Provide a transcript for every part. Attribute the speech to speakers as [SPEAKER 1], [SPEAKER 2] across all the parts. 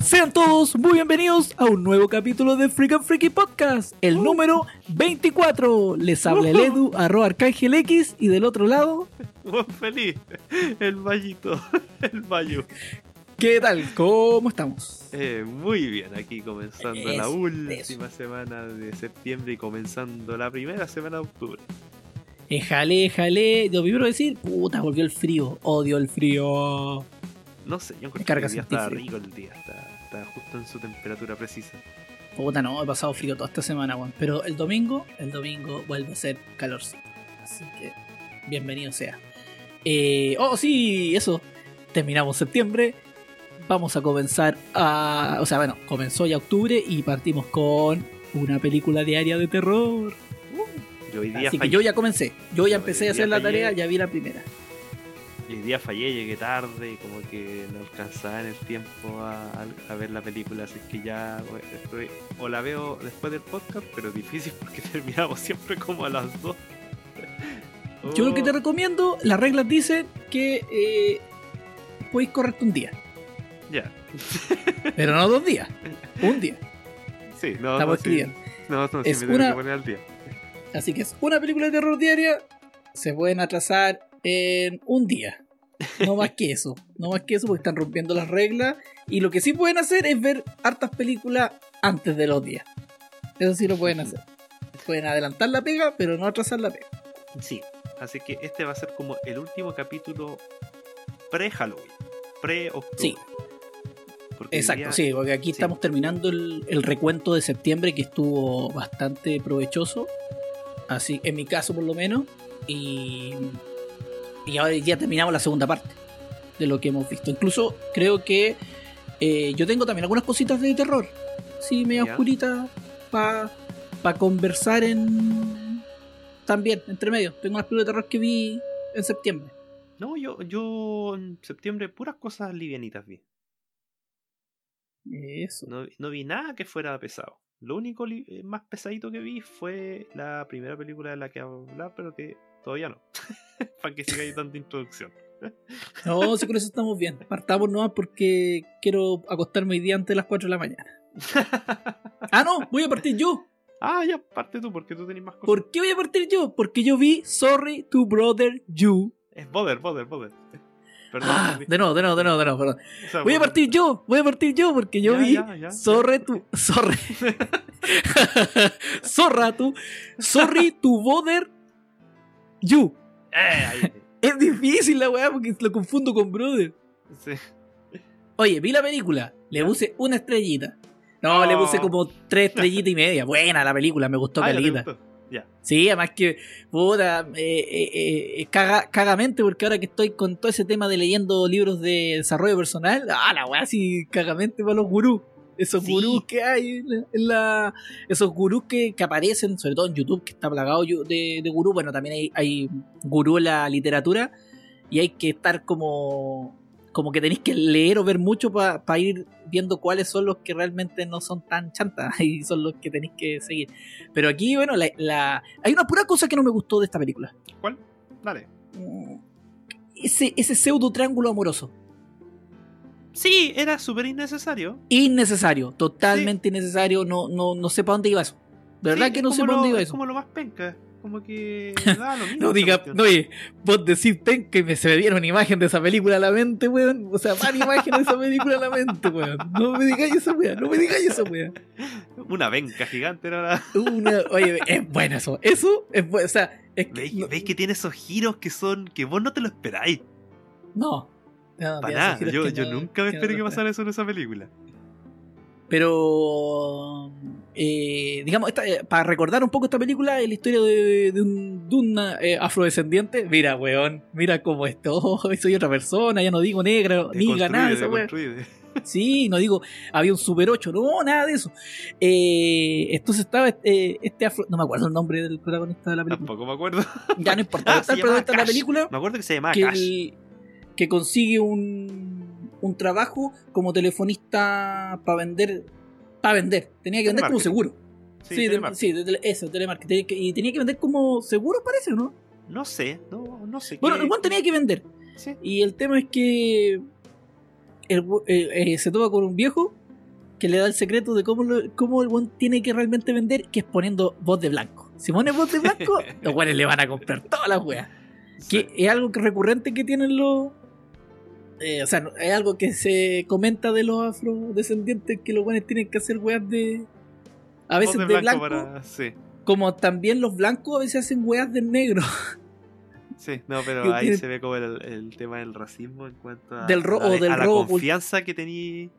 [SPEAKER 1] Sean todos muy bienvenidos a un nuevo capítulo de Freak and Freaky Podcast, el número 24. Les habla el Edu, arroba Arcángel X, y del otro lado,
[SPEAKER 2] feliz. El vallito. El vallo.
[SPEAKER 1] ¿Qué tal? ¿Cómo estamos?
[SPEAKER 2] Eh, muy bien, aquí comenzando la
[SPEAKER 1] Eso,
[SPEAKER 2] última semana de septiembre y comenzando la primera semana de octubre.
[SPEAKER 1] Éjale, éjale. Lo primero decir, puta, volvió el frío. Odio el frío.
[SPEAKER 2] No sé, yo
[SPEAKER 1] carga
[SPEAKER 2] que el día
[SPEAKER 1] frío.
[SPEAKER 2] rico el día, está, está justo en su temperatura precisa.
[SPEAKER 1] Puta, no, he pasado frío toda esta semana, weón. Pero el domingo, el domingo vuelve a ser calorcito. Así que, bienvenido sea. Eh, oh, sí, eso. Terminamos septiembre. Vamos a comenzar a. O sea, bueno, comenzó ya octubre y partimos con una película diaria de terror.
[SPEAKER 2] Yo hoy día
[SPEAKER 1] Así que yo ya comencé. Yo ya empecé a hacer la tarea, ya vi la primera.
[SPEAKER 2] hoy día fallé, llegué tarde y como que no alcanzaba en el tiempo a, ver la película, así que ya estoy, o la veo después del podcast, pero difícil porque terminamos siempre como a las 2.
[SPEAKER 1] Yo lo que te recomiendo, las reglas dicen que eh, podéis correrte un día.
[SPEAKER 2] Ya,
[SPEAKER 1] Pero no dos días. Un día.
[SPEAKER 2] sí, no,
[SPEAKER 1] Estamos
[SPEAKER 2] no, sí, no, no, sí
[SPEAKER 1] Es
[SPEAKER 2] me tengo
[SPEAKER 1] una-
[SPEAKER 2] que poner al día.
[SPEAKER 1] Así que es una película de terror diaria. Se pueden atrasar en un día. No más que eso. No más que eso porque están rompiendo las reglas. Y lo que sí pueden hacer es ver hartas películas antes de los días. Eso sí lo pueden hacer. Pueden adelantar la pega, pero no atrasar la pega.
[SPEAKER 2] Sí, así que este va a ser como el último capítulo pre-Halloween, pre-octubre.
[SPEAKER 1] Sí.
[SPEAKER 2] Porque
[SPEAKER 1] Exacto,
[SPEAKER 2] día-
[SPEAKER 1] sí, porque aquí
[SPEAKER 2] sí.
[SPEAKER 1] estamos terminando el, el recuento de septiembre que estuvo bastante provechoso. Así, en mi caso por lo menos. Y, y ahora ya terminamos la segunda parte de lo que hemos visto. Incluso creo que eh, yo tengo también algunas cositas de terror. Sí, media oscurita para conversar en... También, entre medio. Tengo unas películas de terror que vi en septiembre.
[SPEAKER 2] No, yo, yo en septiembre puras cosas livianitas vi.
[SPEAKER 1] Eso.
[SPEAKER 2] No, no vi nada que fuera pesado. Lo único eh, más pesadito que vi fue la primera película de la que hablar, pero que todavía no. Para que siga ahí tanta introducción.
[SPEAKER 1] No, sí, con eso estamos bien. Partamos nomás porque quiero acostarme hoy día antes de las 4 de la mañana. Ah, no, voy a partir yo.
[SPEAKER 2] ah, ya, parte tú, porque tú tenés más cosas.
[SPEAKER 1] ¿Por qué voy a partir yo? Porque yo vi Sorry to Brother You.
[SPEAKER 2] Es Boder, Boder, Boder. Perdón.
[SPEAKER 1] Ah, de nuevo, de nuevo, de nuevo, de nuevo, perdón.
[SPEAKER 2] O sea,
[SPEAKER 1] Voy a partir yo, voy a partir yo porque yo
[SPEAKER 2] Ya,
[SPEAKER 1] vi
[SPEAKER 2] ya, ya,
[SPEAKER 1] to. Sorry. Zorra tu. Sorry to Brother You.
[SPEAKER 2] Eh.
[SPEAKER 1] Es difícil la weá porque lo confundo con Brother.
[SPEAKER 2] Sí.
[SPEAKER 1] Oye, vi la película, le puse una estrellita. No, le puse
[SPEAKER 2] Oh.
[SPEAKER 1] como tres estrellitas y media. Buena la película, me gustó
[SPEAKER 2] Ah,
[SPEAKER 1] calita. Sí, además que, puta, eh, eh, eh, caga, cagamente, porque ahora que estoy con todo ese tema de leyendo libros de desarrollo personal, ah, la weá, sí, cagamente para los gurús. Esos
[SPEAKER 2] Sí.
[SPEAKER 1] gurús que hay en la, en la- Esos gurús que, que aparecen, sobre todo en YouTube, que está plagado de, de gurús. Bueno, también hay, hay gurú en la literatura y hay que estar como. Como que tenéis que leer o ver mucho para ir viendo cuáles son los que realmente no son tan chantas y son los que tenéis que seguir. Pero aquí, bueno, la, la- hay una pura cosa que no me gustó de esta película.
[SPEAKER 2] ¿Cuál? Dale.
[SPEAKER 1] Mm, Ese, ese pseudo triángulo amoroso.
[SPEAKER 2] Sí, era súper innecesario.
[SPEAKER 1] Innecesario, totalmente innecesario. No, no, no sé para dónde iba eso. De verdad
[SPEAKER 2] Sí,
[SPEAKER 1] que
[SPEAKER 2] es
[SPEAKER 1] no sé para dónde iba
[SPEAKER 2] es
[SPEAKER 1] eso.
[SPEAKER 2] como lo más penca. Como que. da lo mismo
[SPEAKER 1] No diga, no, oye, vos decís ten que me, se me viene una imagen de esa película a la mente, weón. O sea, van imágenes de esa película a la mente, weón. No me digáis esa weón, no me digáis esa weón.
[SPEAKER 2] Una venca gigante era la-
[SPEAKER 1] Una, oye, es bueno eso. Eso es bueno, o sea, es que.
[SPEAKER 2] ¿Veis,
[SPEAKER 1] no,
[SPEAKER 2] veis que tiene esos giros que son. que vos no te lo esperáis?
[SPEAKER 1] no. No,
[SPEAKER 2] Para nada. Yo, yo
[SPEAKER 1] no-
[SPEAKER 2] nunca me
[SPEAKER 1] que no
[SPEAKER 2] esperé que pasara eso en esa película.
[SPEAKER 1] Pero, eh, digamos, esta, eh, para recordar un poco esta película, es la historia de, de un, de un, eh, afrodescendiente. Mira, weón, mira cómo esto, soy otra persona, ya no digo negra, ni nada de eso, weón.
[SPEAKER 2] deconstruide.
[SPEAKER 1] Sí, no digo, había un Super 8, no, nada de eso. Eh, entonces estaba este, este afro, no me acuerdo el nombre del protagonista de la película.
[SPEAKER 2] Tampoco me acuerdo.
[SPEAKER 1] Ya no importa,
[SPEAKER 2] Ah,
[SPEAKER 1] está el protagonista de la película
[SPEAKER 2] Me acuerdo que se llamaba
[SPEAKER 1] que,
[SPEAKER 2] Cash.
[SPEAKER 1] que consigue un un trabajo como telefonista para vender. Para vender. Tenía que vender como seguro. Sí, sí, de, eso, telemarketing. Y tenía que vender como seguro, parece, ¿o no?
[SPEAKER 2] No sé, no, no sé.
[SPEAKER 1] Bueno, el buen tenía que vender. Y el tema es que el, eh, eh, se topa con un viejo que le da el secreto de cómo, cómo el buen tiene que realmente vender, que es poniendo voz de blanco. Si pone voz de blanco, los buenos le van a comprar todas las weas. Que es algo recurrente que tienen los. Eh, o sea, es algo que se comenta de los afrodescendientes que los buenos tienen que hacer weas de. A veces de, blanco. Como también los blancos a veces hacen weas de negro.
[SPEAKER 2] Sí, no, pero ahí se ve como el, tema del racismo en cuanto a,
[SPEAKER 1] del
[SPEAKER 2] la, confianza que tenía.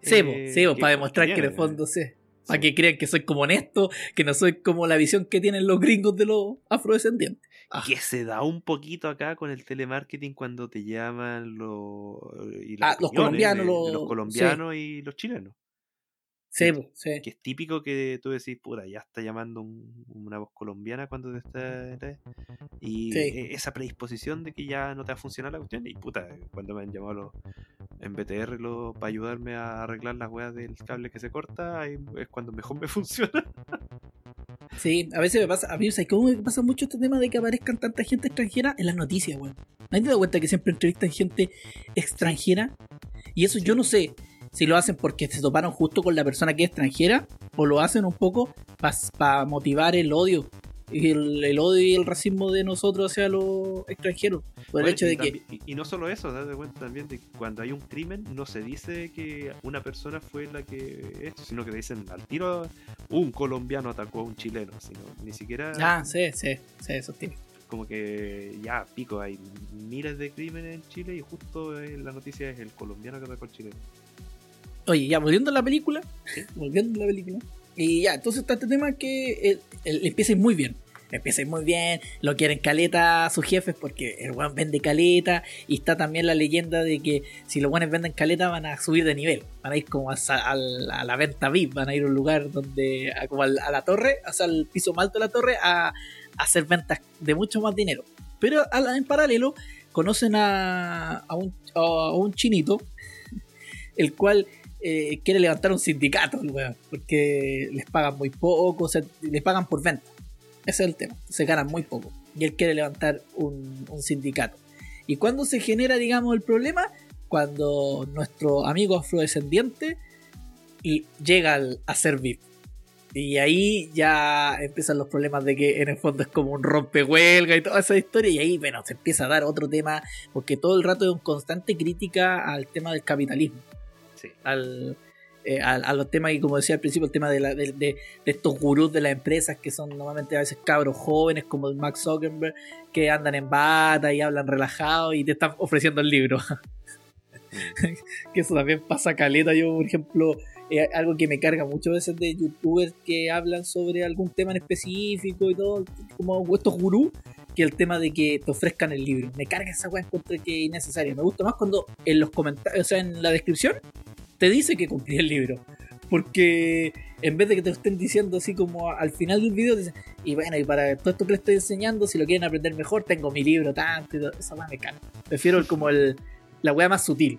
[SPEAKER 1] Sí, sí para demostrar que en el fondo sé. Para que crean que soy como honesto, que no soy como la visión que tienen los gringos de los afrodescendientes.
[SPEAKER 2] Ah. Que se da un poquito acá con el telemarketing cuando te llaman los,
[SPEAKER 1] ah, los colombianos,
[SPEAKER 2] los, colombianos y los chilenos.
[SPEAKER 1] Sí, sí.
[SPEAKER 2] Que es típico que tú decís, puta, ya está llamando una voz colombiana cuando te está. Y e, esa predisposición de que ya no te va a funcionar la cuestión. Y puta, cuando me han llamado en BTR para ayudarme a arreglar las weas del cable que se corta, es cuando mejor me funciona.
[SPEAKER 1] Sí, a veces me pasa, a mí, ¿cómo me pasa mucho este tema de que aparezcan tanta gente extranjera en las noticias, weón? ¿Nadie te da cuenta que siempre entrevistan gente extranjera? Y eso yo no sé si lo hacen porque se toparon justo con la persona que es extranjera o lo hacen un poco para motivar el odio. El, el, odio y el racismo de nosotros hacia los extranjeros. Por el hecho de que.
[SPEAKER 2] Y, no solo eso, date cuenta también de que cuando hay un crimen, no se dice que una persona fue la que esto, sino que dicen al tiro un colombiano atacó a un chileno, sino ni siquiera.
[SPEAKER 1] Ah, sí, sí, sí, eso tiene.
[SPEAKER 2] Como que ya, pico, hay miles de crímenes en Chile y justo la noticia es el colombiano que atacó al chileno.
[SPEAKER 1] Oye, ya volviendo a la película, volviendo a la película, y ya, entonces está este tema que él, empieza muy bien. Empieza muy bien, lo quieren caleta a sus jefes porque el weón vende caleta. Y está también la leyenda de que si los buenos venden caleta van a subir de nivel. Van a ir como a, la venta VIP, van a ir a un lugar donde, a, como a, la torre, o sea, al piso más de la torre, a, hacer ventas de mucho más dinero. Pero en paralelo conocen a, un, chinito, el cual eh, quiere levantar un sindicato, porque les pagan muy poco, o sea, les pagan por venta. Ese es el tema, se ganan muy poco. Y él quiere levantar un, sindicato. ¿Y cuando se genera, digamos, el problema? Cuando nuestro amigo afrodescendiente llega a ser VIP. Y ahí ya empiezan los problemas de que en el fondo es como un rompehuelga y toda esa historia. Y ahí, bueno, se empieza a dar otro tema, porque todo el rato es una constante crítica al tema del capitalismo. Eh, al, a los temas y como decía al principio, el tema de, la, de, estos gurús de las empresas que son normalmente a veces cabros jóvenes como el Max Zuckerberg que andan en bata y hablan relajados y te están ofreciendo el libro. que eso también pasa caleta. Yo, por ejemplo, eh, algo que me carga muchas veces de youtubers que hablan sobre algún tema en específico y todo, como estos gurús, que el tema de que te ofrezcan el libro. Me carga esa weá, encuentro que es innecesario. Me gusta más cuando en los comentarios, o sea, en la descripción, te dice que cumplí el libro. Porque en vez de que te estén diciendo así como al final del video, dicen, y bueno, y para todo esto que les estoy enseñando, si lo quieren aprender mejor, tengo mi libro, tanto, y todo. esa weá me carga. Prefiero como el, la weá más sutil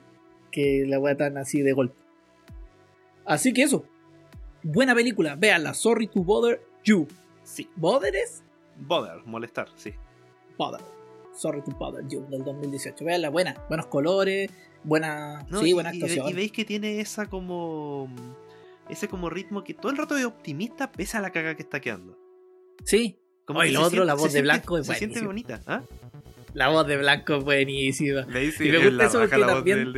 [SPEAKER 1] que la weá tan así de golpe. Así que eso. Buena película, véanla. Sorry to bother you.
[SPEAKER 2] Sí.
[SPEAKER 1] ¿Bother es?
[SPEAKER 2] Bother, molestar, sí.
[SPEAKER 1] Bother. Sorry to bother you del 2018. Véanla, buena. Buenos colores, buena. sí, buena actuación.
[SPEAKER 2] Y, veis que tiene esa como. Ese como ritmo que todo el rato es optimista pese a la caga que está quedando.
[SPEAKER 1] Sí. Como y lo otro, la voz de Blanco es
[SPEAKER 2] Se siente bonita, ¿ah?
[SPEAKER 1] La voz de Blanco es buenísima. y me gusta eso porque también.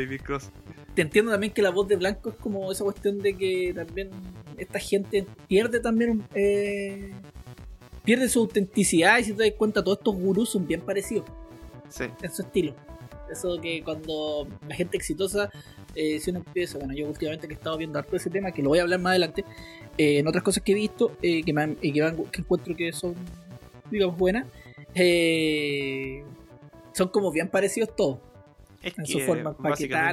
[SPEAKER 1] Te entiendo también que la voz de Blanco es como esa cuestión de que también esta gente pierde también. Eh, pierde su autenticidad y si te das cuenta, todos estos gurús son bien parecidos.
[SPEAKER 2] Sí.
[SPEAKER 1] En su estilo. Eso que cuando la gente exitosa, eh, si uno empieza, bueno, yo últimamente que he estado viendo harto ese tema, que lo voy a hablar más adelante, eh, en otras cosas que he visto, eh, que, me que, que, encuentro que son, digamos, buenas, son como bien parecidos todos.
[SPEAKER 2] en su forma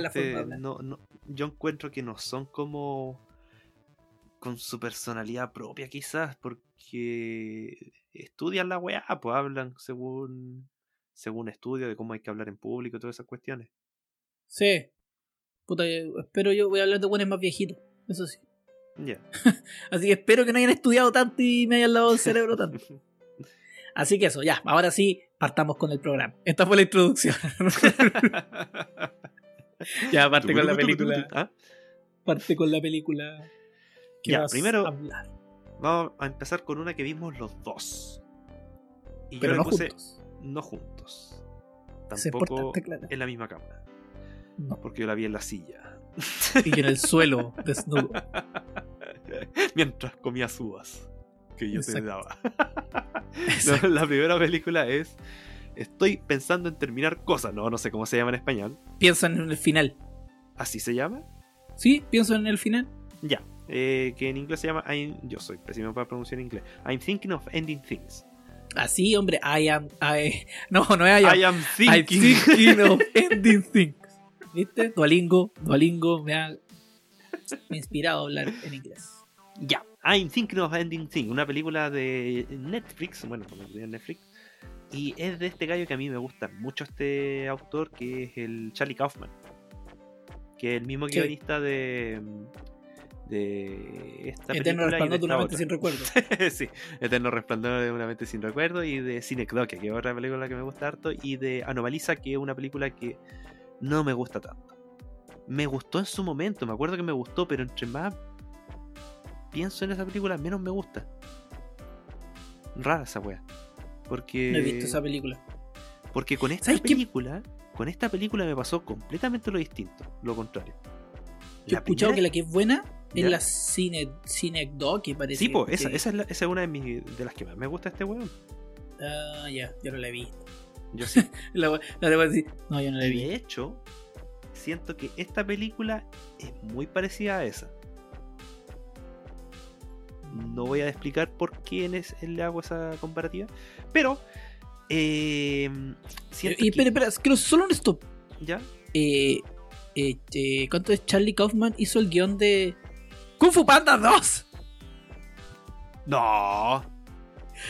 [SPEAKER 2] la forma no, no, yo encuentro que no son como con su personalidad propia quizás, porque estudian la weá, pues hablan según según estudio de cómo hay que hablar en público y todas esas cuestiones.
[SPEAKER 1] Sí. Puta, eh, espero yo, voy a hablar de buenos más viejitos, eso sí.
[SPEAKER 2] Ya.
[SPEAKER 1] Así que espero que no hayan estudiado tanto y me hayan lavado el cerebro tanto. Así que eso, ya, ahora sí, partamos con el programa. Esta fue la introducción. ya, parte con la película.
[SPEAKER 2] ¿Ah?
[SPEAKER 1] Parte con la película. que
[SPEAKER 2] Ya,
[SPEAKER 1] vas
[SPEAKER 2] primero-
[SPEAKER 1] a hablar.
[SPEAKER 2] Vamos a empezar con una que vimos los dos. Y
[SPEAKER 1] Pero
[SPEAKER 2] yo
[SPEAKER 1] no
[SPEAKER 2] puse
[SPEAKER 1] juntos.
[SPEAKER 2] no juntos. Tampoco
[SPEAKER 1] claro.
[SPEAKER 2] en la misma cama.
[SPEAKER 1] No.
[SPEAKER 2] Porque yo la vi en la silla.
[SPEAKER 1] Y en el suelo, desnudo.
[SPEAKER 2] Mientras comía uvas que yo te
[SPEAKER 1] Exacto.
[SPEAKER 2] daba.
[SPEAKER 1] Exacto.
[SPEAKER 2] No, la primera película es Estoy pensando en terminar cosas. No, no sé cómo se llama en español.
[SPEAKER 1] Piensan en el final.
[SPEAKER 2] ¿Así se llama?
[SPEAKER 1] ¿Sí? ¿Pienso en el final?
[SPEAKER 2] Ya. Eh, que en inglés se llama I'm- yo soy pésimo para pronunciar inglés. I'm thinking of ending things.
[SPEAKER 1] Así, hombre, I am. I- no, no es I am.
[SPEAKER 2] I am
[SPEAKER 1] I'm
[SPEAKER 2] thinking.
[SPEAKER 1] thinking of ending things. ¿Viste? Duolingo, Duolingo me ha, me ha inspirado a hablar en inglés.
[SPEAKER 2] Ya, I'm Thinking of Ending Things, una película de Netflix, bueno, como en Netflix, y es de este gallo que a mí me gusta mucho este autor, que es el Charlie Kaufman, que es el mismo
[SPEAKER 1] Sí.
[SPEAKER 2] guionista de, de esta
[SPEAKER 1] Eterno resplandor de una mente sin recuerdo.
[SPEAKER 2] sí, Eterno Resplandor de una mente sin recuerdo, y de Cinecdoque, que es otra película que me gusta harto, y de Anomalisa, que es una película que no me gusta tanto. Me gustó en su momento, me acuerdo que me gustó, pero entre más pienso en esa película, menos me gusta. Rara esa wea. Porque.
[SPEAKER 1] No he visto esa película.
[SPEAKER 2] Porque con esta película, con esta película me pasó completamente lo distinto, lo contrario.
[SPEAKER 1] Yo he escuchado que la que es buena
[SPEAKER 2] ¿Ya?
[SPEAKER 1] es la Cine, Cinecdoc, que parece.
[SPEAKER 2] Sí, po, esa, esa, es la- esa es una de, mis, de las que más me gusta este weón.
[SPEAKER 1] Ah, ya, yo no la he visto.
[SPEAKER 2] Yo sí.
[SPEAKER 1] La, la debo decir. No, yo no la he visto.
[SPEAKER 2] de hecho, siento que esta película es muy parecida a esa. No voy a explicar por qué en es- le hago esa comparativa, pero eh, siento
[SPEAKER 1] Y
[SPEAKER 2] que-
[SPEAKER 1] espera, espera, solo un stop.
[SPEAKER 2] ¿Ya?
[SPEAKER 1] Eh, eh, eh, ¿Cuánto es Charlie Kaufman? Hizo el guion de Kung Fu Panda 2.
[SPEAKER 2] No.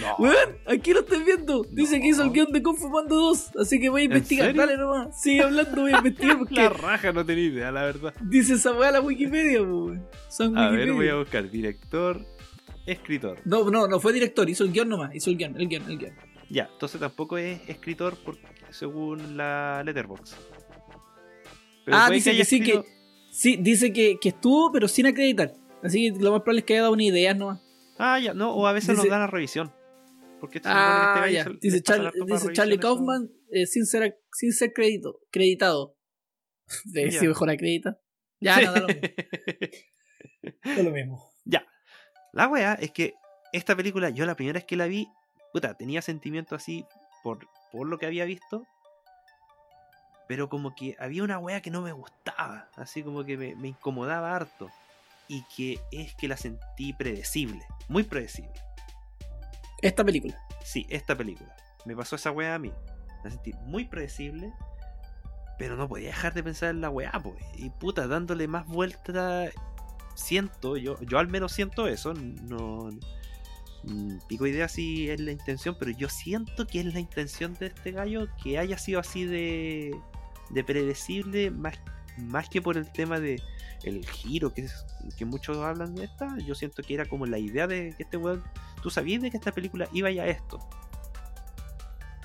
[SPEAKER 2] No.
[SPEAKER 1] Weón, aquí lo estoy viendo. Dice que hizo el guion de Kung Fu Panda 2. Así que voy a investigar. Dale nomás. Sigue hablando, voy a investigar porque
[SPEAKER 2] La raja no tenía idea, la verdad.
[SPEAKER 1] dice esa weá la Wikipedia, weón. Son
[SPEAKER 2] A ver,
[SPEAKER 1] Wikipedia.
[SPEAKER 2] voy a buscar director, escritor.
[SPEAKER 1] No, no, no fue director, hizo el guion nomás. Hizo el guion, el guion, el guion.
[SPEAKER 2] Ya, entonces tampoco es escritor porque, según la Letterboxd. Pero
[SPEAKER 1] Ah, dice que,
[SPEAKER 2] haya
[SPEAKER 1] sí, que. Sí, dice que, que estuvo, pero sin acreditar. Así que lo más probable es que haya dado una idea nomás.
[SPEAKER 2] Ah, ya, no, o a veces nos
[SPEAKER 1] Dice-
[SPEAKER 2] dan a revisión. Porque supone que
[SPEAKER 1] Ah,
[SPEAKER 2] este
[SPEAKER 1] ya. Dice,
[SPEAKER 2] para
[SPEAKER 1] dice Charlie Kaufman eh, sin ser, sin ser crédito, creditado. Debe
[SPEAKER 2] Ya.
[SPEAKER 1] ser mejor acredita. Ya,
[SPEAKER 2] Sí.
[SPEAKER 1] no, da lo mismo. Da lo mismo.
[SPEAKER 2] Ya. La wea es que esta película, yo la primera vez que la vi, puta, tenía sentimiento así por, por lo que había visto. Pero como que había una wea que no me gustaba. Así como que me, me incomodaba harto. Y que es que la sentí predecible. Muy predecible.
[SPEAKER 1] Esta película.
[SPEAKER 2] Sí, esta película. Me pasó esa wea a mí. La sentí muy predecible. Pero no podía dejar de pensar en la weá, pues. Y puta, dándole más vuelta. Siento, yo, yo al menos siento eso. No. mm, Pico idea si es la intención, pero yo siento que es la intención de este gallo que haya sido así de, de predecible, más, más que por el tema de el giro que, es- que muchos hablan de esta. Yo siento que era como la idea de que este weón tú sabías de que esta película iba ya a esto.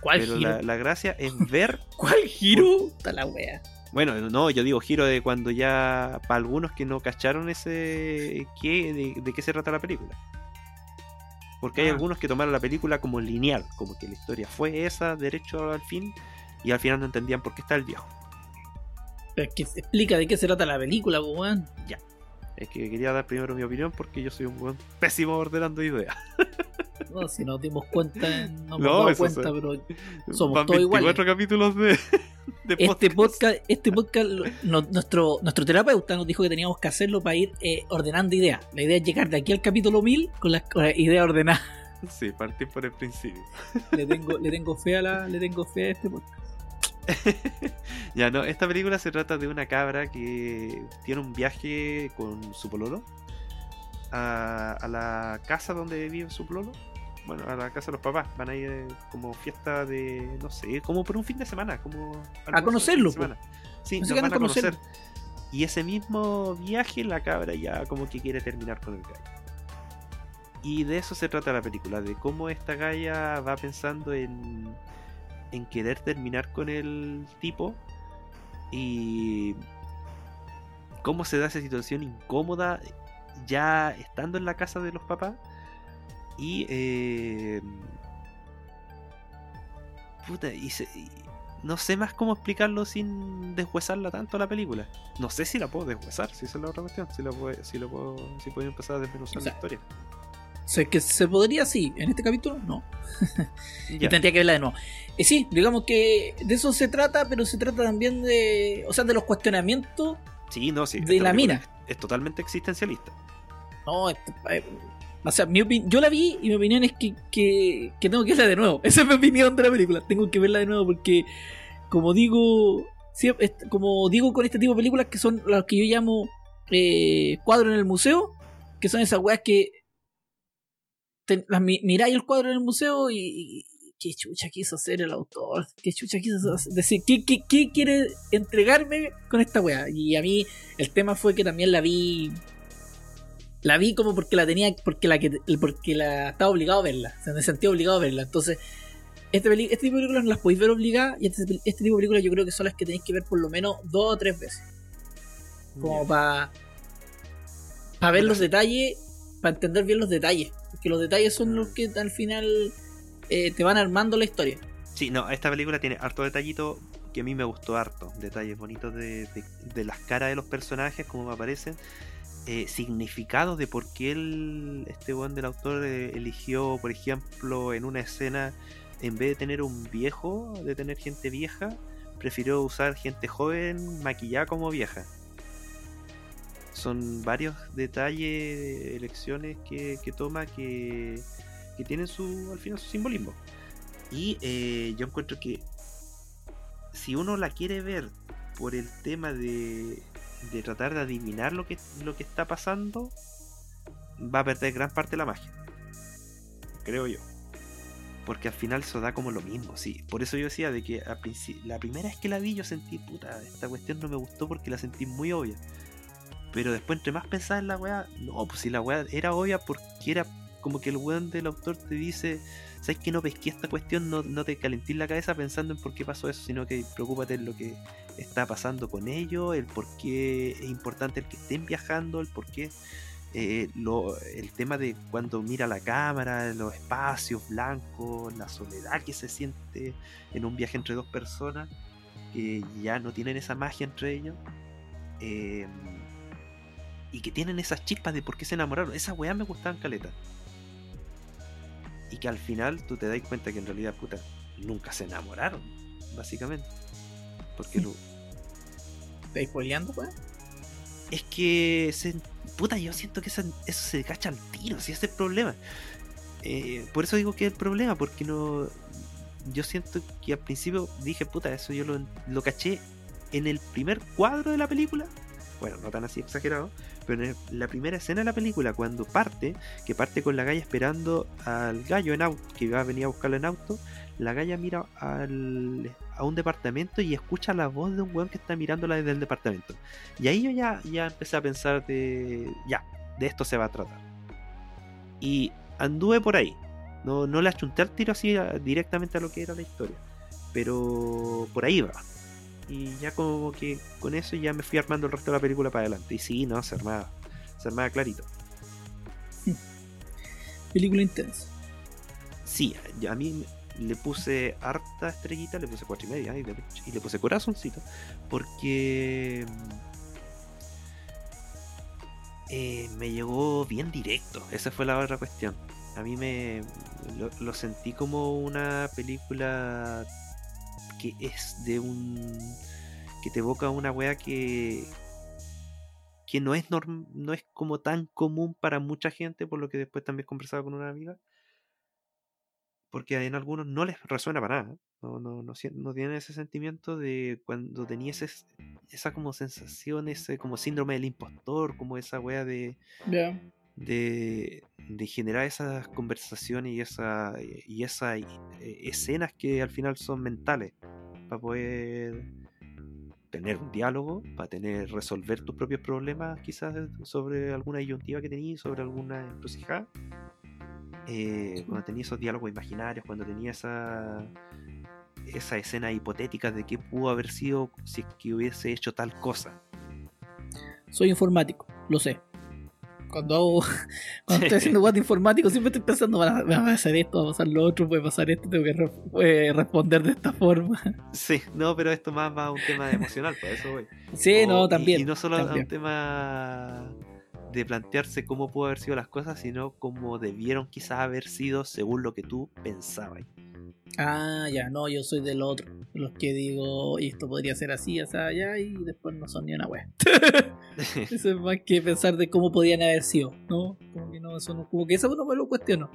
[SPEAKER 1] ¿Cuál
[SPEAKER 2] Pero
[SPEAKER 1] giro?
[SPEAKER 2] la, la gracia es ver.
[SPEAKER 1] ¿Cuál giro? Está la wea.
[SPEAKER 2] Bueno, no, yo digo giro de cuando ya. Para algunos que no cacharon ese. ¿qué, de, de qué se trata la película. Porque hay
[SPEAKER 1] Ah.
[SPEAKER 2] algunos que tomaron la película como lineal, como que la historia fue esa, derecho al fin, y al final no entendían por qué está el viejo.
[SPEAKER 1] Pero es que se explica de qué se trata la película, po, weón.
[SPEAKER 2] Es que quería dar primero mi opinión porque yo soy un buen pésimo ordenando ideas.
[SPEAKER 1] No, si nos dimos cuenta, no nos
[SPEAKER 2] No,
[SPEAKER 1] dado
[SPEAKER 2] eso
[SPEAKER 1] cuenta,
[SPEAKER 2] sí.
[SPEAKER 1] pero Somos
[SPEAKER 2] Van
[SPEAKER 1] todos
[SPEAKER 2] 24 capítulos de, de
[SPEAKER 1] este podcast, este podcast, no- nuestro, nuestro terapeuta nos dijo que teníamos que hacerlo para ir eh, ordenando ideas. La idea es llegar de aquí al capítulo 1000 con las las ideas ordenadas.
[SPEAKER 2] Sí, partir por el principio.
[SPEAKER 1] le tengo, le tengo fe a la, le tengo fe a este podcast.
[SPEAKER 2] Ya no, esta película se trata de una cabra que tiene un viaje con su pololo a, a la casa donde vive su pololo. Bueno, a la casa de los papás. Van a ir eh, como fiesta de, no sé, como por un fin de semana. como de
[SPEAKER 1] conocerlo.
[SPEAKER 2] Sí, nos van a
[SPEAKER 1] a conocerlo.
[SPEAKER 2] conocer. Y ese mismo viaje, la cabra ya como que quiere terminar con el gallo. Y de eso se trata la película, de cómo esta galla va pensando en, en querer terminar con el tipo y cómo se da esa situación incómoda ya estando en la casa de los papás y eh, puta y, se, y no sé más cómo explicarlo sin deshuesarla tanto la película. No sé si la puedo deshuesar si esa es la otra cuestión si la puedo, si lo puedo si puedo empezar a desmenuzar
[SPEAKER 1] O sea,
[SPEAKER 2] la historia
[SPEAKER 1] sea, que se podría, sí. En este capítulo, no. Y tendría que verla de nuevo. Sí, digamos que de eso se trata, pero se trata también de. O sea, de los cuestionamientos.
[SPEAKER 2] sí no sí
[SPEAKER 1] de la mina.
[SPEAKER 2] es, es totalmente existencialista
[SPEAKER 1] No, esto- eh, o sea, mi yo la vi y mi opinión es que, que, que tengo que verla de nuevo. Esa es mi opinión de la película. Tengo que verla de nuevo porque, como digo, como digo con este tipo de películas que son las que yo llamo eh, cuadro en el museo, que son esas weas que te- las mi- miráis el cuadro en el museo y, y- qué chucha quiso hacer el autor, qué chucha quiso hacer- decir, qué, qué, qué quiere entregarme con esta wea. Y a mí el tema fue que también la vi la vi como porque la tenía porque la que porque la estaba obligado a verla o sea me sentía obligado a verla. Entonces este, peli- este tipo de películas no las podéis ver obligadas y este, este tipo de películas yo creo que son las que tenéis que ver por lo menos dos o tres veces. Como para para ver los detalles para entender bien los detalles porque los detalles son los que al final eh, te van armando la historia
[SPEAKER 2] Sí, no, esta película tiene harto detallito que a mí me gustó harto. Detalles bonitos de, de- las caras de los personajes, como me aparecen. Eh, significados de por qué este buen del autor eh, eligió, por ejemplo, en una escena, en vez de tener un viejo, de tener gente vieja, prefirió usar gente joven maquillada como vieja. Son varios detalles, elecciones que, toma que, que tienen su, al final su simbolismo. Y eh, yo encuentro que si uno la quiere ver por el tema de, de tratar de adivinar lo que, lo que está pasando, va a perder gran parte de la magia. Creo yo. Porque al final eso da como lo mismo, sí. Por eso yo decía de que princi- la primera vez que la vi yo sentí, puta, esta cuestión no me gustó porque la sentí muy obvia. Pero después entre más pensaba en la weá, no, pues si la weá era obvia porque era como que el weón del autor te dice, ¿sabes que no pesqué esta cuestión? No, no te calentís la cabeza pensando en por qué pasó eso, sino que preocúpate en lo que está pasando con ellos, el por qué es importante el que estén viajando, el por qué eh, lo- el tema de cuando mira la cámara, los espacios blancos, la soledad que se siente en un viaje entre dos personas, que ya no tienen esa magia entre ellos. eh, y que tienen esas chispas de por qué se enamoraron. Esas weas me gustaban caleta. Y que al final tú te das cuenta que en realidad, puta, nunca se enamoraron, básicamente. Porque lo-
[SPEAKER 1] ¿estáis spoileando pues?
[SPEAKER 2] es que se, puta, yo siento que eso se cacha al tiro, si ese es el problema. Eh, por eso digo que es el problema, porque no. Yo siento que al principio dije, puta, eso yo lo, lo caché en el primer cuadro de la película. Bueno, no tan así exagerado, pero en el- la primera escena de la película, cuando parte, que parte con la galla esperando al gallo en auto, que va a venir a buscarlo en auto, la galla mira a un departamento y escucha la voz de un weón que está mirándola desde el departamento. Y ahí yo ya, ya empecé a pensar de. Ya, de esto se va a tratar. Y anduve por ahí. No, no le achunté al tiro así directamente a lo que era la historia. Pero por ahí va. Y ya como que con eso ya me fui armando el resto de la película para adelante. Y sí, no, se armaba. Se armaba clarito.
[SPEAKER 1] película intensa
[SPEAKER 2] Sí, a mí le puse harta estrellita, le puse cuatro y media y le, y le puse corazoncito. Porque eh, me llegó bien directo. Esa fue la otra cuestión. A mí me lo, lo sentí como una película que es de un que te evoca una wea que que no es norm- no es como tan común para mucha gente, por lo que después también conversaba con una amiga porque en algunos no les resuena para nada. No, no, no, no tienen ese sentimiento de cuando tenías ese- esa como sensación, ese como síndrome del impostor, como esa wea de,
[SPEAKER 1] ya
[SPEAKER 2] de, generar esas conversaciones y esa y esas eh, escenas que al final son mentales para poder tener un diálogo, para tener, resolver tus propios problemas, quizás sobre alguna disyuntiva que tenías, sobre alguna encrucijada. Eh, cuando tenía esos diálogos imaginarios, cuando tenía esa, esa escena hipotética de qué pudo haber sido si es que hubiese hecho tal cosa.
[SPEAKER 1] Soy informático, lo sé. Cuando hago, cuando estoy haciendo guate informático, siempre estoy pensando, va a pasar esto, va a pasar lo otro, puede pasar esto, tengo que re- eh, responder de esta forma.
[SPEAKER 2] Sí, no, pero esto más va a un tema emocional, por eso voy.
[SPEAKER 1] Sí,
[SPEAKER 2] O-
[SPEAKER 1] no,
[SPEAKER 2] y-
[SPEAKER 1] también.
[SPEAKER 2] Y, no solo a
[SPEAKER 1] también.
[SPEAKER 2] un tema de plantearse cómo pudo haber sido las cosas, sino cómo debieron quizás haber sido según lo que tú pensabas.
[SPEAKER 1] Ah, ya, no, yo soy del otro. Los que digo, y esto podría ser así, así, allá, y después no son ni una wea. Eso es más que pensar de cómo podían haber sido, ¿no? Como que no, eso no, como que eso no me lo cuestiono.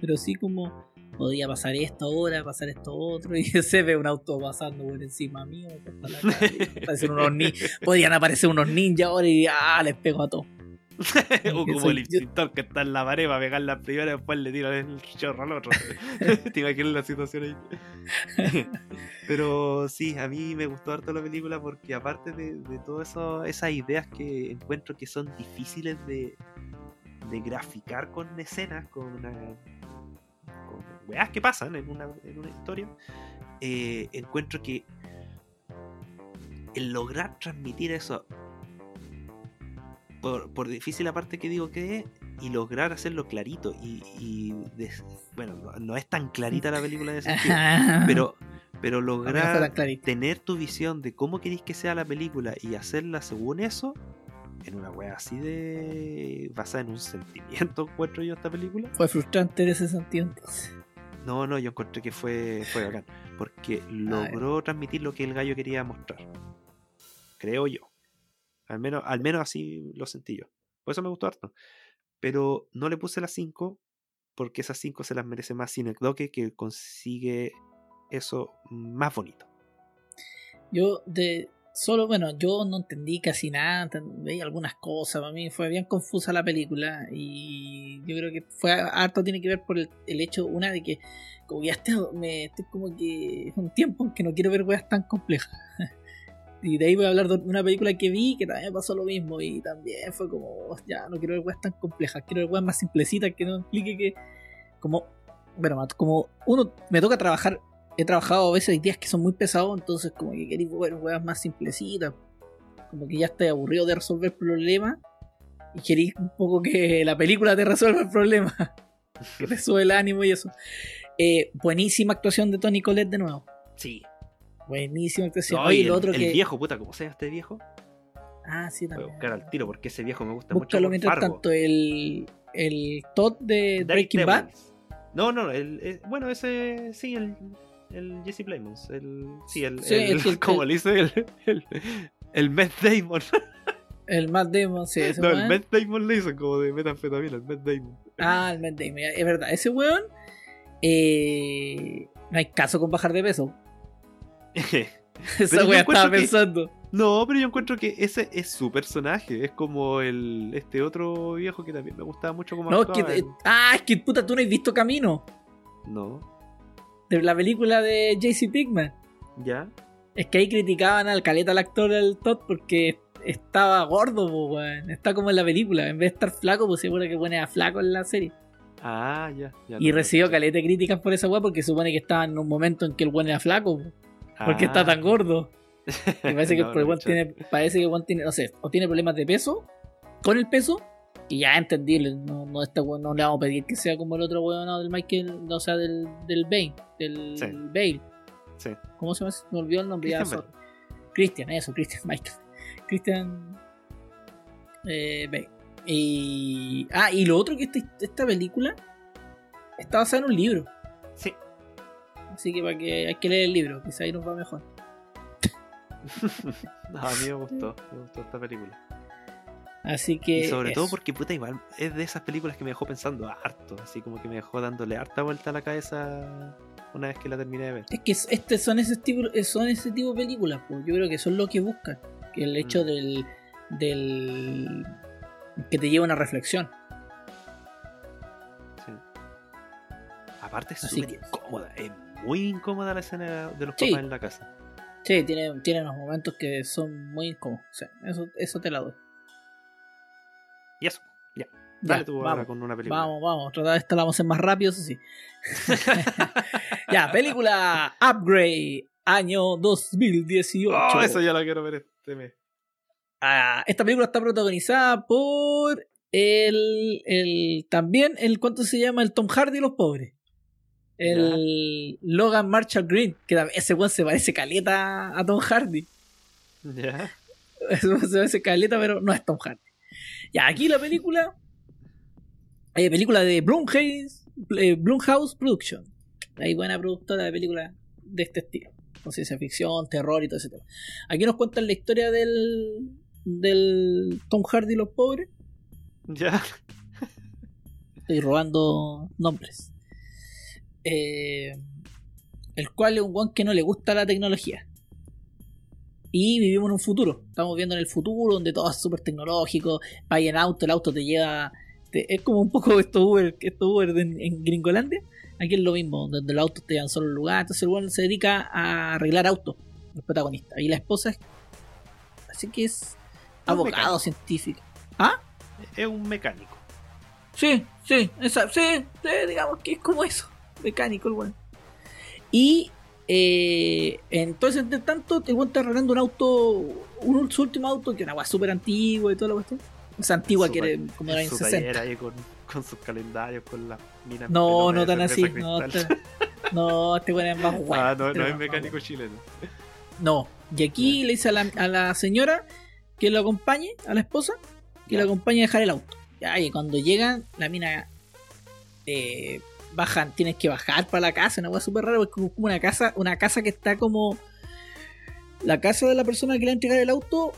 [SPEAKER 1] Pero sí como podía pasar esto ahora, pasar esto otro, y se ve un auto pasando por encima mío, por la calle, aparecen unos ni- podrían aparecer unos ninjas ahora y ah, les pego a todos.
[SPEAKER 2] O como el extintor que está en la pared para pegar la primera y después le tira el chorro al otro. Te imaginas la situación ahí. Pero sí, a mí me gustó harto la película porque aparte de, de todas esas ideas que encuentro que son difíciles de, de graficar con escenas, con, una, con weas que pasan en una, en una historia, eh, encuentro que el lograr transmitir eso por, por difícil la parte que digo que es y lograr hacerlo clarito y, y des- bueno no, no es tan clarita la película en ese sentido pero pero lograr tener tu visión de cómo queréis que sea la película y hacerla según eso en una wea así de basada en un sentimiento encuentro yo esta película.
[SPEAKER 1] Fue frustrante en ese sentido entonces.
[SPEAKER 2] no no yo encontré que fue fue bacán porque logró transmitir lo que el gallo quería mostrar creo yo al menos al menos así lo sentí yo. Por eso me gustó harto. Pero no le puse las 5 porque esas 5 se las merece más Cinecdoque que consigue eso más bonito.
[SPEAKER 1] Yo de solo, bueno, yo no entendí casi nada, veía algunas cosas, para mí fue bien confusa la película y yo creo que fue harto tiene que ver por el, el hecho, una de que como ya estoy, me, estoy como que es un tiempo en que no quiero ver weas tan complejas. Y de ahí voy a hablar de una película que vi que también pasó lo mismo y también fue como, "Oh, ya no quiero ver weas tan complejas, quiero ver weas más simplecitas que no implique que, como, bueno, como uno me toca trabajar he trabajado a veces días que son muy pesados, entonces como que queréis ver weas más simplecitas. Como que ya estoy aburrido de resolver problemas y queréis un poco que la película te resuelva el problema. que te el ánimo y eso. Eh, buenísima actuación de Tony Colette de nuevo.
[SPEAKER 2] sí
[SPEAKER 1] Buenísima actuación.
[SPEAKER 2] No,
[SPEAKER 1] Oye,
[SPEAKER 2] el,
[SPEAKER 1] otro
[SPEAKER 2] el
[SPEAKER 1] que.
[SPEAKER 2] viejo puta cómo se llama este viejo
[SPEAKER 1] Ah, sí,
[SPEAKER 2] voy a
[SPEAKER 1] también.
[SPEAKER 2] buscar al tiro porque ese viejo me gusta
[SPEAKER 1] Búscalo
[SPEAKER 2] mucho
[SPEAKER 1] mientras
[SPEAKER 2] Fargo.
[SPEAKER 1] tanto. El, el Todd de
[SPEAKER 2] David
[SPEAKER 1] Breaking Bad.
[SPEAKER 2] No no el, el- bueno ese sí el el Jesse Plemons el sí el,
[SPEAKER 1] Sí,
[SPEAKER 2] el-
[SPEAKER 1] el el-
[SPEAKER 2] le dice el el, el Matt Damon
[SPEAKER 1] El Matt Damon, sí, ese
[SPEAKER 2] no el. Matt Damon le dicen como de metanfetamina el Matt Damon
[SPEAKER 1] Ah, el Matt Damon, es verdad. Ese weón. Eh, no hay caso con bajar de peso. Esa wea estaba
[SPEAKER 2] que-
[SPEAKER 1] pensando.
[SPEAKER 2] No, pero yo encuentro que ese es su personaje. Es como el este otro viejo que también me gustaba mucho como
[SPEAKER 1] No, que, ah, es que puta, tú no has visto Camino.
[SPEAKER 2] No,
[SPEAKER 1] De la película de JC Pigman.
[SPEAKER 2] ya.
[SPEAKER 1] Es que ahí criticaban al caleta al actor del Todd porque estaba gordo, po, weón. Está como en la película. En vez de estar flaco, pues seguro que pone a flaco en la serie.
[SPEAKER 2] Ah, ya. ya
[SPEAKER 1] Y
[SPEAKER 2] no,
[SPEAKER 1] recibió
[SPEAKER 2] no,
[SPEAKER 1] caleta de críticas por esa weá porque supone que estaba en un momento en que el weón era flaco. po, Porque está tan
[SPEAKER 2] Ah.
[SPEAKER 1] gordo. Y parece que
[SPEAKER 2] No,
[SPEAKER 1] el
[SPEAKER 2] no,
[SPEAKER 1] tiene, parece que weón tiene, no sé, o tiene problemas de peso con el peso. Y ya entendible, no, no, este no le vamos a pedir que sea como el otro weón no, del Michael, o sea, del, del Bane, del
[SPEAKER 2] Sí.
[SPEAKER 1] Bale.
[SPEAKER 2] Sí.
[SPEAKER 1] ¿Cómo se llama? Me olvidó el nombre.
[SPEAKER 2] Christian
[SPEAKER 1] eso, Christian Michael. Christian eh, Bale. Y. Ah, y lo otro que esta, esta película está basada en un libro.
[SPEAKER 2] Sí.
[SPEAKER 1] Así que para que hay que leer el libro, quizá ahí nos va mejor.
[SPEAKER 2] No, a mí me gustó. Me gustó esta película.
[SPEAKER 1] Así que.
[SPEAKER 2] Y sobre todo porque, puta, igual es de esas películas que me dejó pensando harto. Así como que me dejó dándole harta vuelta a la cabeza una vez que la terminé de ver.
[SPEAKER 1] Es que es- este son ese tipo, son ese tipo de películas, pues. Yo creo que son lo que buscan. Que el hecho
[SPEAKER 2] Mm.
[SPEAKER 1] del. del. que te lleva a una reflexión.
[SPEAKER 2] Sí. Aparte es súper incómoda. Es muy incómoda la escena de los
[SPEAKER 1] Sí.
[SPEAKER 2] papás en la casa.
[SPEAKER 1] Sí, tiene, tiene unos momentos que son muy incómodos. O sea, eso, eso te la doy.
[SPEAKER 2] Y eso, ya.
[SPEAKER 1] Ya,
[SPEAKER 2] Dale tú ahora
[SPEAKER 1] vamos,
[SPEAKER 2] con una película.
[SPEAKER 1] vamos, vamos. Tratar de esta la vamos a hacer más rápido, eso sí. ya, película Upgrade, año 2018.
[SPEAKER 2] Oh, eso ya la quiero ver este mes.
[SPEAKER 1] Ah, esta película está protagonizada por el, el también el cuánto se llama el Tom Hardy y los pobres el Logan Marshall Green que ese weón se parece caleta a Tom Hardy
[SPEAKER 2] Ya.
[SPEAKER 1] Ese se parece caleta pero no es Tom Hardy ya aquí la película eh, película de Blumhouse eh, Blumhouse Production hay buena productora de películas de este estilo con ciencia ficción terror y todo ese tema aquí nos cuentan la historia del del Tom Hardy y los pobres
[SPEAKER 2] Ya.
[SPEAKER 1] Estoy robando nombres. Eh, el cual es un guan que no le gusta la tecnología. Y vivimos en un futuro. Estamos viendo en el futuro donde todo es súper tecnológico. Vaya en auto, el auto te lleva. te- es como un poco esto Uber, esto Uber de- en, Gringolandia. Aquí es lo mismo, donde los autos te llevan solo al lugar. Entonces el guan se dedica a arreglar autos, el protagonista. Y la esposa es. Así que es abogado científico.
[SPEAKER 2] Es un mecánico.
[SPEAKER 1] Sí, sí, esa, sí, sí, digamos que es como eso, mecánico el weón. Y eh, entonces, entre tanto, el weón está arreglando un auto, un, su último auto, que es una súper antigua y toda la cuestión. Es antigua,
[SPEAKER 2] Su
[SPEAKER 1] que era como era
[SPEAKER 2] en
[SPEAKER 1] en
[SPEAKER 2] su
[SPEAKER 1] 60.
[SPEAKER 2] taller ahí con, con sus calendarios, con las minas.
[SPEAKER 1] No, no tan así, no, este- no, este weón es más guay.
[SPEAKER 2] Ah, no,
[SPEAKER 1] este
[SPEAKER 2] no
[SPEAKER 1] weón
[SPEAKER 2] es mecánico chileno.
[SPEAKER 1] No, y aquí le dice a la, a la señora que lo acompañe, a la esposa, que
[SPEAKER 2] Ya.
[SPEAKER 1] lo acompañe a dejar el auto. Ya, y cuando llegan, la mina eh, bajan, tienes que bajar para la casa, una cosa súper rara, porque como una casa, una casa que está como. La casa de la persona que le va a entregar el auto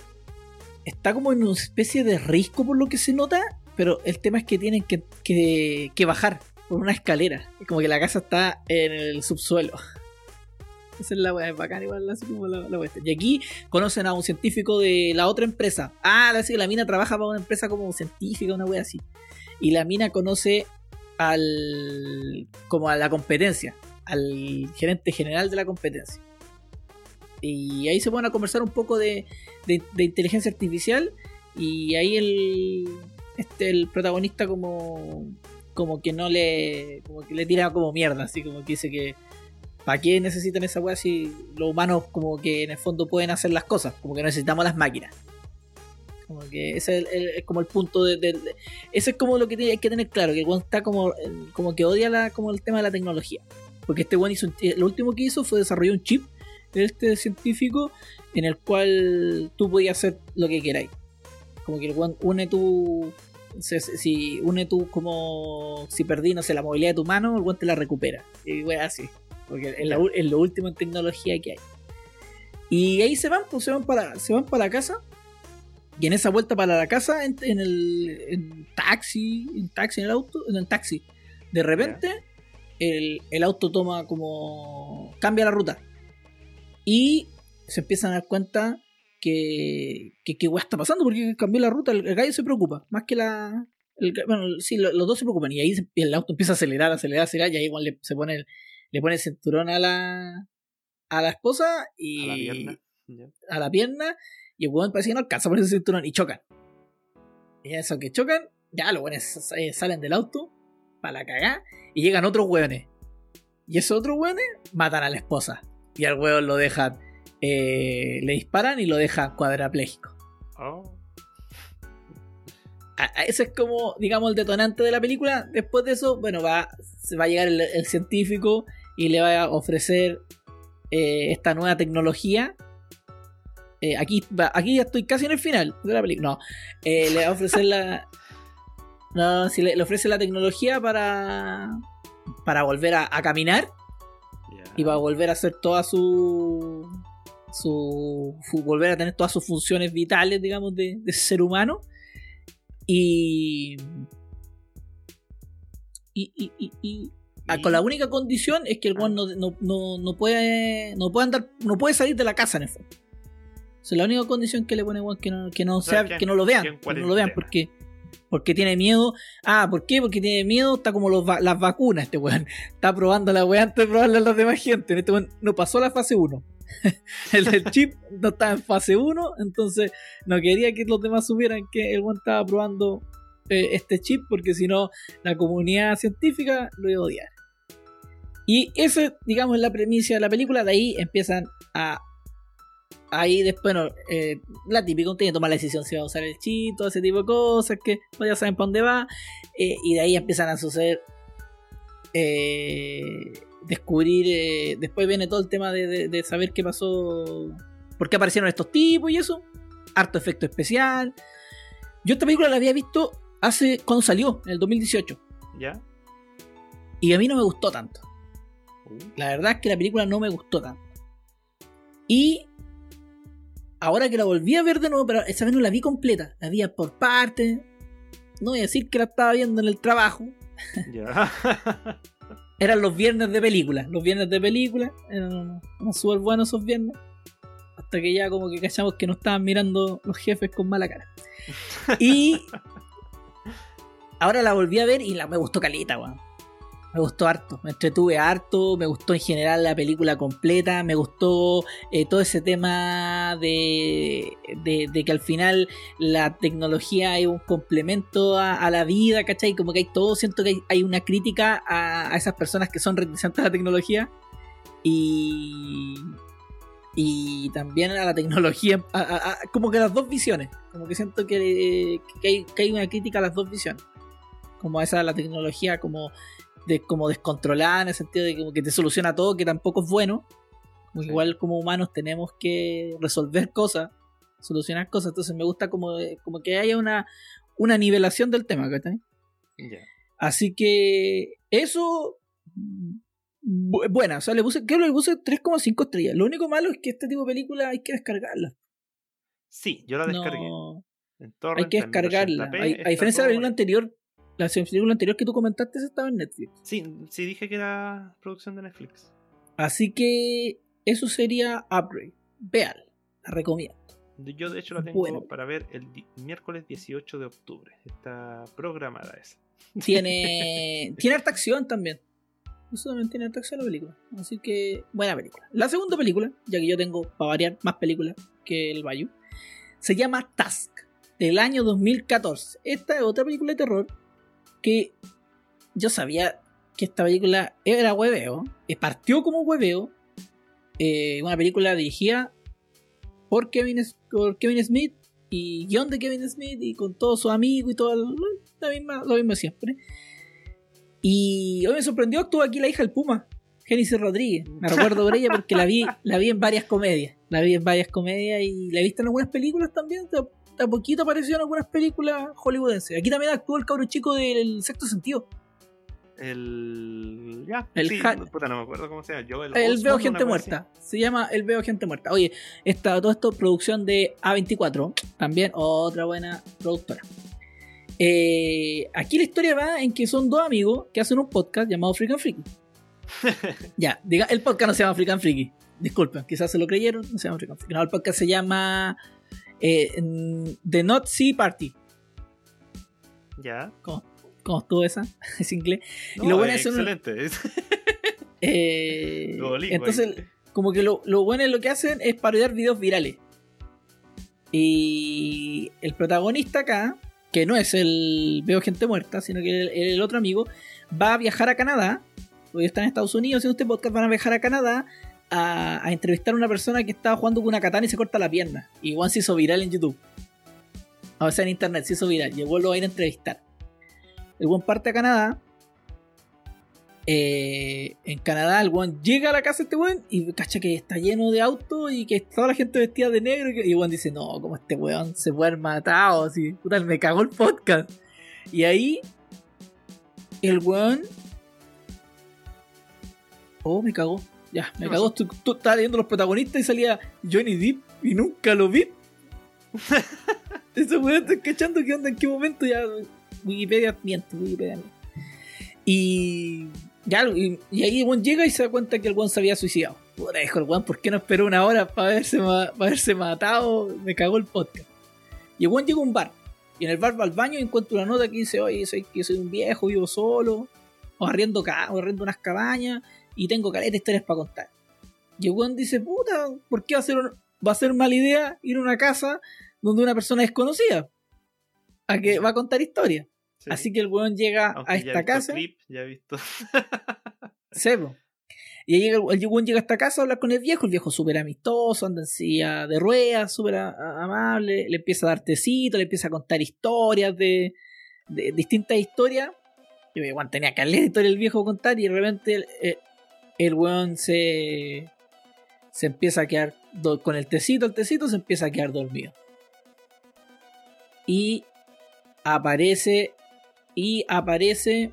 [SPEAKER 1] está como en una especie de risco por lo que se nota, pero el tema es que tienen que, que, que bajar por una escalera. Es como que la casa está en el subsuelo. Esa es la weá, es bacán igual, así como la, la. Y aquí conocen a un científico de la otra empresa. Ah, la, la mina trabaja para una empresa como científica, una wea así. Y la mina conoce al. como a la competencia, al gerente general de la competencia. Y ahí se ponen a conversar un poco de, de, de inteligencia artificial. Y ahí el. Este, el protagonista como. como que no le. como que le tira como mierda, así como que dice que. ¿Para qué necesitan esa weá si los humanos como que en el fondo pueden hacer las cosas? Como que necesitamos las máquinas. Como que ese es, el- el- es como el punto de, de- de- Ese es como lo que hay que tener claro, que el weón está como, el- como que odia la, como el tema de la tecnología. Porque este weón hizo, un- eh, lo último que hizo fue desarrollar un chip de este científico en el cual tú podías hacer lo que queráis. Como que el weón une tu... Si une tu como... Si perdí, no sé, la movilidad de tu mano, el weón te la recupera. Y weón así. Porque es, la es lo último en tecnología que hay. Y ahí se van, pues se van para, se van para la casa. Y en esa vuelta para la casa, en, en el en taxi, en taxi, en el auto, en el taxi, de repente el, el auto toma como. cambia la ruta. Y se empiezan a dar cuenta que. que qué weá está pasando, porque cambió la ruta. El, el gallo se preocupa, más que la. el bueno, sí, lo- los dos se preocupan. Y ahí el auto empieza a acelerar, acelerar, acelerar. Y ahí igual le, se pone el, le pone el cinturón a la. a la esposa y.
[SPEAKER 2] A la pierna.
[SPEAKER 1] A la pierna y el weón parece que no alcanza por ese cinturón y chocan. Y eso que chocan, ya los weones eh, salen del auto para la cagá y llegan otros weones. Y esos otros weones matan a la esposa. Y al weón lo dejan, eh, le disparan y lo dejan cuadrapléjico.
[SPEAKER 2] Oh.
[SPEAKER 1] A- a- Ese es como, digamos, el detonante de la película. Después de eso, bueno, va, se va a llegar el, el científico y le va a ofrecer eh, esta nueva tecnología. Eh, aquí, aquí ya estoy casi en el final de la película. No, eh, le va a ofrecer la. No, si le, le ofrece la tecnología para. para volver a, a caminar
[SPEAKER 2] Ya.
[SPEAKER 1] y va a volver a hacer toda su. su. volver a tener todas sus funciones vitales, digamos, de, de ser humano. Y. Y. y, y- y- ah, con la única condición es que el weón no, no, no, no puede. no puede andar. no puede salir de la casa en el fondo. Es la única condición que le pone weón que no, que no
[SPEAKER 2] sea, que-
[SPEAKER 1] que no lo vean.
[SPEAKER 2] que en
[SPEAKER 1] no lo vean porque. Porque tiene miedo. Ah, ¿por qué? Porque tiene miedo. Está como los va- las vacunas, este weón. Está probando la weá antes de probarla a los demás gente. Este weón no pasó la fase 1. el del chip no estaba en fase 1, entonces no quería que los demás supieran que el one estaba probando eh, este chip, porque si no, la comunidad científica lo iba a odiar. Y esa, digamos, es la premisa de la película. De ahí empiezan a. Ahí después, bueno, eh, la típica, tiene que tomar la decisión si va a usar el chip, todo ese tipo de cosas, que pues, ya saben para dónde va. Eh, y de ahí empiezan a suceder. Eh, descubrir. eh, después viene todo el tema de, de- de saber qué pasó. ¿Por qué aparecieron estos tipos y eso? Harto efecto especial. Yo esta película la había visto hace. cuando salió, en el 2018.
[SPEAKER 2] ¿Ya?
[SPEAKER 1] Y a mí no me gustó tanto.
[SPEAKER 2] Uh,
[SPEAKER 1] La verdad es que la película no me gustó tanto. Y ahora que la volví a ver de nuevo, pero esa vez no la vi completa, la vi por partes. No voy a decir que la estaba viendo en el trabajo.
[SPEAKER 2] ya.
[SPEAKER 1] Eran los viernes de película. Los viernes de película. Eran eran súper buenos esos viernes. Hasta que ya como que cachamos que nos estaban mirando los jefes con mala cara. Y ahora la volví a ver y la, me gustó caleta, weón. Me gustó harto, me entretuve harto, me gustó en general la película completa, me gustó eh, todo ese tema de, de, que al final la tecnología es un complemento a, a la vida, ¿cachai? Como que hay todo, siento que hay, una crítica a, a esas personas que son reticentes a la tecnología y, y también a la tecnología, a- a- a- como que las dos visiones, como que siento que, que, hay, que hay una crítica a las dos visiones, como esa de la tecnología como, de, como descontrolada en el sentido de que, como que te soluciona todo, que tampoco es bueno, como
[SPEAKER 2] Sí.
[SPEAKER 1] igual como humanos tenemos que resolver cosas, solucionar cosas, entonces me gusta como, como que haya una, una nivelación del tema, ¿cachai? Así que eso. bu- Buena, o sea, le puse, creo que le puse 3,5 estrellas. Lo único malo es que este tipo de película hay que descargarla.
[SPEAKER 2] Sí, yo la descargué.
[SPEAKER 1] No,
[SPEAKER 2] En
[SPEAKER 1] hay que
[SPEAKER 2] en
[SPEAKER 1] descargarla.
[SPEAKER 2] 1080p,
[SPEAKER 1] Hay- a diferencia de la película anterior, la película anterior que tú comentaste estaba en Netflix.
[SPEAKER 2] Sí, sí dije que era producción de Netflix.
[SPEAKER 1] Así que eso sería Upgrade. Vean, la recomiendo.
[SPEAKER 2] Yo de hecho la tengo
[SPEAKER 1] Bueno.
[SPEAKER 2] para ver el miércoles 18 de octubre. Está programada esa.
[SPEAKER 1] Tiene, tiene harta acción también. Eso también tiene harta acción la película. Así que, buena película. La segunda película, ya que yo tengo, para variar, más películas que el Bayu, se llama Task, del año 2014. Esta es otra película de terror que yo sabía que esta película era hueveo. eh, Partió como hueveo. eh, una película dirigida por Kevin, por Kevin Smith y guion de Kevin Smith y con todos sus amigos y todo misma, lo mismo siempre. Y hoy me sorprendió, estuvo aquí la hija del Puma, Genesis Rodríguez. Me recuerdo por ella porque la vi, la vi en varias comedias. La vi en varias comedias y la he visto en algunas películas también. A poquito apareció en algunas películas hollywoodenses. Aquí también actuó el cabro chico del sexto sentido.
[SPEAKER 2] El. Ya.
[SPEAKER 1] El
[SPEAKER 2] sí, puta, no me acuerdo cómo se llama. Yo, el
[SPEAKER 1] Veo Gente Muerta. Se llama El Veo Gente Muerta. Oye, esta, todo esto producción de A24. También otra buena productora. Eh, aquí la historia va en que son dos amigos que hacen un podcast llamado Freakin' Freaky. ya, diga, el podcast no se llama Freakin' Freaky. Disculpen, quizás se lo creyeron, no se llama Freakin' Freaky. No, el podcast se llama eh, mm, The Not See Party.
[SPEAKER 2] Ya.
[SPEAKER 1] ¿Cómo, cómo estuvo esa? es inglés.
[SPEAKER 2] No,
[SPEAKER 1] lo bueno
[SPEAKER 2] es
[SPEAKER 1] es un-
[SPEAKER 2] excelente. es-
[SPEAKER 1] Eh, entonces,
[SPEAKER 2] ahí.
[SPEAKER 1] como que lo, lo bueno es lo que hacen es parodiar videos virales. Y el protagonista acá, que no es el Veo Gente Muerta, sino que el, el otro amigo, va a viajar a Canadá, porque está en Estados Unidos haciendo este podcast, van a viajar a Canadá a, entrevistar a una persona que estaba jugando con una katana y se corta la pierna. Y Juan se hizo viral en YouTube. O sea, en internet se hizo viral. Weón lo va a ir a entrevistar. El buen parte a Canadá. Eh, en Canadá, el weón llega a la casa de este weón y cacha que está lleno de autos y que toda la gente vestida de negro. Y weón dice: No, como este weón se puede haber matado. Así, puta, me cagó el podcast. Y ahí, el weón. Oh, me cagó. Ya, me
[SPEAKER 2] ¿Qué
[SPEAKER 1] cagó. Tú, tú estabas viendo los protagonistas y salía Johnny Depp y nunca lo vi. Ese weón estoy cachando qué onda, en qué momento ya. Wikipedia miente, Wikipedia miente. Y. Ya, y, y ahí el llega y se da cuenta que el weón se había suicidado. Puta, dijo el weón, ¿por qué no esperó una hora para haberse, ma- para haberse matado? Me cagó el podcast. Y el llega a un bar. Y en el bar va al baño y encuentra una nota que dice: Oye, soy, que soy un viejo, vivo solo, o arriendo, ca- o arriendo unas cabañas y tengo caleta de historias para contar. Y el weón dice, puta, ¿por qué va a ser, un- va a ser mala idea ir a una casa donde una persona desconocida? A que va a contar historia.
[SPEAKER 2] Sí.
[SPEAKER 1] Así que el weón llega
[SPEAKER 2] Aunque
[SPEAKER 1] a
[SPEAKER 2] ya
[SPEAKER 1] esta
[SPEAKER 2] visto
[SPEAKER 1] casa.
[SPEAKER 2] clip, ya he visto.
[SPEAKER 1] Sebo. Y ahí llega, el weón llega a esta casa a hablar con el viejo, el viejo súper amistoso, anda en silla de ruedas, súper amable, le empieza a dar tecito, le empieza a contar historias de, de distintas historias. Y weón tenía caleta de historia el viejo a contar y de repente el, el, el weón se, se empieza a quedar con el tecito, el tecito se empieza a quedar dormido. Y aparece, y aparece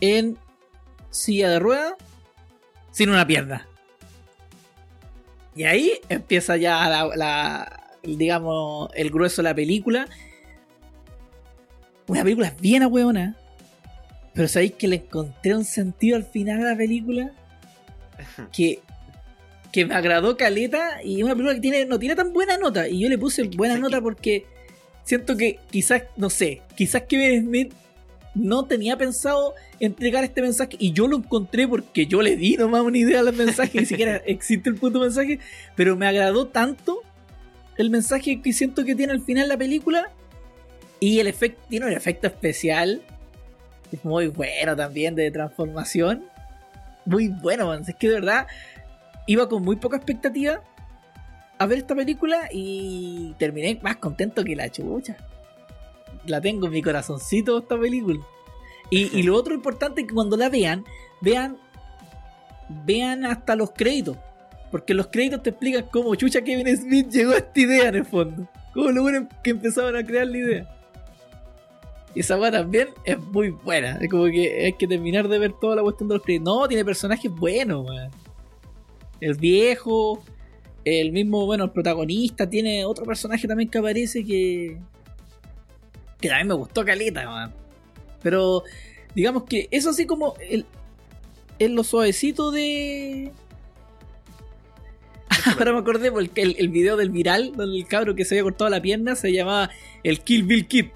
[SPEAKER 1] en silla de ruedas sin una pierna. Y ahí empieza ya la, la- digamos, el grueso de la película. Una película bien ahueona. Pero sabéis que le encontré un sentido al final de la película que, que me agradó caleta y una película que tiene, no tiene tan buena nota. Y yo le puse buena nota porque siento que quizás, no sé, quizás Kevin Smith no tenía pensado entregar este mensaje y yo lo encontré porque yo le di nomás una idea al mensaje, ni siquiera existe el puto mensaje, pero me agradó tanto el mensaje que siento que tiene al final la película y el efecto, tiene un efecto especial muy bueno también de transformación, muy bueno, man. es que de verdad iba con muy poca expectativa a ver esta película y terminé más contento que la chucha la tengo en mi corazoncito esta película. Y, y lo otro importante es que cuando la vean, vean, vean hasta los créditos. Porque los créditos te explican cómo Chucha Kevin Smith llegó a esta idea en el fondo. Cómo lo bueno que empezaban a crear la idea. Y esa weá también es muy buena. Es como que hay que terminar de ver toda la cuestión de los créditos. No, tiene personajes buenos, weón. El viejo, el mismo, bueno, el protagonista, tiene otro personaje también que aparece que, que también me gustó caleta, man. Pero digamos que eso así como el, es lo suavecito de... Ahora me acordé porque el, el video del viral, donde el cabro que se había cortado la pierna se llamaba el Kill Bill Kid.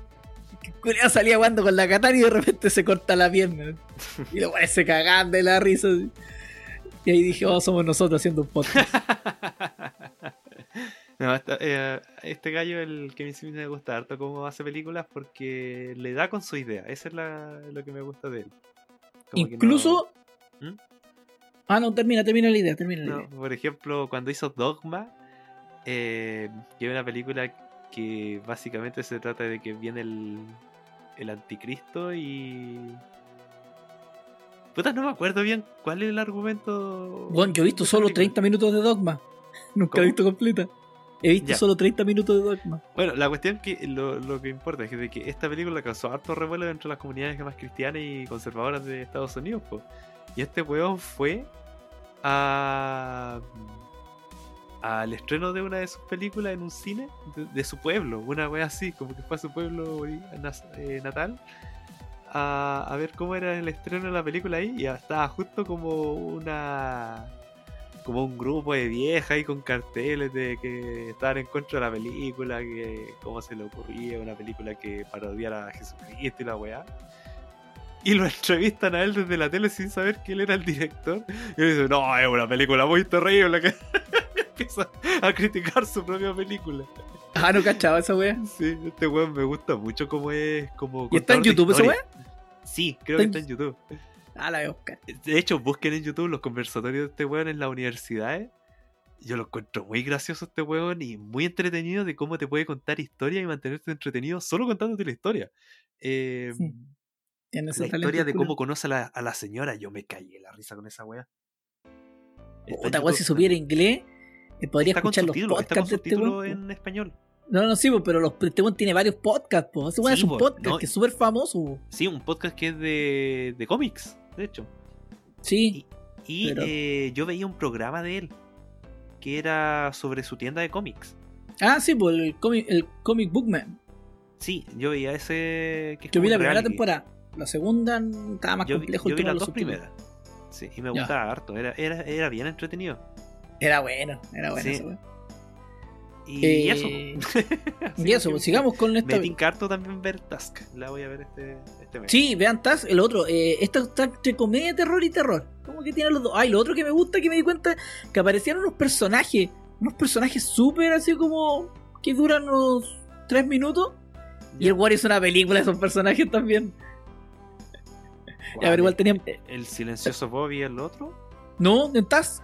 [SPEAKER 1] Que culiao salía jugando con la katana y de repente se corta la pierna. Y lo se cagando de la risa. así. Y ahí dije, oh, somos nosotros haciendo un podcast.
[SPEAKER 2] No, esta- eh, este gallo, el que a mí me gusta harto cómo hace películas porque le da con su idea. Eso es la- lo que me gusta de él. Como
[SPEAKER 1] Incluso...
[SPEAKER 2] ¿Mm?
[SPEAKER 1] Ah, no, termina, termina la idea, termina la
[SPEAKER 2] no-
[SPEAKER 1] idea.
[SPEAKER 2] por ejemplo, cuando hizo Dogma, eh, que es una película que básicamente se trata de que viene el, el anticristo y... Puta, no me acuerdo bien cuál es el argumento.
[SPEAKER 1] Bueno, yo he visto solo
[SPEAKER 2] película.
[SPEAKER 1] 30 minutos de Dogma. Nunca
[SPEAKER 2] ¿Cómo?
[SPEAKER 1] he visto completa. He visto
[SPEAKER 2] Ya.
[SPEAKER 1] solo 30 minutos de Dogma.
[SPEAKER 2] Bueno, la cuestión que lo, lo que importa es de que esta película causó harto revuelo entre las comunidades más cristianas y conservadoras de Estados Unidos. po. Y este weón fue a al estreno de una de sus películas en un cine de, su pueblo, una wea así, como que fue a su pueblo eh, natal a, a ver cómo era el estreno de la película ahí y estaba justo como una como un grupo de viejas ahí con carteles de que estaban en contra de la película, que cómo se le ocurría una película que parodiara a Jesucristo y la weá. Y lo entrevistan a él desde la tele sin saber que él era el director. Y él dice, no, es una película muy terrible. Empieza a criticar su propia película.
[SPEAKER 1] Ah, no cachaba esa wea.
[SPEAKER 2] Sí, este weón me gusta mucho cómo es. Como
[SPEAKER 1] ¿Y está en YouTube esa wea?
[SPEAKER 2] Sí, creo que
[SPEAKER 1] Está en-
[SPEAKER 2] YouTube.
[SPEAKER 1] Ah, la voy a buscar.
[SPEAKER 2] De hecho, busquen en YouTube los conversatorios de este weón en las universidades. Yo lo encuentro muy gracioso este weón y muy entretenido de cómo te puede contar historia y mantenerte entretenido solo contándote la historia. Eh,
[SPEAKER 1] Sí,
[SPEAKER 2] la historia de cómo conoce a la, a la señora, yo me caí la risa con esa en
[SPEAKER 1] Puta, weón, si supiera inglés, podría
[SPEAKER 2] está con
[SPEAKER 1] escuchar los
[SPEAKER 2] subtítulos, está con
[SPEAKER 1] podcasts de este
[SPEAKER 2] en español.
[SPEAKER 1] No, no, sí, pero los, este tiene varios podcasts, po. Ese
[SPEAKER 2] Sí,
[SPEAKER 1] es un
[SPEAKER 2] po,
[SPEAKER 1] podcast
[SPEAKER 2] no,
[SPEAKER 1] que es súper famoso, po.
[SPEAKER 2] Sí, un podcast que es de, de cómics, de hecho.
[SPEAKER 1] Sí.
[SPEAKER 2] Y
[SPEAKER 1] Pero-
[SPEAKER 2] eh, yo veía un programa de él que era sobre su tienda de cómics.
[SPEAKER 1] Ah, sí, pues el comic, el comic Bookman.
[SPEAKER 2] Sí, yo veía ese. Que
[SPEAKER 1] Yo vi la primera
[SPEAKER 2] reality.
[SPEAKER 1] temporada. La segunda estaba más
[SPEAKER 2] Yo,
[SPEAKER 1] complejo
[SPEAKER 2] yo vi las dos primeras. Sí, y me
[SPEAKER 1] Ya.
[SPEAKER 2] gustaba harto. Era, era, era bien entretenido.
[SPEAKER 1] Era bueno, era bueno
[SPEAKER 2] Sí.
[SPEAKER 1] weá.
[SPEAKER 2] Y
[SPEAKER 1] Eh,
[SPEAKER 2] eso.
[SPEAKER 1] y eso, pues, sigamos con esta.
[SPEAKER 2] Me tinca harto también ver Task. La voy a ver este, este mes.
[SPEAKER 1] Sí, vean Taz, el otro. Eh, esta está entre comedia, terror y terror. Como que tiene los dos. Ay, lo otro que me gusta que me di cuenta que aparecieron unos personajes. Unos personajes súper así como. que duran unos 3 minutos. Y el War hizo una película de esos personajes también. A ver, igual tenían.
[SPEAKER 2] El silencioso Bobby y el otro.
[SPEAKER 1] No, en Taz.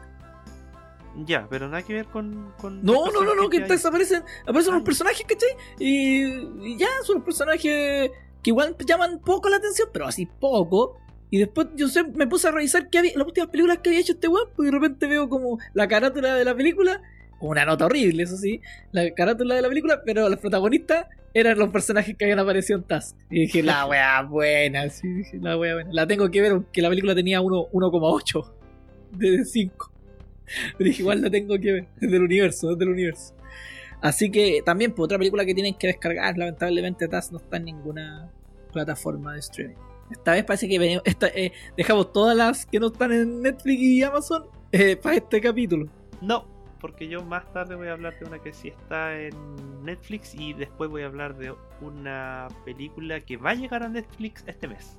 [SPEAKER 2] Ya, pero nada que ver con. con
[SPEAKER 1] No, no, no, no, que Taz aparecen, aparecen
[SPEAKER 2] Ah.
[SPEAKER 1] unos personajes, ¿cachai? Y, y ya, son unos personajes que igual llaman poco la atención, pero así poco. Y después yo sé, me puse a revisar qué había, las últimas películas que había hecho este weón, pues de repente veo como la carátula de la película, una nota horrible, eso sí, la carátula de la película, pero los protagonistas eran los personajes que habían aparecido en Taz. Y dije, la wea buena, sí, dije, la wea buena. La tengo que ver porque la película tenía uno- 1,8 de 5. Pero igual la tengo que ver, es del universo, es del universo. Así que también, pues, otra película que tienen que descargar, lamentablemente Taz no está en ninguna plataforma de streaming. Esta vez parece que venimos- eh, dejamos todas las que no están en Netflix y Amazon eh, para este capítulo.
[SPEAKER 2] No, porque yo más tarde voy a hablar de una que sí está en Netflix y después voy a hablar de una película que va a llegar a Netflix este mes.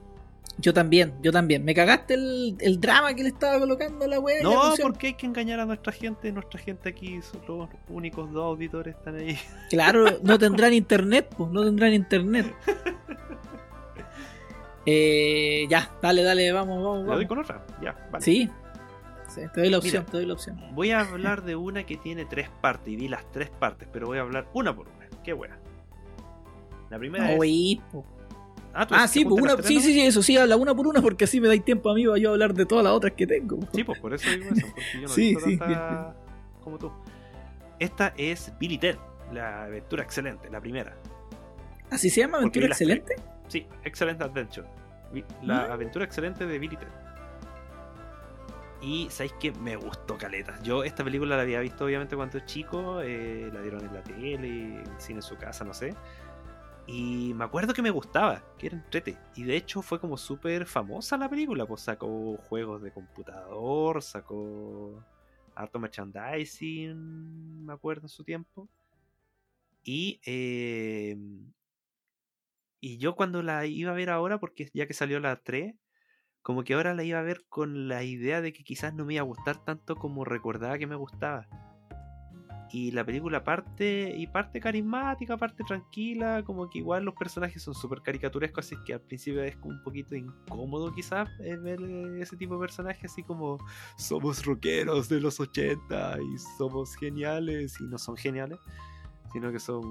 [SPEAKER 1] Yo también, yo también. Me cagaste el, el drama que le estaba colocando a la la
[SPEAKER 2] No, porque hay que engañar a nuestra gente. Nuestra gente aquí son los únicos dos auditores están ahí.
[SPEAKER 1] Claro, no tendrán internet, pues, no tendrán internet. Eh, ya, dale, dale, vamos, vamos,
[SPEAKER 2] Le doy
[SPEAKER 1] vamos.
[SPEAKER 2] con otra. Ya, vale.
[SPEAKER 1] Sí. Sí, te doy la opción,
[SPEAKER 2] Mira.
[SPEAKER 1] te doy la opción.
[SPEAKER 2] Voy a hablar de una que tiene tres partes y vi las tres partes, pero voy a hablar una por una. Qué buena. La primera es.
[SPEAKER 1] Oye, po.
[SPEAKER 2] Ah, ¿tú
[SPEAKER 1] Ah, sí, pues una, sí, sí, sí, eso sí, habla una por una porque así me dais tiempo a mí para yo hablar de todas las otras que tengo.
[SPEAKER 2] Sí, pues por eso digo eso, porque yo no
[SPEAKER 1] Sí,
[SPEAKER 2] he visto
[SPEAKER 1] sí,
[SPEAKER 2] tanta como tú. Esta es Billy Ted, la aventura excelente, la primera.
[SPEAKER 1] ¿Así se llama Aventura
[SPEAKER 2] las.
[SPEAKER 1] Excelente?
[SPEAKER 2] Sí, Excellent Adventure. La
[SPEAKER 1] Mm.
[SPEAKER 2] aventura excelente de Billy Ted. Y sabéis que me gustó caleta. Yo esta película la había visto obviamente cuando chico, eh, la dieron en la tele, en el cine en su casa, no sé. Y me acuerdo que me gustaba, que era entrete. Y de hecho fue como súper famosa la película, pues sacó juegos de computador, sacó harto merchandising, me acuerdo en su tiempo. Y eh, y yo cuando la iba a ver ahora, porque ya que salió la 3, como que ahora la iba a ver con la idea de que quizás no me iba a gustar tanto como recordaba que me gustaba. Y la película parte y parte carismática, parte tranquila, como que igual los personajes son súper caricaturescos, así que al principio es un poquito incómodo quizás eh, ver ese tipo de personajes así como somos rockeros de los 80 y somos geniales y no son geniales, sino que son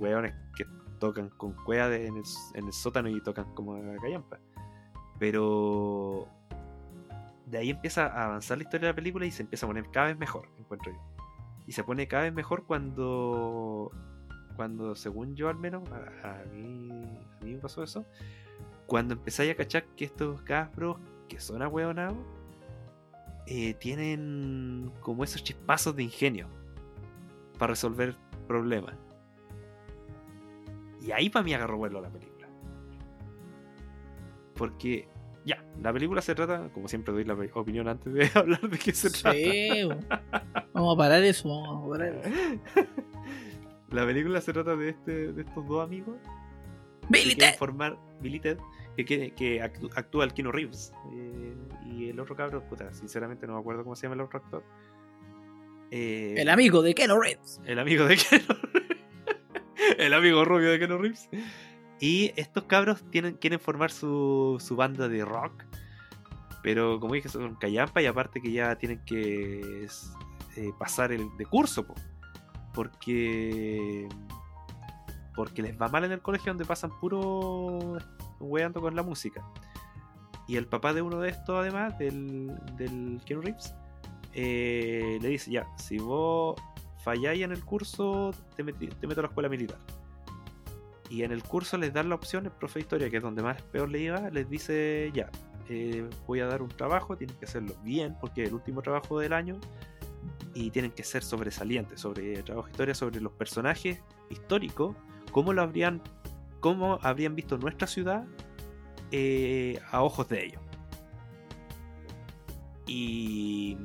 [SPEAKER 2] weones que tocan con cueva de- en, el, en el sótano y tocan como a callampa. Pero de ahí empieza a avanzar la historia de la película y se empieza a poner cada vez mejor, encuentro yo. Y se pone cada vez mejor cuando, cuando según yo al menos, a, mí, a mí me pasó eso, cuando empezáis a cachar que estos cabros que son ahueonados, eh, tienen como esos chispazos de ingenio para resolver problemas. Y ahí para mí agarró vuelo la película. Porque, ya, la película se trata, como siempre doy la opinión antes de hablar de qué se trata.
[SPEAKER 1] Sí, vamos a parar eso, vamos a parar eso.
[SPEAKER 2] La película se trata de, este, de estos dos amigos
[SPEAKER 1] Billy Ted.
[SPEAKER 2] formar Billy Ted, que, que actú- actúa el Keanu Reeves. eh, y el otro cabro, puta, sinceramente no me acuerdo cómo se llama el otro actor. Eh,
[SPEAKER 1] El amigo de Ken Reeves.
[SPEAKER 2] el amigo de Keanu Reeves. el amigo rubio de Keanu Reeves. Y estos cabros tienen, quieren formar su, su banda de rock. Pero como dije, son callampa y aparte que ya tienen que eh, pasar el de curso, po. porque porque les va mal en el colegio donde pasan puro weando con la música. Y el papá de uno de estos, además, del, del Keanu Reeves, eh, le dice, ya, si vos falláis en el curso, te, metí- te meto a la escuela militar. Y en el curso les dan la opción, el profe de historia, que es donde más peor le iba, les dice, ya, eh, voy a dar un trabajo, tienen que hacerlo bien, porque es el último trabajo del año, y tienen que ser sobresalientes, sobre trabajo de historia, sobre los personajes históricos, cómo lo habrían, cómo habrían visto nuestra ciudad eh, a ojos de ellos. Y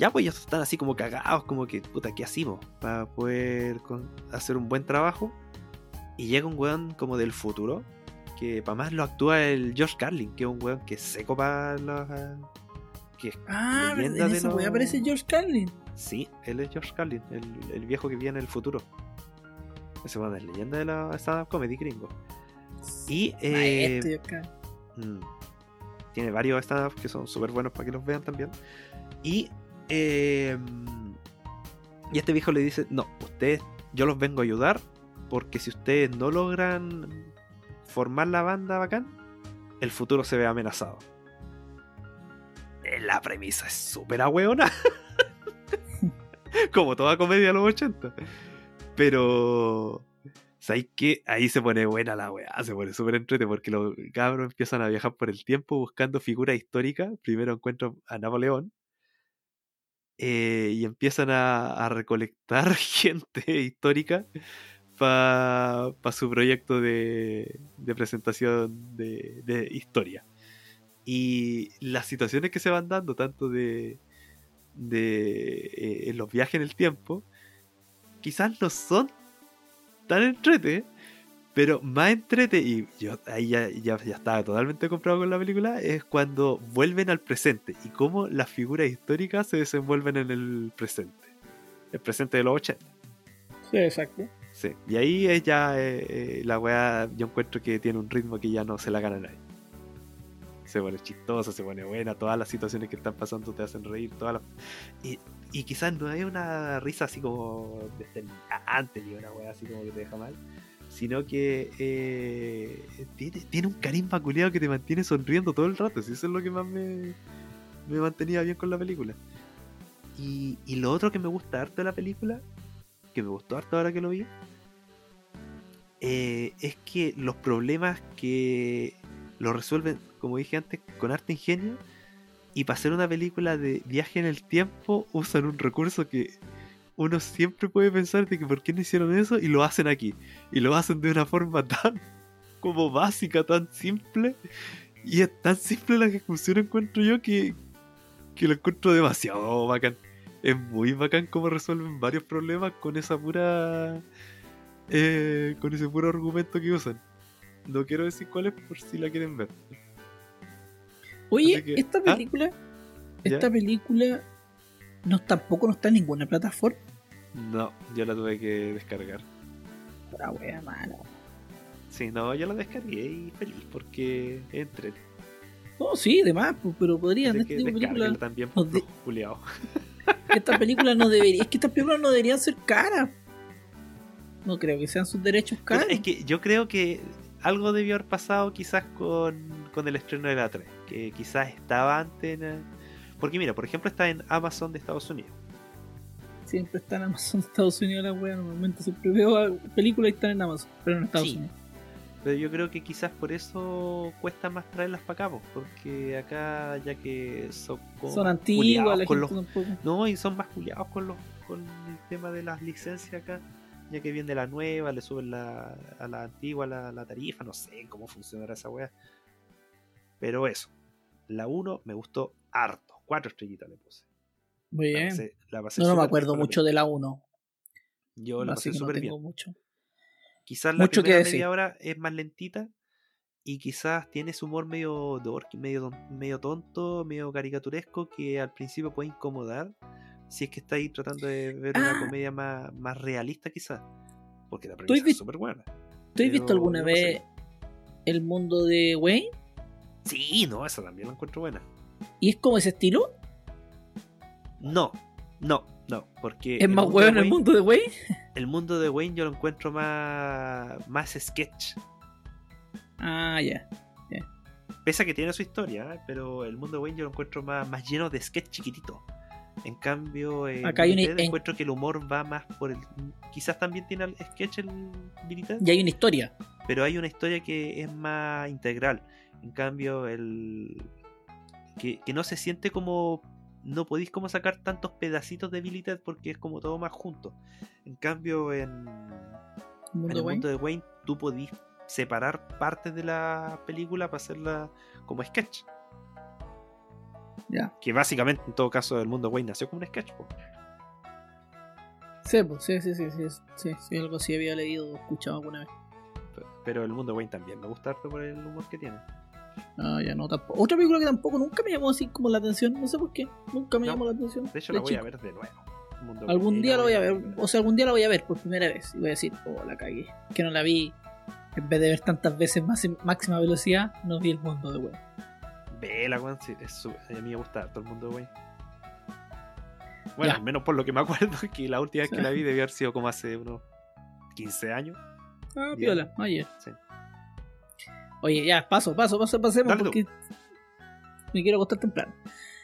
[SPEAKER 2] ya pues ellos están así como cagados, como que, puta, ¿qué hacemos? Para poder con- hacer un buen trabajo. Y llega un weón como del futuro, que para más lo actúa el George Carlin, que es un weón que es seco para los... Que,
[SPEAKER 1] Ah, en
[SPEAKER 2] de
[SPEAKER 1] esa
[SPEAKER 2] los-
[SPEAKER 1] aparece George Carlin.
[SPEAKER 2] sí, él es George Carlin, el, el viejo que viene en el futuro. Ese weón es leyenda de la stand-up comedy gringo. Y... eh,
[SPEAKER 1] Maestro.
[SPEAKER 2] Mm. Tiene varios stand que son súper buenos para que los vean también. Y, eh, y este viejo le dice, no, ustedes, yo los vengo a ayudar porque si ustedes no logran formar la banda bacán, el futuro se ve amenazado. La premisa es súper ahueona. Como toda comedia de los 80. Pero... ¿Sabes qué? Ahí se pone buena la weá, se pone súper entrete porque los cabros empiezan a viajar por el tiempo buscando figuras históricas. Primero encuentran a Napoleón eh, y empiezan a, recolectar gente histórica para su proyecto de, presentación de, historia. Y las situaciones que se van dando, tanto de, de eh, en los viajes en el tiempo, quizás no son tan entrete, pero más entrete, y yo ahí ya, ya, ya estaba totalmente comprado con la película, es cuando vuelven al presente y cómo las figuras históricas se desenvuelven en el presente. El presente de los 80.
[SPEAKER 1] Sí, exacto.
[SPEAKER 2] Sí. Y ahí es ya eh, eh, la weá, yo encuentro que tiene un ritmo que ya no se la gana nadie. Se pone chistosa, se pone buena, todas las situaciones que están pasando te hacen reír, todas las... Y, y quizás no hay una risa así como antes ni una weá así como que te deja mal, sino que eh, tiene, tiene un carisma culiado que te mantiene sonriendo todo el rato, eso es lo que más me, me mantenía bien con la película. Y, y lo otro que me gusta harto de la película, que me gustó harto ahora que lo vi, eh, es que los problemas que lo resuelven, como dije antes, con arte ingenio. Y para hacer una película de viaje en el tiempo usan un recurso que uno siempre puede pensar de que por qué no hicieron eso y lo hacen aquí. Y lo hacen de una forma tan como básica, tan simple. Y es tan simple la ejecución encuentro yo que, que lo encuentro demasiado bacán. Es muy bacán cómo resuelven varios problemas con esa pura... eh, con ese puro argumento que usan. No quiero decir cuál es por si la quieren ver.
[SPEAKER 1] Oye,
[SPEAKER 2] que-
[SPEAKER 1] esta
[SPEAKER 2] ¿Ah?
[SPEAKER 1] película, esta película no tampoco no está en ninguna plataforma.
[SPEAKER 2] No, yo la tuve que descargar.
[SPEAKER 1] La wea mala.
[SPEAKER 2] Sí, no, yo la descargué y feliz porque entré.
[SPEAKER 1] No, sí, demás, pues, pero podrían. Este
[SPEAKER 2] que
[SPEAKER 1] películas,
[SPEAKER 2] también por
[SPEAKER 1] de- estas películas no deberían, es que estas películas no deberían ser caras. No creo que sean sus derechos caros.
[SPEAKER 2] Es que yo creo que algo debió haber pasado quizás con, con el estreno de la 3. Que quizás estaba antes en... el- Porque mira, por ejemplo está en Amazon de Estados Unidos.
[SPEAKER 1] Siempre está en Amazon de Estados Unidos la wea. Normalmente siempre veo películas y están en Amazon, pero en Estados
[SPEAKER 2] Sí.
[SPEAKER 1] Unidos.
[SPEAKER 2] Pero yo creo que quizás por eso cuesta más traerlas para acá, po, porque acá ya que son,
[SPEAKER 1] Son antiguas,
[SPEAKER 2] culiados
[SPEAKER 1] la
[SPEAKER 2] con
[SPEAKER 1] gente
[SPEAKER 2] los
[SPEAKER 1] tampoco.
[SPEAKER 2] No, y son más culiados con los con el tema de las licencias acá. Ya que viene la nueva, le suben la, a la antigua la, la tarifa, no sé cómo funcionará esa weá. Pero eso, la 1 me gustó harto. Cuatro estrellitas le puse.
[SPEAKER 1] Muy
[SPEAKER 2] La
[SPEAKER 1] bien.
[SPEAKER 2] pasé- la pasé
[SPEAKER 1] No, no me acuerdo mucho de la 1.
[SPEAKER 2] película. Yo la
[SPEAKER 1] Así
[SPEAKER 2] pasé
[SPEAKER 1] no
[SPEAKER 2] súper
[SPEAKER 1] tengo
[SPEAKER 2] bien.
[SPEAKER 1] mucho.
[SPEAKER 2] Quizás la
[SPEAKER 1] mucho
[SPEAKER 2] primera media hora es más lentita y quizás tiene su humor medio dorky, medio, ton- medio tonto, medio caricaturesco que al principio puede incomodar si es que estáis tratando de ver una
[SPEAKER 1] Ah.
[SPEAKER 2] comedia más, más realista quizás. Porque la premisa es súper buena.
[SPEAKER 1] ¿Tú has visto alguna
[SPEAKER 2] no
[SPEAKER 1] vez
[SPEAKER 2] sé.
[SPEAKER 1] el mundo de Wayne?
[SPEAKER 2] Sí, no, esa también la encuentro buena.
[SPEAKER 1] ¿Y es como ese estilo?
[SPEAKER 2] No, no, no, porque...
[SPEAKER 1] ¿Es más huevo en el mundo de Wayne?
[SPEAKER 2] El mundo de Wayne yo lo encuentro más, más sketch.
[SPEAKER 1] Ah, ya.
[SPEAKER 2] Pese a que tiene su historia, ¿eh? pero el mundo de Wayne yo lo encuentro más, más lleno de sketch chiquitito. En cambio, en
[SPEAKER 1] Acá hay una-
[SPEAKER 2] Ted
[SPEAKER 1] en-
[SPEAKER 2] encuentro que el humor va más por el. Quizás también tiene el sketch el Ted,
[SPEAKER 1] Y hay una historia.
[SPEAKER 2] pero hay una historia que es más integral. En cambio, el. Que, que no se siente como. No podéis como sacar tantos pedacitos de Billy Ted porque es como todo más junto. En cambio, en,
[SPEAKER 1] El
[SPEAKER 2] en
[SPEAKER 1] mundo
[SPEAKER 2] el
[SPEAKER 1] de Wayne.
[SPEAKER 2] mundo de Wayne tú podís separar partes de la película para hacerla como sketch.
[SPEAKER 1] Ya.
[SPEAKER 2] Que básicamente, en todo caso, el mundo Wayne nació como un sketch.
[SPEAKER 1] Sí, pues, sí, sí, sí, sí, sí, sí, algo así había leído o escuchado alguna vez.
[SPEAKER 2] Pe- Pero el mundo Wayne también me gusta harto por el humor que tiene.
[SPEAKER 1] Ah, ya no, tampoco. Otra película que tampoco nunca me llamó así como la atención, no sé por qué, nunca me
[SPEAKER 2] No.
[SPEAKER 1] llamó la atención.
[SPEAKER 2] De hecho,
[SPEAKER 1] de
[SPEAKER 2] la voy a ver de nuevo. Mundo
[SPEAKER 1] Algún día la voy a ver, o sea, algún día la voy a ver por primera vez y voy a decir, oh, la cagué. Que no la vi, en vez de ver tantas veces más máxima velocidad, no vi el mundo de web.
[SPEAKER 2] Vela, weón. Sí, es su- a mí me gusta todo el mundo Wayne. Bueno,
[SPEAKER 1] Ya.
[SPEAKER 2] al menos por lo que me acuerdo, que la última vez que la vi debió haber sido como hace unos 15 años.
[SPEAKER 1] Ah, piola, ayer.
[SPEAKER 2] Sí.
[SPEAKER 1] Oye, ya, paso, paso, paso, pasemos
[SPEAKER 2] Dale tú.
[SPEAKER 1] porque me quiero acostar temprano.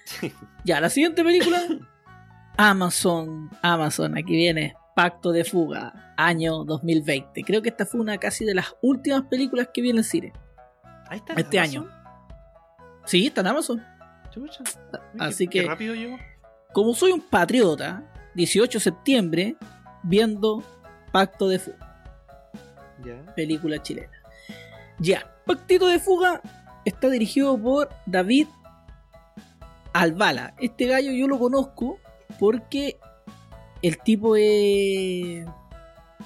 [SPEAKER 2] Sí.
[SPEAKER 1] Ya, la siguiente película. Amazon, Amazon, aquí viene. Pacto de Fuga, año 2020. Creo que esta fue una casi de las últimas películas que vi en el cine.
[SPEAKER 2] Ahí está. en
[SPEAKER 1] Este
[SPEAKER 2] Amazon.
[SPEAKER 1] año. Sí, está en Amazon.
[SPEAKER 2] Chucha.
[SPEAKER 1] Así
[SPEAKER 2] Qué- qué
[SPEAKER 1] que-
[SPEAKER 2] rápido.
[SPEAKER 1] Como soy un patriota, 18 de septiembre, viendo Pacto de Fuga, película chilena. Ya, Pactito de Fuga está dirigido por David Albala. Este gallo yo lo conozco porque el tipo es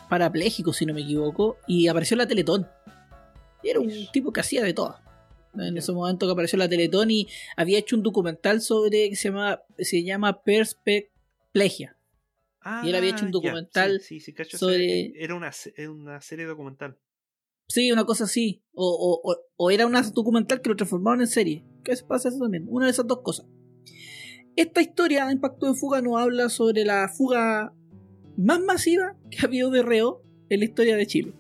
[SPEAKER 1] parapléjico, si no me equivoco, y apareció en la Teletón. Y era un tipo que hacía de todo. En ese momento que apareció en la Teletón y había hecho un documental sobre que se llama, se llama Perspecplegia. Y él había hecho un
[SPEAKER 2] Ah, ya,
[SPEAKER 1] documental
[SPEAKER 2] sí, sí, sí, cacho,
[SPEAKER 1] sobre-
[SPEAKER 2] Era una, una serie documental.
[SPEAKER 1] Sí, una cosa así. O, o- o- era una documental que lo transformaron en serie. ¿Qué pasa eso también? Una de esas dos cosas. Esta historia en Pacto de Fuga nos habla sobre la fuga más masiva que ha habido de reo en la historia de Chile.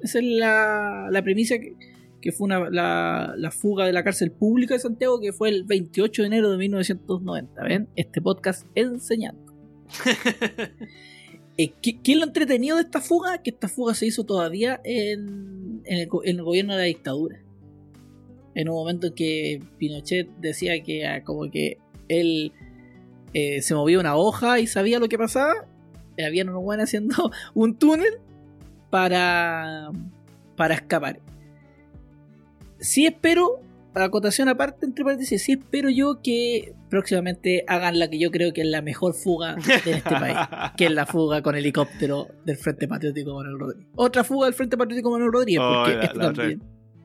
[SPEAKER 1] Esa es la, la premisa que, que fue una- la, la fuga de la cárcel pública de Santiago, que fue el 28 de enero de 1990. ¿Ven? Este podcast enseñando. Eh, ¿qué, es lo entretenido de esta fuga? Que esta fuga se hizo todavía en, en el gobierno de la dictadura. En un momento en que Pinochet decía que ah, como que él eh, se movía una hoja y sabía lo que pasaba. eh, Habían unos buenos haciendo un túnel para, para escapar. Sí espero, acotación aparte, entre paréntesis, sí espero yo que próximamente hagan la que yo creo que es la mejor fuga de este país que es la fuga con helicóptero del Frente Patriótico Manuel Rodríguez. Otra fuga del Frente Patriótico Manuel Rodríguez,
[SPEAKER 2] Oh,
[SPEAKER 1] porque
[SPEAKER 2] la- otra.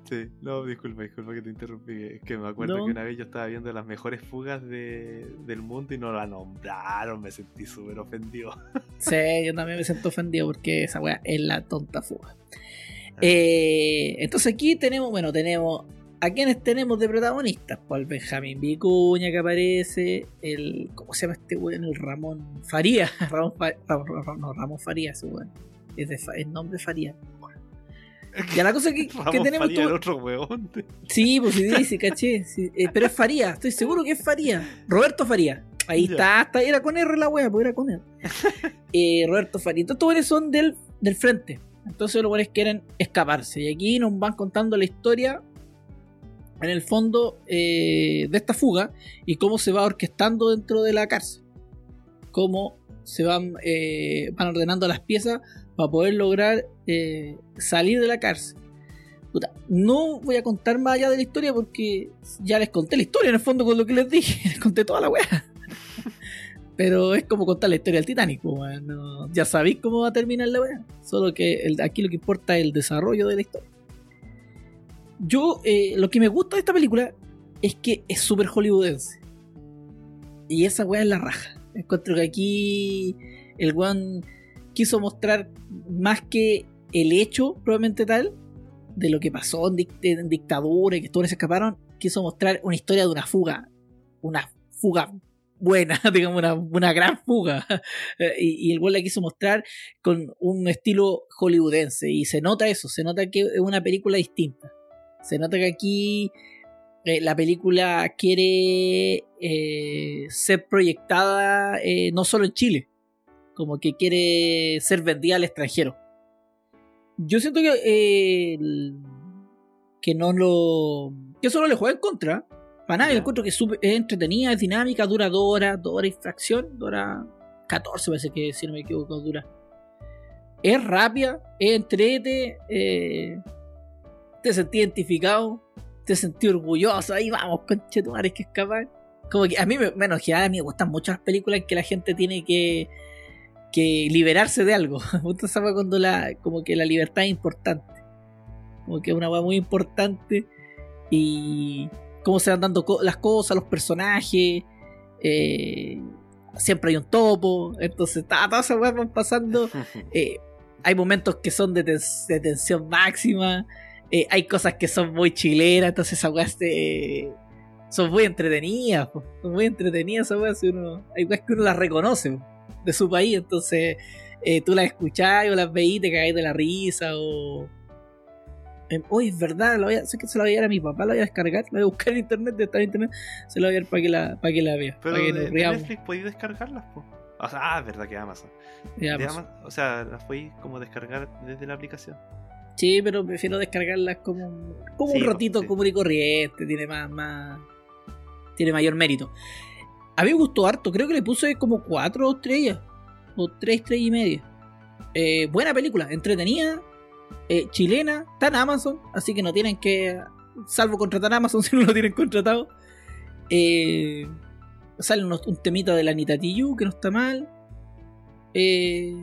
[SPEAKER 2] Sí, no, disculpa, disculpa que te interrumpí. Es que me acuerdo
[SPEAKER 1] No.
[SPEAKER 2] que una vez yo estaba viendo las mejores fugas de, del mundo y no la nombraron. Me sentí súper ofendido.
[SPEAKER 1] Sí, yo también me siento ofendido porque esa weá es la tonta fuga.
[SPEAKER 2] Ah.
[SPEAKER 1] Eh, entonces aquí tenemos, bueno, tenemos a quienes tenemos de protagonistas, pues el Benjamín Vicuña que aparece, el, ¿cómo se llama este weón? El Ramón Faría, Ramón, Fa- Ramón- Ramón- no, Ramón Faría, ese weón. Es de el nombre Faría. Ya la cosa que, que tenemos
[SPEAKER 2] Faría,
[SPEAKER 1] tú-
[SPEAKER 2] el otro weón.
[SPEAKER 1] Sí, pues sí, sí, caché. sí, eh, pero es Faría, estoy seguro que es Faría. Roberto Faría. Ahí
[SPEAKER 2] Ya.
[SPEAKER 1] está, hasta era con R la wea, pues era con R. Eh, Roberto Faría. Entonces, estos buenos son del, del frente. Entonces, los buenos quieren escaparse. Y aquí nos van contando la historia, en el fondo, eh, de esta fuga y cómo se va orquestando dentro de la cárcel. Cómo se van, eh, van ordenando las piezas para poder lograr eh, salir de la cárcel. No voy a contar más allá de la historia porque ya les conté la historia en el fondo con lo que les dije. Les conté toda la weá. Pero es como contar la historia del Titanic. po, weón, no- ya sabéis cómo va a terminar la weá. Solo que el- aquí lo que importa es el desarrollo de la historia. Yo, eh, lo que me gusta de esta película es que es súper hollywoodense. Y esa weá es la raja. Encuentro que aquí el weón quiso mostrar más que el hecho, probablemente tal, de lo que pasó en, dic- en dictadura y que todos se escaparon, quiso mostrar una historia de una fuga. Una fuga buena, digamos, una, una gran fuga. Y, el weón la quiso mostrar con un estilo hollywoodense. Y se nota eso, se nota que es una película distinta. Se nota que aquí eh, la película quiere eh, ser proyectada eh, no solo en Chile, como que quiere ser vendida al extranjero. Yo siento que que no lo que eso no le juega en contra. Para nada,
[SPEAKER 2] Ya.
[SPEAKER 1] encuentro que es, súper- es entretenida, es dinámica, dura dos horas, dos horas y fracción, dura 14 parece que si no me equivoco dura. Es rápida, es entrete, eh, te sentí identificado, te sentí orgulloso, ahí vamos, conchetumares que escapar. Como que a mí, me- bueno, que a mí me gustan mucho las películas en que la gente tiene que, que liberarse de algo. Me esa weá cuando la, como que la libertad es importante. Como que es una weá muy importante. Y cómo se van dando co- las cosas, los personajes. eh, siempre hay un topo. Entonces, todas esas weas van pasando. Eh, hay momentos que son de tensión máxima. Eh, hay cosas que son muy chileras. Entonces, esas weas eh, son muy entretenidas. po. Son muy entretenidas esas weas. si uno- hay weas que uno las reconoce po, de su país. Entonces, eh, tú las escuchás o las veís te cagáis de la risa. O. Em, Uy, es verdad, la voy a, sé que se la voy a dar a mi papá, la voy a descargar, la voy a buscar en internet, de estar en internet, se la voy a dar para que la, para que la vea,
[SPEAKER 2] Pero
[SPEAKER 1] para que
[SPEAKER 2] de,
[SPEAKER 1] nos
[SPEAKER 2] de
[SPEAKER 1] riamos.
[SPEAKER 2] Netflix podéis descargarlas, po. O sea, ah, es verdad que Amazon. De o sea, las podéis como descargar desde la aplicación.
[SPEAKER 1] Sí, pero prefiero descargarlas como, como
[SPEAKER 2] Sí,
[SPEAKER 1] un ratito
[SPEAKER 2] sí.
[SPEAKER 1] común y corriente. Tiene más, más. Tiene mayor mérito. A mí me gustó harto. Creo que le puse como cuatro estrellas. O tres estrellas y media. Eh, buena película, entretenida. eh, chilena. Está en Amazon. Así que no tienen que. Salvo contratar a Amazon si no lo tienen contratado. Eh, sale unos- un temita de la Anita que no está mal. Eh,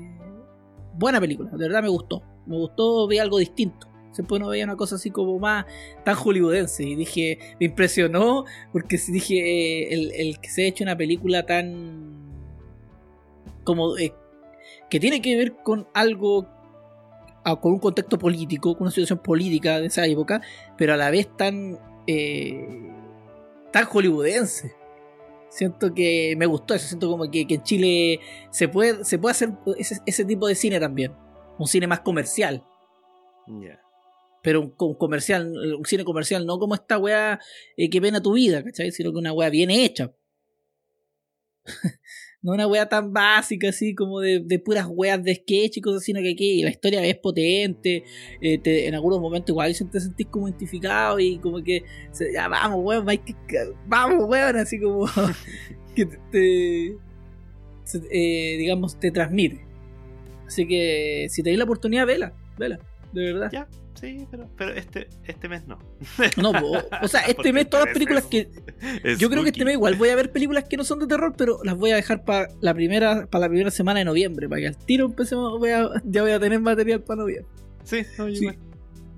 [SPEAKER 1] buena película, de verdad me gustó. Me gustó, ver algo distinto. Siempre no veía una cosa así como más tan hollywoodense. Y dije, me impresionó porque dije, eh, el, el que se ha hecho una película tan. como. eh, que tiene que ver con algo. ah, con un contexto político, con una situación política de esa época, pero a la vez tan. eh, tan hollywoodense. Siento que me gustó eso. Siento como que, que en Chile se puede, se puede hacer ese, ese tipo de cine también. Un cine más comercial. Pero un, un comercial, un cine comercial, no como esta weá eh, que pena tu vida, ¿cachai? Sino que una weá bien hecha. no una weá tan básica así como de, de puras weas de sketch y cosas, sino que aquí la historia es potente. eh, te- en algunos momentos igual te sentís como identificado y como que ya vamos, weón, vamos, weón, así como que te, eh, digamos, te transmite. Así que si tenéis la oportunidad, vela, vela, de verdad.
[SPEAKER 2] Ya, sí, pero, pero este, este mes no.
[SPEAKER 1] No, o sea, este mes todas las películas que.
[SPEAKER 2] es
[SPEAKER 1] Yo creo que este mes igual voy a ver películas que no son de terror, pero las voy a dejar para la primera para la primera semana de noviembre, para que al tiro empecemos, voy a- ya voy a tener material para noviembre.
[SPEAKER 2] Sí, no, yo
[SPEAKER 1] Sí.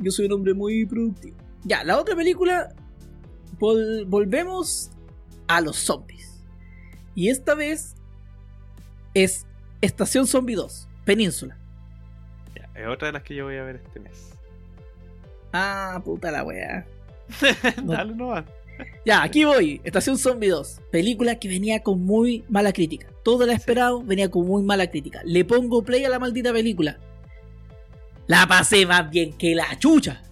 [SPEAKER 1] Yo soy un hombre muy productivo. Ya, la otra película. vol- volvemos a los zombies. Y esta vez es Estación Zombie 2, Península.
[SPEAKER 2] Ya, es otra de las que yo voy a ver este mes.
[SPEAKER 1] Ah, puta la wea. No.
[SPEAKER 2] Dale, no va.
[SPEAKER 1] Ya, aquí voy. Estación Zombie 2. Película que venía con muy mala crítica. Todo lo esperado venía con muy mala crítica. Le pongo play a la maldita película. La pasé más bien que la chucha.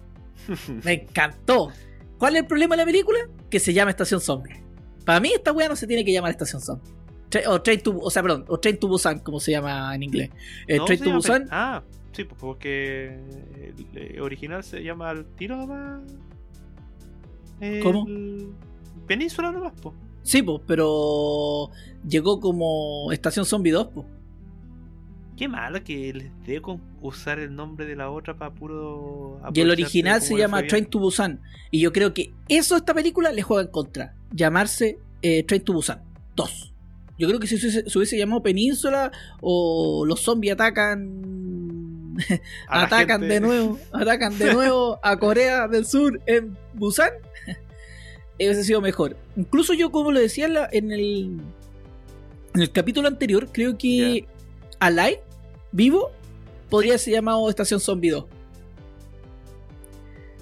[SPEAKER 1] Me encantó. ¿Cuál es el problema de la película? Que se llama Estación Zombie. Para mí esta weá no se tiene que llamar Estación Zombie. Tra- o Train to, o sea, perdón, o Train to Busan, como se llama en inglés. Eh,
[SPEAKER 2] No,
[SPEAKER 1] Train to Busan.
[SPEAKER 2] Ah, sí, pues porque el eh, original se llama al tiro nomás. El-
[SPEAKER 1] ¿Cómo?
[SPEAKER 2] Península nomás, po.
[SPEAKER 1] Sí, pues, pero llegó como Estación Zombie 2, pues.
[SPEAKER 2] Qué malo que les dé con usar el nombre de la otra para puro.
[SPEAKER 1] Y el original se llama. Train to Busan. Y yo creo que eso esta película le juega en contra. Llamarse eh, Train to Busan 2. Yo creo que si se hubiese, se hubiese llamado Península o los zombies atacan. Atacan
[SPEAKER 2] gente-
[SPEAKER 1] de nuevo. Atacan de nuevo a Corea del Sur en Busan. Hubiese sido mejor. Incluso yo, como lo decía en, la- en el. En el capítulo anterior, creo que Alive, vivo, podría ser llamado Estación Zombie 2.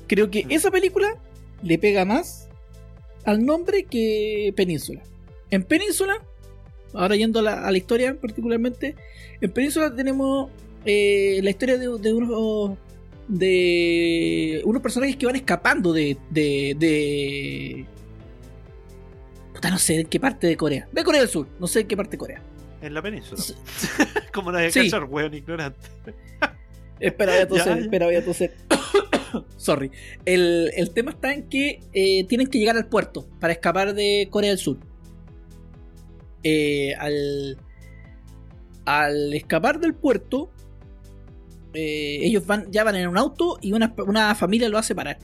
[SPEAKER 1] Creo que
[SPEAKER 2] Mm.
[SPEAKER 1] esa película le pega más al nombre que Península. En Península, ahora yendo a la, a la historia particularmente, en Península tenemos eh, la historia de, de unos de unos personajes que van escapando de, de, de puta no sé en qué parte de Corea de Corea del Sur no sé en qué parte de Corea
[SPEAKER 2] En la península.
[SPEAKER 1] Sí.
[SPEAKER 2] Como la de
[SPEAKER 1] Sí.
[SPEAKER 2] cachar, weón, ignorante.
[SPEAKER 1] Espera, voy a toser,
[SPEAKER 2] Ya, ya.
[SPEAKER 1] espera, voy a toser. Sorry. El, el tema está en que eh, tienen que llegar al puerto para escapar de Corea del Sur. Eh, al, escapar del puerto, eh, ellos van, ya van en un auto y una, una familia lo hace parar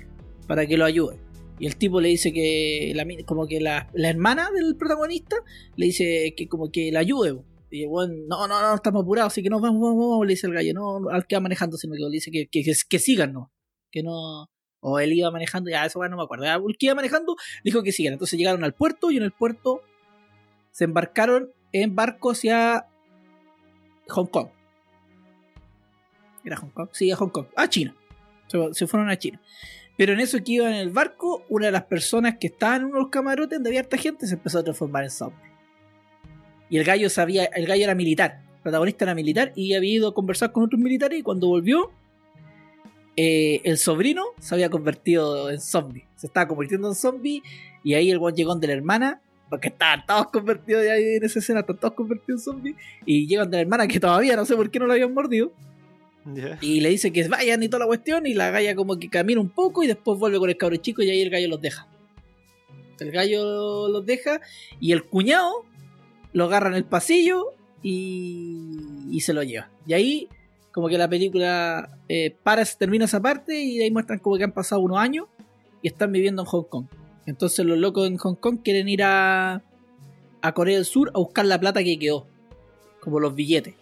[SPEAKER 1] para que lo ayude. Y el tipo le dice que, como que la, la hermana del protagonista le dice que como que la ayude. Y weón, no, no, no, estamos apurados, así que nos vamos, vamos, vamos, le dice el gallo, no, al que va manejando, sino que le dice que, que, sigan, no, que no, o él iba manejando, ya eso no me acuerdo, el que iba manejando dijo que sigan, entonces llegaron al puerto y en el puerto se embarcaron en barco hacia Hong Kong. ¿Era Hong Kong? Sí, a Hong Kong, a China, se, fueron a China. Pero en eso que iban en el barco, una de las personas que estaban en unos camarotes donde había harta gente se empezó a transformar en zombie. Y el gallo sabía, el gallo era militar, el protagonista era militar y había ido a conversar con otros militares y cuando volvió, eh, el sobrino se había convertido en zombie. Se estaba convirtiendo en zombie y ahí el buen llegó de la hermana, porque estaban todos convertidos ahí en esa escena, están todos convertidos en zombie. Y llegan de la hermana que todavía no sé por qué no lo habían mordido. Y le dice que vayan y toda la cuestión. Y la galla como que camina un poco y después vuelve con el cabro chico y ahí el gallo los deja. El gallo los deja y el cuñado lo agarra en el pasillo y, se lo lleva. Y ahí, como que la película eh, para, termina esa parte y ahí muestran como que han pasado unos años y están viviendo en Hong Kong. Entonces los locos en Hong Kong quieren ir a, a Corea del Sur a buscar la plata que quedó, como los billetes.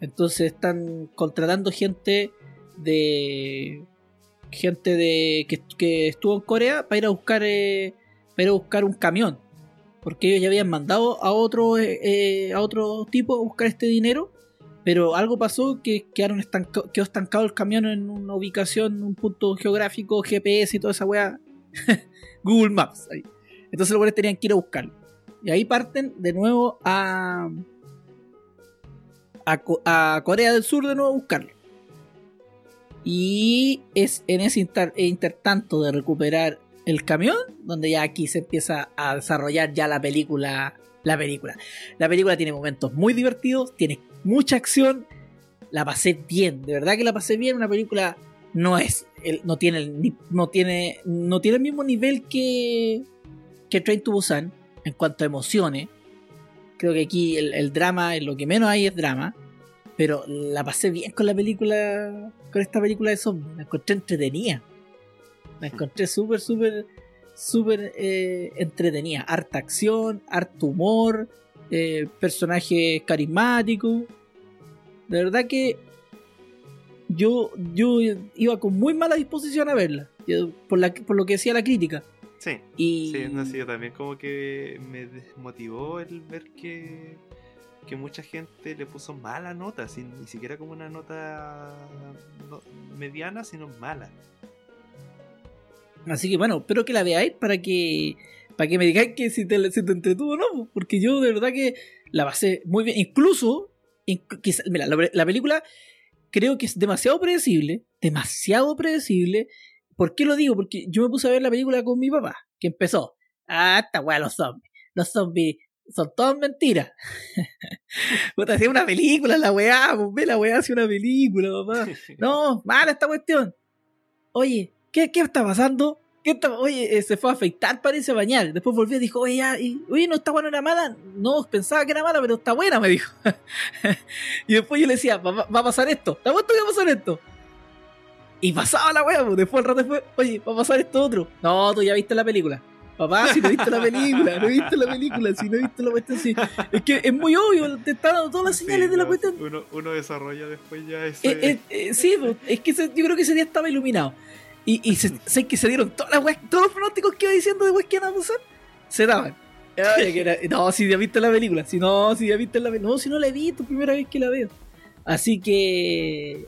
[SPEAKER 1] Entonces están contratando gente de gente de que, estuvo en Corea para ir a buscar eh, para ir a buscar un camión porque ellos ya habían mandado a otro, eh, eh, a otro tipo a buscar este dinero, pero algo pasó que quedaron quedó estancado el camión en una ubicación, un punto geográfico, GPS y toda esa weá, Google Maps. Entonces los weones tenían que ir a buscarlo. Y ahí parten de nuevo a, a, Corea del Sur de nuevo a buscarlo. Y es en ese intertanto de recuperar el camión, donde ya aquí se empieza a desarrollar ya la película. La película. La película tiene momentos muy divertidos, tiene mucha acción. La pasé bien, de verdad que la pasé bien. Una película no es, no tiene, el, no tiene, no tiene el mismo nivel que que Train to Busan en cuanto a emociones. Creo que aquí el, el drama, lo que menos hay es drama. Pero la pasé bien con la película, con esta película de zombies. La encontré entretenida la encontré súper, súper, súper eh, entretenida. Harta acción, harto humor, eh, personaje carismático. De verdad que yo, yo iba con muy mala disposición a verla, por, la, por lo que decía la crítica.
[SPEAKER 2] Sí, y... sí, no, sí, también como que me desmotivó el ver que, que mucha gente le puso mala nota, sin, ni siquiera como una nota mediana, sino mala.
[SPEAKER 1] Así que bueno, espero que la veáis para que para que me digáis que si te, entretuvo o no, porque yo de verdad que la pasé muy bien. Incluso, mira, la, película creo que es demasiado predecible, demasiado predecible. ¿Por qué lo digo? Porque yo me puse a ver la película con mi papá, que empezó, ah, esta weá, los zombies. Los zombies son todas mentiras. Puta, hacía una película la weá, pues, ve la weá hace una película, papá. No, mala esta cuestión. Oye, ¿qué, qué está pasando? ¿Qué? Oye, eh, se fue a afeitar, parece a bañar. Después volvió y dijo, oye, ya, y, oye, no está buena, era mala. No, pensaba que era mala, pero está buena, me dijo. y después yo le decía, va, va, a pasar esto. ¿Está puesto que va a pasar esto? Y pasaba la wea, pues. después el rato después, oye, va a pasar esto otro. No, tú ya viste la película. Papá, si no viste la película, no viste la película, si no viste la cuestión. Es que es muy obvio, te están dando todas las señales de la cuestión.
[SPEAKER 2] Uno, uno, desarrolla después ya ese.
[SPEAKER 1] Eh, eh, sí, pues, es que yo creo que ese día estaba iluminado. Y, y sé que se dieron todas las todos los pronósticos que iba diciendo de weas que iban a pasar, se daban. no, si ya viste la película, si no, si ya viste la película, no, si no la he visto, primera vez que la veo. Así que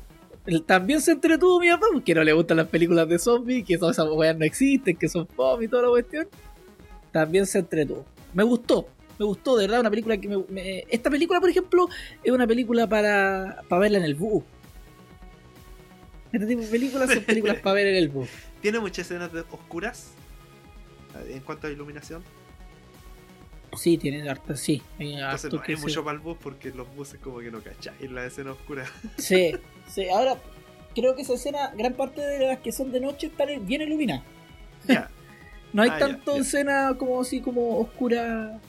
[SPEAKER 1] también se entretuvo mi papá, porque no le gustan las películas de zombies, que todas esas weas no existen, que son fome y toda la cuestión. También se entretuvo. Me gustó, me gustó, de verdad, una película que me, Esta película, por ejemplo, es una película para, para verla en el bus este tipo de películas son películas para ver en el bus.
[SPEAKER 2] ¿Tiene muchas escenas oscuras? En cuanto a iluminación.
[SPEAKER 1] Sí, tiene harta, sí.
[SPEAKER 2] Hay, Entonces no hay mucho para el bus porque los buses como que no cacháis la escena oscura.
[SPEAKER 1] Sí, sí. Ahora, creo que esa escena, gran parte de las que son de noche están bien iluminadas. Ya. no hay ah, tanto escena como así como oscura.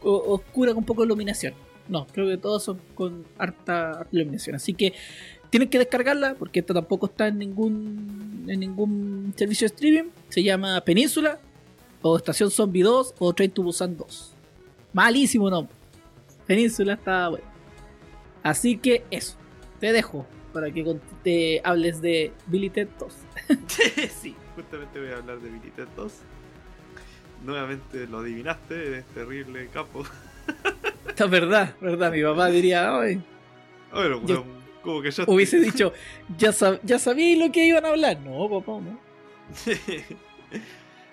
[SPEAKER 1] oscura con poco iluminación. No, creo que todos son con harta iluminación. Así que tienen que descargarla porque esta tampoco está en ningún en ningún servicio de streaming. Se llama Península, o Estación Zombie 2, o Train to Busan 2. Malísimo nombre. Península está bueno. Así que eso, te dejo para que te hables de Billy Ted 2.
[SPEAKER 2] sí, justamente voy a hablar de Billy Ted 2. Nuevamente lo adivinaste, eres terrible capo.
[SPEAKER 1] Es verdad, verdad. Mi papá diría,
[SPEAKER 2] Ay, bueno, como que yo
[SPEAKER 1] hubiese dicho, ya, ya sabía lo que iban a hablar. No, papá, no.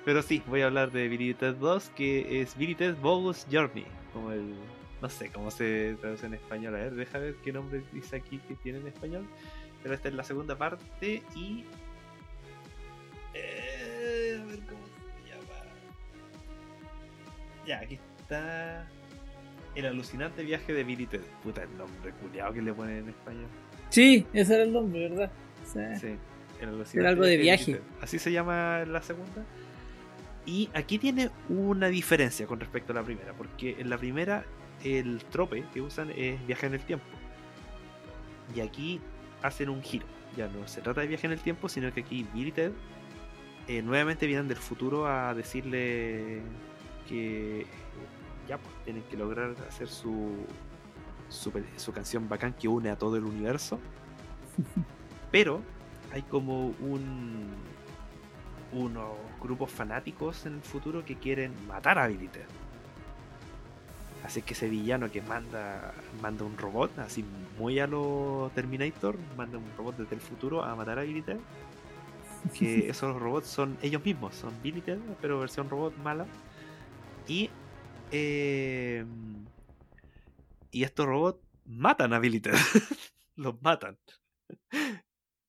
[SPEAKER 2] Pero sí, voy a hablar de Billy Ted 2, que es Billy Ted Bogus Journey, como el no sé cómo se traduce en español. A ver, deja ver qué nombre dice aquí que tiene en español. Pero esta es la segunda parte y. Eh, a ver cómo se llama. Ya, aquí está. El alucinante viaje de Billy Ted. Puta, el nombre culiado que le ponen en español.
[SPEAKER 1] Sí, ese era el nombre, ¿verdad?
[SPEAKER 2] sí, el
[SPEAKER 1] alucinante. Era algo de viaje.
[SPEAKER 2] Así se llama la segunda. Y aquí tiene una diferencia con respecto a la primera, porque en la primera el trope que usan es viaje en el tiempo. Y aquí hacen un giro. Ya no se trata de viaje en el tiempo, sino que aquí Billy Ted eh, nuevamente vienen del futuro a decirle que ya pues, tienen que lograr hacer su, su, su canción bacán que une a todo el universo. Pero hay como un unos grupos fanáticos en el futuro que quieren matar a Billy Ted Así que ese villano que manda, manda un robot, así muy a lo Terminator, manda un robot desde el futuro a matar a Billy Que esos robots son ellos mismos, son Billy pero versión robot mala. Y. Eh, y estos robots matan a Billy Los matan.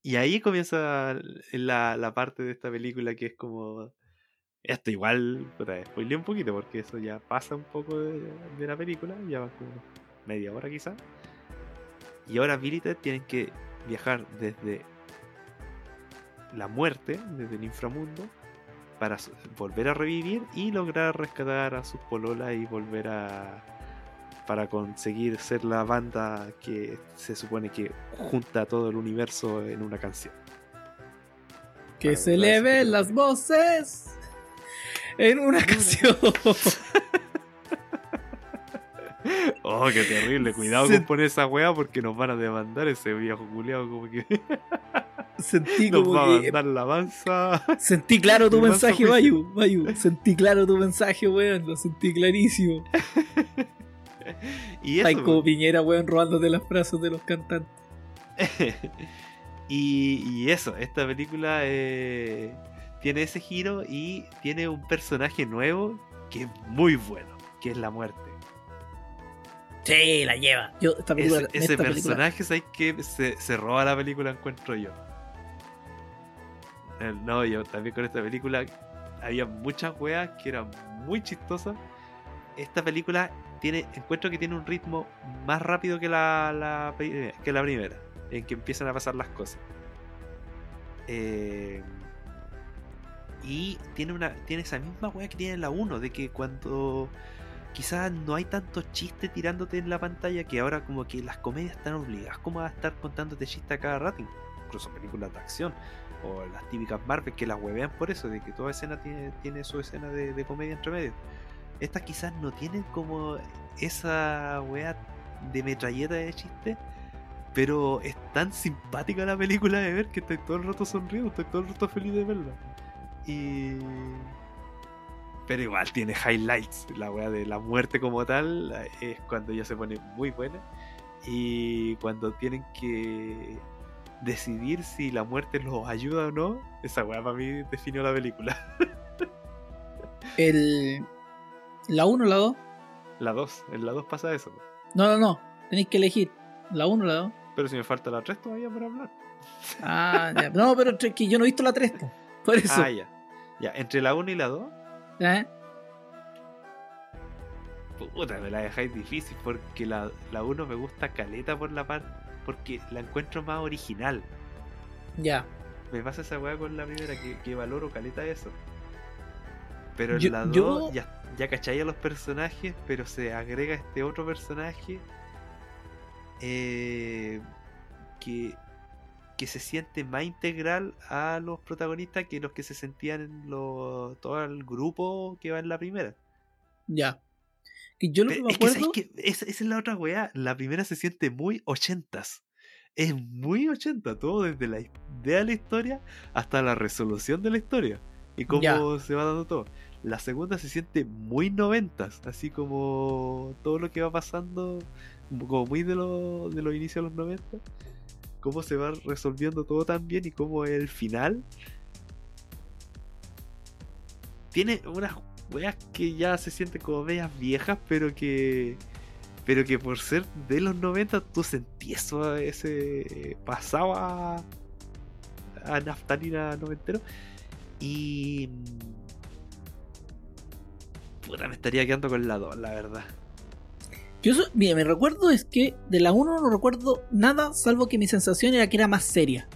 [SPEAKER 2] Y ahí comienza la, la parte de esta película que es como esto igual, puta, spoilé un poquito porque eso ya pasa un poco de, la película, ya va como media hora quizá. Y ahora Billy tienen que viajar desde la muerte, desde el inframundo, para volver a revivir y lograr rescatar a sus pololas y volver a. para conseguir ser la banda que se supone que junta todo el universo en una canción.
[SPEAKER 1] Que se eleven las voces en una canción.
[SPEAKER 2] oh, qué terrible. Cuidado con poner esa weá porque nos van a demandar ese viejo culiado como que.
[SPEAKER 1] Sentí
[SPEAKER 2] nos
[SPEAKER 1] como
[SPEAKER 2] va a mandar la avanza.
[SPEAKER 1] Sentí claro tu mensaje, Mayu. Mayu. Sentí claro tu mensaje, weón. Lo sentí clarísimo. y eso, como Piñera, weón, robándote las frases de los cantantes.
[SPEAKER 2] y, y, eso, esta película eh, tiene ese giro y tiene un personaje nuevo que es muy bueno, que es la muerte.
[SPEAKER 1] Sí, la lleva. Yo,
[SPEAKER 2] ese, personaje es que se, se, roba la película, encuentro yo. Eh, no, yo también con esta película había muchas weas que eran muy chistosas. Esta película tiene, encuentro que tiene un ritmo más rápido que la, la que la primera, en que empiezan a pasar las cosas. Eh, y tiene una tiene esa misma weá que tiene la 1, de que cuando quizás no hay tanto chiste tirándote en la pantalla, que ahora como que las comedias están obligadas como a estar contándote chistes a cada rato, incluso películas de acción, o las típicas Marvel que las huevean por eso, de que toda escena tiene, tiene su escena de, comedia entre medio. Estas quizás no tienen como esa weá de metralleta de chiste, pero es tan simpática la película de ver que estoy todo el rato sonriendo, estoy todo el rato feliz de verla. Y. Pero igual tiene highlights. La weá de la muerte como tal es cuando ya se pone muy buena. Y cuando tienen que decidir si la muerte los ayuda o no, esa weá para mí definió la película.
[SPEAKER 1] El. ¿La 1 o la 2?
[SPEAKER 2] La 2, en la 2 pasa eso.
[SPEAKER 1] No, no, no. Tenéis que elegir. ¿La 1 o la 2?
[SPEAKER 2] Pero si me falta la 3 todavía por hablar.
[SPEAKER 1] Ah, ya. No, pero es que yo no he visto la 3. Por eso.
[SPEAKER 2] Ah, ya. Ya, entre la 1 y la 2.
[SPEAKER 1] ¿Eh?
[SPEAKER 2] Puta, me la dejáis difícil porque la, la 1 me gusta caleta por la parte. Porque la encuentro más original.
[SPEAKER 1] Ya.
[SPEAKER 2] Me pasa esa weá con la primera que, valoro caleta eso. Pero en la 2 ya, ya cachai a los personajes, pero se agrega este otro personaje. Eh, que que se siente más integral a los protagonistas que los que se sentían en lo, todo el grupo que va en la primera.
[SPEAKER 1] Ya. Que yo lo que me
[SPEAKER 2] es que, ¿sabes
[SPEAKER 1] acuerdo.
[SPEAKER 2] Esa, esa es la otra weá. La primera se siente muy ochentas. Es muy ochenta, todo desde la idea de la historia hasta la resolución de la historia. Y cómo
[SPEAKER 1] Ya.
[SPEAKER 2] se va dando todo. La segunda se siente muy noventas, así como todo lo que va pasando, como muy de, lo, de los inicios de los 90. Cómo se va resolviendo todo tan bien y cómo el final tiene unas weas que ya se sienten como medias viejas, pero que pero que por ser de los 90 tú sentías eso, ese pasado a, a naftalina noventero y puta me estaría quedando con la 2 la verdad
[SPEAKER 1] Yo, mira, mi recuerdo es que de la 1 no recuerdo nada, salvo que mi sensación era que era más seria.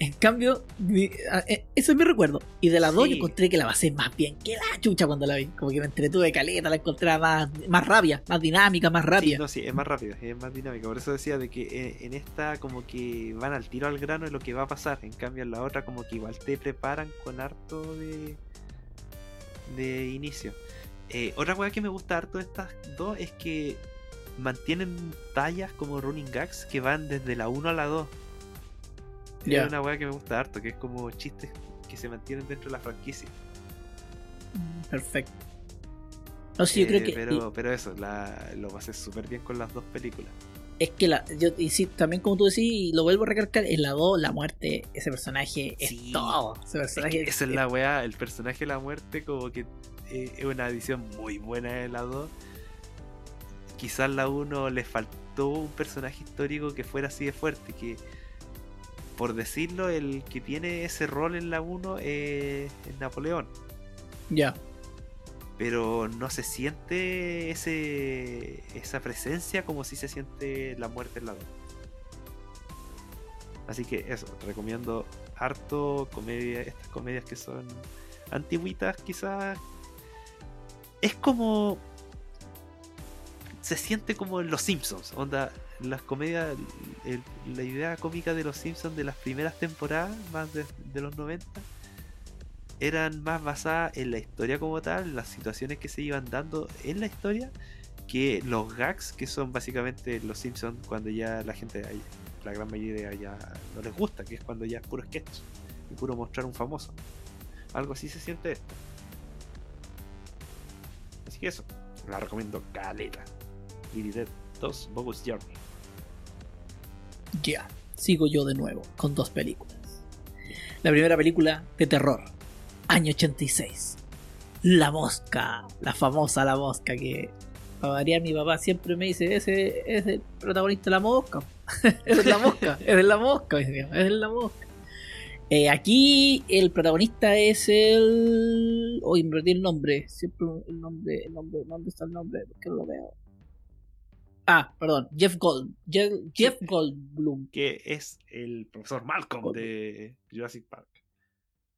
[SPEAKER 1] En cambio, eh, ese es mi recuerdo. Y de la 2 yo
[SPEAKER 2] Sí.
[SPEAKER 1] encontré que la pasé más bien que la chucha cuando la vi. Como que me entretuve caleta, la encontré más, más rabia, más dinámica, más
[SPEAKER 2] Sí,
[SPEAKER 1] rabia.
[SPEAKER 2] no, sí, es más rápida, es más dinámica. Por eso decía de que eh, en esta como que van al tiro al grano de lo que va a pasar. En cambio en la otra como que igual te preparan con harto de, de inicio. Eh, otra cosa que me gusta harto de estas dos es que mantienen tallas como running gags que van desde la 1 a la 2.
[SPEAKER 1] Ya.
[SPEAKER 2] Es una weá que me gusta harto, que es como chistes que se mantienen dentro de la franquicia.
[SPEAKER 1] Mm, Perfecto. No sé, yo
[SPEAKER 2] Eh,
[SPEAKER 1] creo que.
[SPEAKER 2] pero, pero eso, la, lo pasé súper bien con las dos películas.
[SPEAKER 1] Es que la, yo, y sí, también como tú decís, y lo vuelvo a recalcar, en la 2, la muerte, ese personaje
[SPEAKER 2] Sí.
[SPEAKER 1] es todo. Ese
[SPEAKER 2] Es
[SPEAKER 1] personaje
[SPEAKER 2] que esa es la weá, el personaje de la muerte como que eh, es una edición muy buena de la 2. Quizás la 1 le faltó un personaje histórico que fuera así de fuerte, que por decirlo, el que tiene ese rol en la 1 es, Napoleón.
[SPEAKER 1] Ya.
[SPEAKER 2] Pero no se siente ese esa presencia como si se siente la muerte en la 2. Así que eso, recomiendo harto comedia, estas comedias que son antiguitas quizás. Es como... Se siente como en Los Simpsons, onda, las comedias, la idea cómica de Los Simpsons de las primeras temporadas, más de, los 90, eran más basadas en la historia como tal, las situaciones que se iban dando en la historia, que los gags que son básicamente Los Simpsons cuando ya la gente, la gran mayoría ya no les gusta, que es cuando ya es puro sketch y puro mostrar un famoso. Algo así se siente esto. Así que eso, la recomiendo caleta. Y Dead 2 Bogus Journey.
[SPEAKER 1] Ya, sigo yo de nuevo con dos películas. La primera película de terror, año 86. La Mosca, la famosa La Mosca que para variar mi papá siempre me dice, ese es el protagonista de La Mosca. es La Mosca, es de La Mosca, es de La Mosca. Eh, aquí el protagonista es el... Hoy me perdí el nombre, siempre el nombre, el nombre, ¿dónde está el nombre? Porque no lo veo. Ah, perdón, Jeff Gold, Jeff, Jeff Goldblum.
[SPEAKER 2] Que es el profesor Malcolm de Jurassic Park.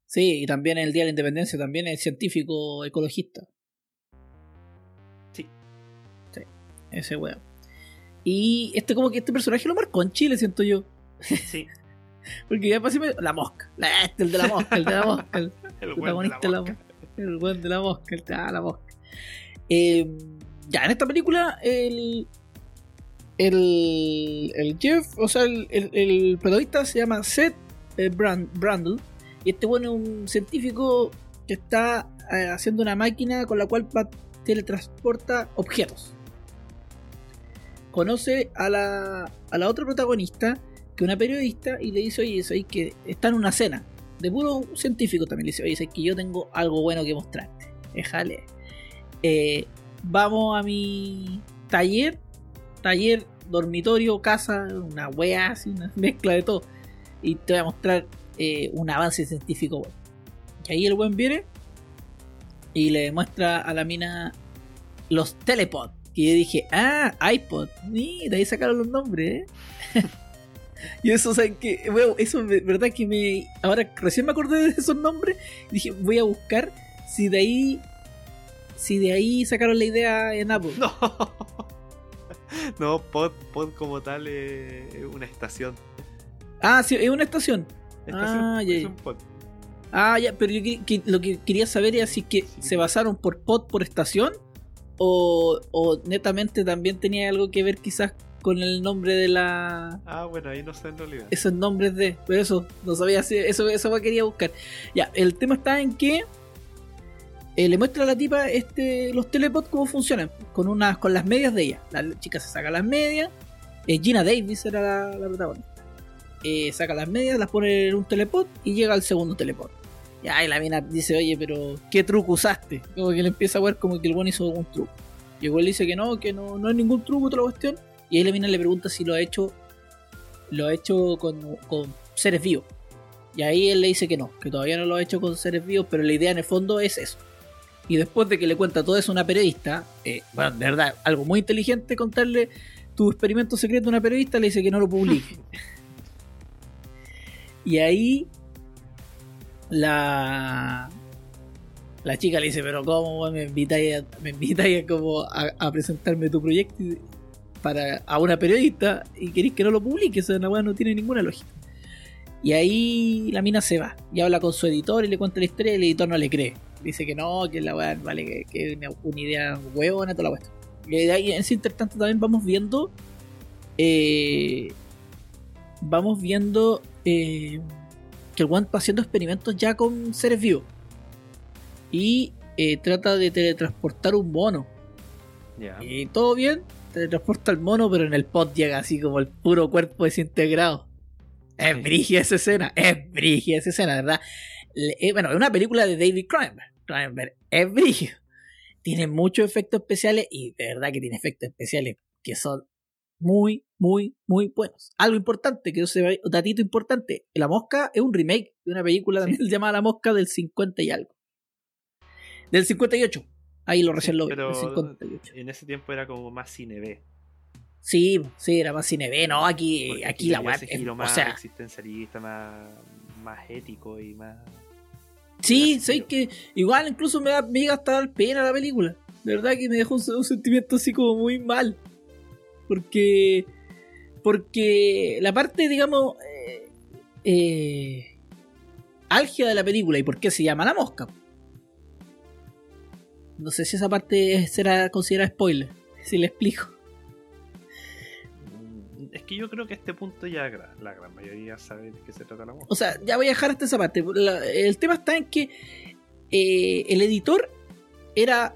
[SPEAKER 1] Sí, y también el Día de la Independencia, también es científico ecologista.
[SPEAKER 2] Sí.
[SPEAKER 1] Sí, ese weón. Y este como que este personaje lo marcó en Chile, siento yo.
[SPEAKER 2] Sí,
[SPEAKER 1] Porque ya pasé la mosca. La- Este, el de la mosca, el de la mosca. El
[SPEAKER 2] el
[SPEAKER 1] protagonista de
[SPEAKER 2] buen
[SPEAKER 1] la
[SPEAKER 2] de la
[SPEAKER 1] mosca. El weón de la mosca, el ah, la mosca. Eh, ya, en esta película, el. El, el Jeff, o sea, el, el- protagonista se llama Seth eh, Brand. Y este bueno es un científico que está eh, haciendo una máquina con la cual teletransporta objetos. Conoce a la, a la otra protagonista, que es una periodista, y le dice, oye, que está en una cena. De puro científico también le dice, oye, es que yo tengo algo bueno que mostrarte. Déjale. Eh, vamos a mi taller, taller, dormitorio, casa, una wea así, una mezcla de todo. Y te voy a mostrar eh, un avance científico. Y ahí el buen viene y le muestra a la mina los telepod. Y yo dije, ah, iPod. Ni, de ahí sacaron los nombres, ¿eh? y eso, o sea, que, bueno, eso, de verdad que me. Ahora recién me acordé de esos nombres. Y dije, voy a buscar si de ahí. Si de ahí sacaron la idea en Apple.
[SPEAKER 2] No. No, pod, pod como tal es una estación.
[SPEAKER 1] Ah, sí, es una estación.
[SPEAKER 2] Estación,
[SPEAKER 1] Ah, ya,
[SPEAKER 2] es
[SPEAKER 1] ya.
[SPEAKER 2] un pod.
[SPEAKER 1] Ah, ya, pero yo que- que- lo que quería saber era si que se basaron por pod por estación o, o netamente también tenía algo que ver quizás con el nombre de la...
[SPEAKER 2] Ah, bueno, ahí no sé en realidad.
[SPEAKER 1] Esos nombres de... Pero eso, no sabía si... Eso, eso quería buscar. Ya, el tema está en que eh, le muestra a la tipa este, los telepods cómo funcionan. Con, unas, con las medias de ella. La chica se saca las medias. eh, Gina Davis era la, la protagonista. Eh, saca las medias, las pone en un telepod y llega al segundo telepod. Y la mina dice, oye, pero ¿qué truco usaste? Como que le empieza a ver como que el buen hizo algún truco. Y el le dice que no, que no, no hay ningún truco, otra cuestión. Y ahí la mina le pregunta si lo ha hecho lo ha hecho con, con seres vivos. Y ahí él le dice que no, que todavía no lo ha hecho con seres vivos, pero la idea en el fondo es eso. Y después de que le cuenta todo eso a una periodista, eh, bueno, de verdad, algo muy inteligente contarle tu experimento secreto a una periodista, le dice que no lo publique. y ahí la la chica le dice, pero ¿cómo me invitáis a, me a, presentarme tu proyecto para, a una periodista y queréis que no lo publique? Esa weá no tiene ninguna lógica. Y ahí la mina se va y habla con su editor y le cuenta la historia y el editor no le cree. Dice que no, que la weá vale, que, que una, una idea huevona, toda la cuestión. Y ahí, en ese intertanto también vamos viendo eh, vamos viendo eh, que el weón está haciendo experimentos ya con seres vivos. Y eh, trata de teletransportar un mono.
[SPEAKER 2] Ya.
[SPEAKER 1] Y todo bien, teletransporta el mono, pero en el pod llega así como el puro cuerpo desintegrado. Es
[SPEAKER 2] Sí.
[SPEAKER 1] brigia esa escena, es brigia esa escena, ¿verdad? Eh, bueno, es una película de David Cronenberg. Cronenberg es brigio. Tiene muchos efectos especiales y de verdad que tiene efectos especiales que son muy, muy, muy buenos. Algo importante, que yo sé, un datito importante. La Mosca es un remake de una película también llamada La Mosca del 50 y algo. Del 58. Ahí lo recién
[SPEAKER 2] Sí,
[SPEAKER 1] lo vi,
[SPEAKER 2] pero
[SPEAKER 1] del 58.
[SPEAKER 2] en ese tiempo era como más cine B.
[SPEAKER 1] Sí, sí, era más cine B, no, aquí,
[SPEAKER 2] porque
[SPEAKER 1] aquí la web.
[SPEAKER 2] ese giro
[SPEAKER 1] O
[SPEAKER 2] más
[SPEAKER 1] sea,
[SPEAKER 2] existencialista, más, más ético y más.
[SPEAKER 1] Sí, sé que igual incluso me, da, me llega hasta dar pena la película. De verdad que me dejó un, un sentimiento así como muy mal. Porque. Porque la parte, digamos. Eh, eh, álgida de la película y por qué se llama La Mosca. No sé si esa parte será considerada spoiler. Si le explico.
[SPEAKER 2] Es que yo creo que a este punto ya la gran mayoría sabe de qué se trata la mosca.
[SPEAKER 1] O sea, ya voy a dejar hasta esa parte. El tema está en que eh, el editor era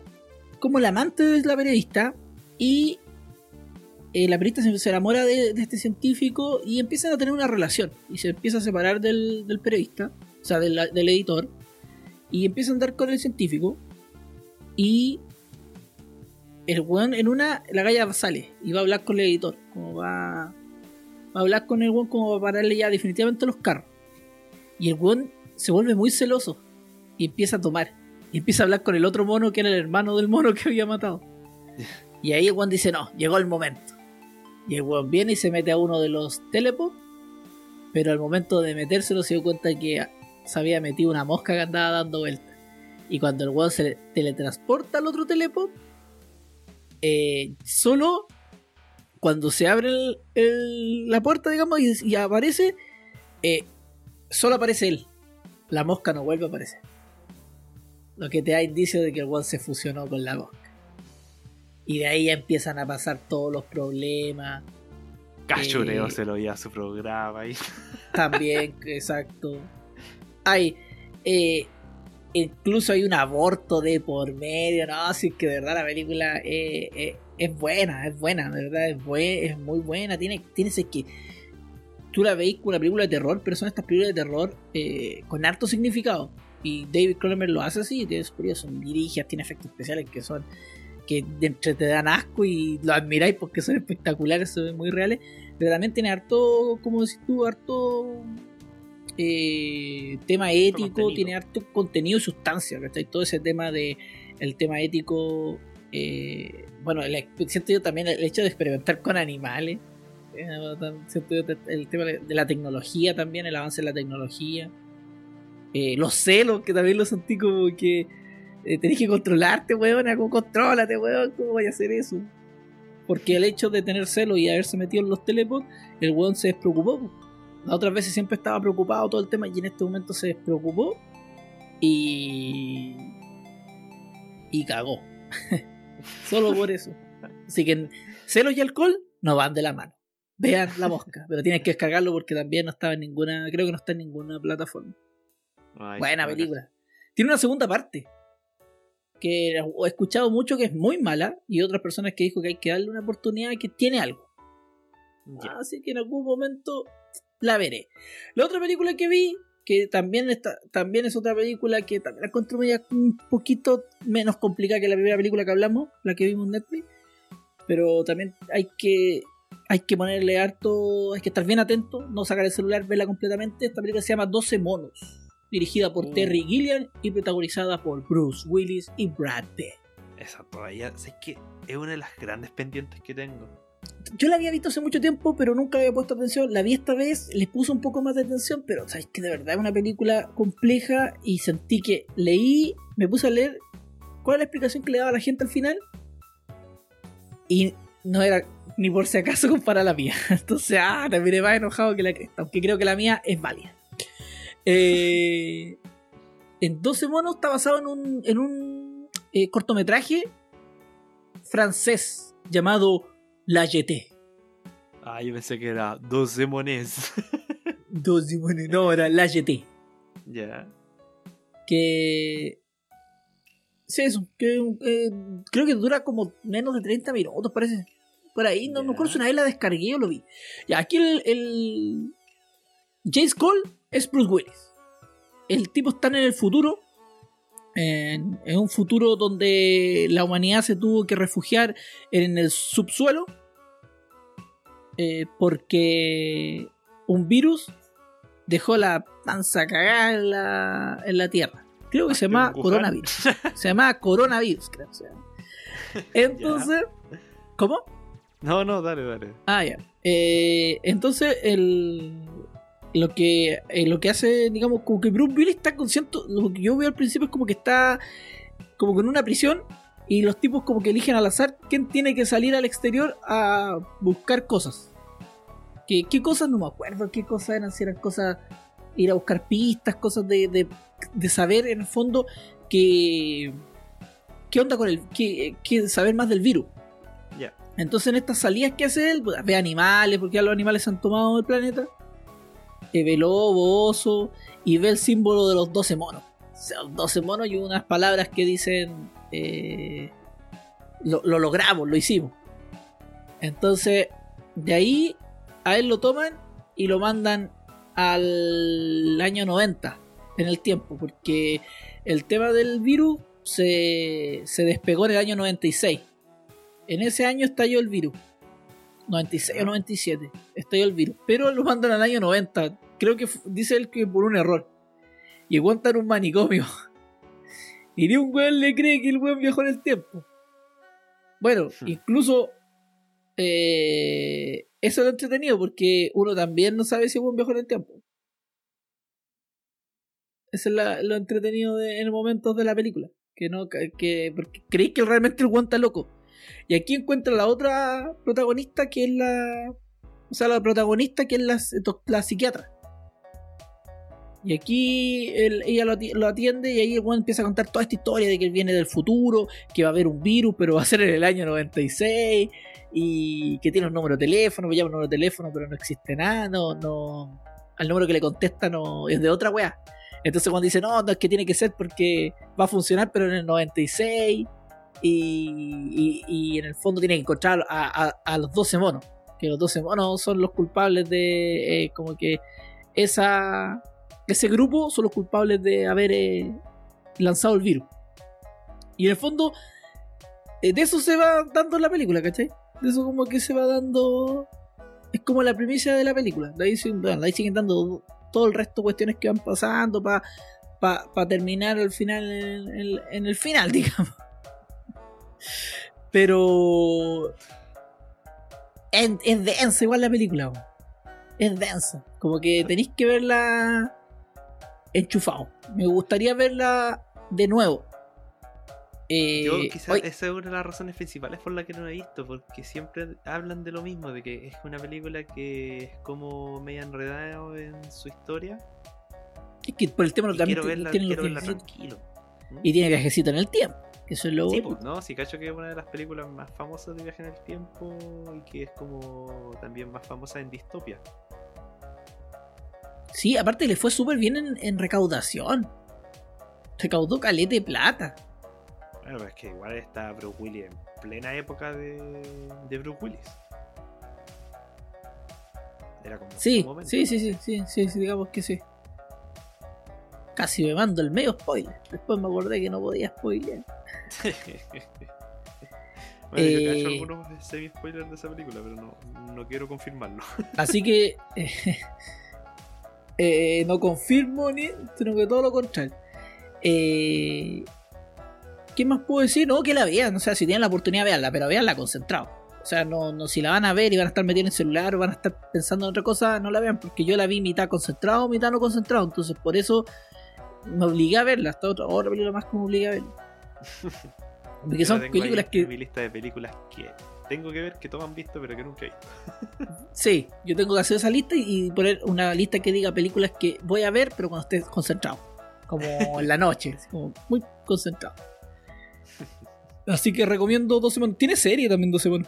[SPEAKER 1] como el amante de la periodista y eh, la periodista se, enamora de, de este científico y empiezan a tener una relación y se empieza a separar del, del periodista, o sea, del, del editor, y empieza a andar con el científico y el weón en una, la galla sale y va a hablar con el editor, como va, va a hablar con el weón como para pararle ya definitivamente los carros. Y el weón se vuelve muy celoso y empieza a tomar. Y empieza a hablar con el otro mono que era el hermano del mono que había matado. Y ahí el weón dice, no, llegó el momento. Y el weón viene y se mete a uno de los telepods. Pero al momento de metérselo se dio cuenta que se había metido una mosca que andaba dando vueltas. Y cuando el weón se teletransporta al otro telepod, eh, solo cuando se abre el- el- la puerta, digamos, y, y aparece, eh, solo aparece él. La mosca no vuelve a aparecer. Lo que te da indicio de que el weón se fusionó con la mosca. Y de ahí ya empiezan a pasar todos los problemas.
[SPEAKER 2] Cachureo
[SPEAKER 1] eh,
[SPEAKER 2] se lo oía a su programa y
[SPEAKER 1] También, exacto. Hay. eh, incluso hay un aborto de por medio. No, así que de verdad la película eh, eh, es buena, es buena, de verdad es, es muy buena. Tiene, tiene que. Tú la veis como una película de terror, pero son estas películas de terror eh, con harto significado. Y David Cronenberg lo hace así, es curioso. Dirige, tiene efectos especiales que son. que entre te dan asco y lo admiráis porque son espectaculares, son muy reales. Pero también tiene harto, como decís tú, harto eh, tema ético,
[SPEAKER 2] contenido.
[SPEAKER 1] tiene harto contenido y sustancia, ¿cachai? Todo ese tema de el tema ético, eh, bueno, el, siento yo también el hecho de experimentar con animales, eh, siento yo el tema de la tecnología también, el avance de la tecnología, los celos, que también lo sentí como que tenés que controlarte, weón, como contrólate, weón, ¿cómo voy a hacer eso? Porque el hecho de tener celos y haberse metido en los telepods, el weón se despreocupó. Las otras veces siempre estaba preocupado todo el tema y en este momento se despreocupó y. y cagó. Solo por eso. Así que celos y alcohol no van de la mano. Vean la mosca, pero tienes que descargarlo porque también no estaba en ninguna. Creo que no está en ninguna plataforma.
[SPEAKER 2] Ay,
[SPEAKER 1] Buena película. Tiene una segunda parte. Que he escuchado mucho que es muy mala. Y otras personas que dijo que hay que darle una oportunidad que tiene algo. Así que en algún momento la veré. La otra película que vi, que también está, también es otra película que también la encontré un poquito menos complicada que la primera película que hablamos, la que vimos en Netflix. Pero también hay que hay que ponerle harto, hay que estar bien atento, no sacar el celular, verla completamente. Esta película se llama 12 monos, dirigida por
[SPEAKER 2] Mm.
[SPEAKER 1] Terry Gilliam y protagonizada por Bruce Willis y Brad Pitt.
[SPEAKER 2] Esa todavía, sé que es una de las grandes pendientes que tengo.
[SPEAKER 1] Yo la había visto hace mucho tiempo, pero nunca había puesto atención. La vi esta vez, les puse un poco más de atención, pero sabes que de verdad es una película compleja y sentí que leí, me puse a leer cuál es la explicación que le daba la gente al final. Y no era ni por si acaso comparar la mía. Entonces, ah, terminé más enojado que la cresta, aunque creo que la mía es válida. Eh, en 12 monos está basado en un, en un eh, cortometraje francés llamado La Jeté.
[SPEAKER 2] Ah, yo pensé que era 12 mones.
[SPEAKER 1] 12 monos, no, era La Jeté.
[SPEAKER 2] ya.
[SPEAKER 1] Que. Sí, eso. Que, eh, creo que dura como menos de 30 minutos, parece. Por ahí, no me
[SPEAKER 2] Ya.
[SPEAKER 1] acuerdo si una vez la descargué o lo vi. Ya, aquí el. el... James Cole es Bruce Willis. El tipo está en el futuro. En, en un futuro donde la humanidad se tuvo que refugiar en el subsuelo. eh, porque un virus dejó la panza cagada en la, en la Tierra. Creo que se
[SPEAKER 2] ¿En
[SPEAKER 1] llama coronavirus. Se llama coronavirus, creo. Entonces, ¿cómo?
[SPEAKER 2] No, no, dale, dale.
[SPEAKER 1] Ah, ya. Eh, entonces, el, lo, que, eh, lo que hace, digamos, como que Bruce Willis está consciente. Lo que yo veo al principio es como que está como que en una prisión y los tipos como que eligen al azar quién tiene que salir al exterior a buscar cosas. ¿Qué, qué cosas? No me acuerdo qué cosas eran, si eran cosas, ir a buscar pistas, cosas de, de, de saber en el fondo que... ¿Qué onda con el... Que, que saber más del virus.
[SPEAKER 2] Ya.
[SPEAKER 1] Entonces en estas salidas que hace él, pues, ve animales, porque ya los animales se han tomado el planeta. Eh, ve lobo, oso, y ve el símbolo de los 12 monos. O sea, los 12 monos y unas palabras que dicen... eh, lo, lo logramos, lo hicimos. Entonces, de ahí a él lo toman y lo mandan al año 90 en el tiempo, porque el tema del virus se, se despegó en el año 96. En ese año estalló el virus. 96 o 97. Estalló el virus. Pero lo mandan al año 90. Creo que dice él que por un error. Y aguantan un manicomio. Y ni un weón le cree que el weón viajó en el tiempo. Bueno,
[SPEAKER 2] Hmm.
[SPEAKER 1] incluso eh, eso es lo entretenido porque uno también no sabe si el weón viajó en el tiempo. Eso es la- lo entretenido de, en momentos de la película. Que no, que, que- porque creí que realmente el está loco. Y aquí encuentra la otra protagonista que es la. O sea, la protagonista que es la, la psiquiatra. Y aquí ella lo, ati- lo atiende y ahí el empieza a contar toda esta historia de que él viene del futuro, que va a haber un virus, pero va a ser en el año 96, y que tiene un número de teléfono, me llama un número de teléfono, pero no existe nada, no, no, al número que le contesta no es de otra weá. Entonces cuando dice, no, no es que tiene que ser porque va a funcionar, pero en el 96, y, en el fondo tiene que encontrar a, los 12 monos, que los 12 monos son los culpables de, eh, como que esa ese grupo son los culpables de haber eh, lanzado el virus. Y en el fondo, eh, de eso se va dando la película, ¿cachai? De eso como que se va dando... Es como la primicia de la película. De ahí, bueno, de ahí siguen dando todo el resto de cuestiones que van pasando para pa, terminar al final en el final, digamos. Pero... Es, es densa igual la película. Es densa. Como que tenéis que verla enchufado. Me gustaría verla de nuevo. Eh,
[SPEAKER 2] Yo quizás
[SPEAKER 1] hoy-
[SPEAKER 2] esa es una de las razones principales por la que no la he visto, porque siempre hablan de lo mismo, de que es una película que es como media enredada en su historia.
[SPEAKER 1] es que por el tema
[SPEAKER 2] Y
[SPEAKER 1] también
[SPEAKER 2] quiero verla,
[SPEAKER 1] tiene
[SPEAKER 2] quiero verla tranquilo.
[SPEAKER 1] Y tiene viajecito en el tiempo. Eso es lo
[SPEAKER 2] Sí,
[SPEAKER 1] bueno.
[SPEAKER 2] pues, no, sí, cacho que es una de las películas más famosas de viaje en el tiempo y que es como también más famosa en distopia.
[SPEAKER 1] Sí, aparte le fue súper bien en, en recaudación. Recaudó calete de plata.
[SPEAKER 2] Bueno, pero es que igual está Bruce Willis en plena época de, de Bruce Willis. Era como
[SPEAKER 1] Sí,
[SPEAKER 2] momento.
[SPEAKER 1] sí, sí, sí, sí, sí, sí, digamos que sí. Casi me mando el medio spoiler. Después me acordé que no podía spoilear.
[SPEAKER 2] bueno, yo cacho
[SPEAKER 1] Eh,
[SPEAKER 2] algunos semi-spoilers de esa película, pero no, no quiero confirmarlo.
[SPEAKER 1] Así que eh, eh, no confirmo ni, sino que todo lo contrario. Eh, ¿Qué más puedo decir? No, que la vean. O sea, si tienen la oportunidad, veanla, pero veanla concentrado. O sea, no, no, si la van a ver y van a estar metidos en el celular o van a estar pensando en otra cosa, no la vean, porque yo la vi mitad concentrado, mitad no concentrado. Entonces, por eso me obligué a verla. Hasta otra, otra película más que me obligué a verla. Porque son películas que.
[SPEAKER 2] Mi lista de películas que tengo que ver, que todos han visto, pero que nunca he visto.
[SPEAKER 1] Sí, yo tengo que hacer esa lista y poner una lista que diga películas que voy a ver, pero cuando esté concentrado. Como en la noche, como muy concentrado. Así que recomiendo 12 monos. Tiene serie también 12 monos.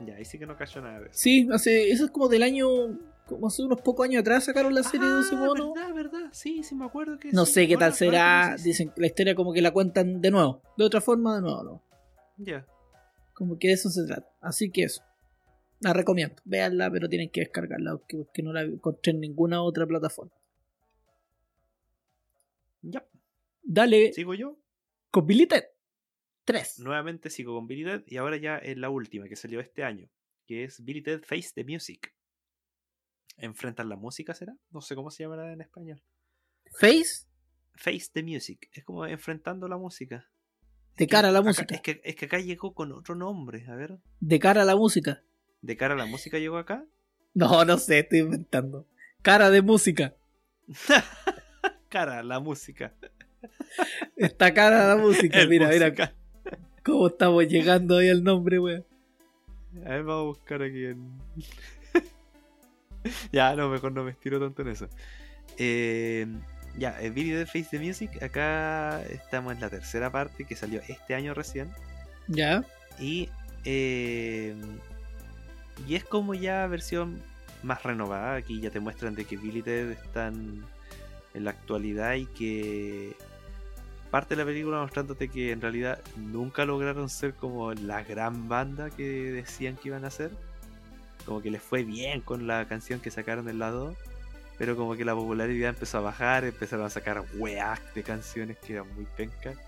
[SPEAKER 2] Ya, ahí sí que no cacho nada de eso.
[SPEAKER 1] Sí, hace, eso es como del año, como hace unos pocos años atrás sacaron la serie de 12
[SPEAKER 2] Ah,
[SPEAKER 1] monos.
[SPEAKER 2] verdad, verdad. Sí, sí me acuerdo que
[SPEAKER 1] No
[SPEAKER 2] sí.
[SPEAKER 1] sé qué tal será.
[SPEAKER 2] lo dices.
[SPEAKER 1] Dicen que la historia como que la cuentan de nuevo. De otra forma, de nuevo. ¿no?
[SPEAKER 2] Ya.
[SPEAKER 1] Como que de eso se trata. Así que eso. La recomiendo. Véanla, pero tienen que descargarla. Porque, no la encontré en ninguna otra plataforma.
[SPEAKER 2] Ya.
[SPEAKER 1] Dale.
[SPEAKER 2] ¿Sigo yo?
[SPEAKER 1] Con Billy Ted. 3.
[SPEAKER 2] Nuevamente sigo con Billy Ted y ahora ya es la última que salió este año, que es Billy Ted Face the Music. ¿Enfrentan la música será? No sé cómo se llamará en español.
[SPEAKER 1] Face.
[SPEAKER 2] Face the Music. Es como enfrentando la música.
[SPEAKER 1] De cara a la
[SPEAKER 2] Acá-
[SPEAKER 1] música.
[SPEAKER 2] es, que, es que acá llegó con otro nombre. A ver.
[SPEAKER 1] De cara a la música.
[SPEAKER 2] ¿De cara a la música llegó acá?
[SPEAKER 1] No, no sé, estoy inventando. Cara de música.
[SPEAKER 2] cara a la música.
[SPEAKER 1] Esta cara a la música.
[SPEAKER 2] El
[SPEAKER 1] mira, mira
[SPEAKER 2] musical.
[SPEAKER 1] cómo estamos llegando ahí al nombre, weón.
[SPEAKER 2] A ver, vamos a buscar aquí en. ya, no, mejor no me estiro tanto en eso. Eh, ya, el video de Face the Music. Acá estamos en la tercera parte que salió este año recién.
[SPEAKER 1] Ya.
[SPEAKER 2] Y. eh, y es como ya versión más renovada. Aquí ya te muestran de que Billy Ted están en la actualidad y que parte de la película mostrándote que en realidad nunca lograron ser como la gran banda que decían que iban a ser. Como que les fue bien con la canción que sacaron en la 2. Pero como que la popularidad empezó a bajar, empezaron a sacar weas de canciones que eran muy pencas.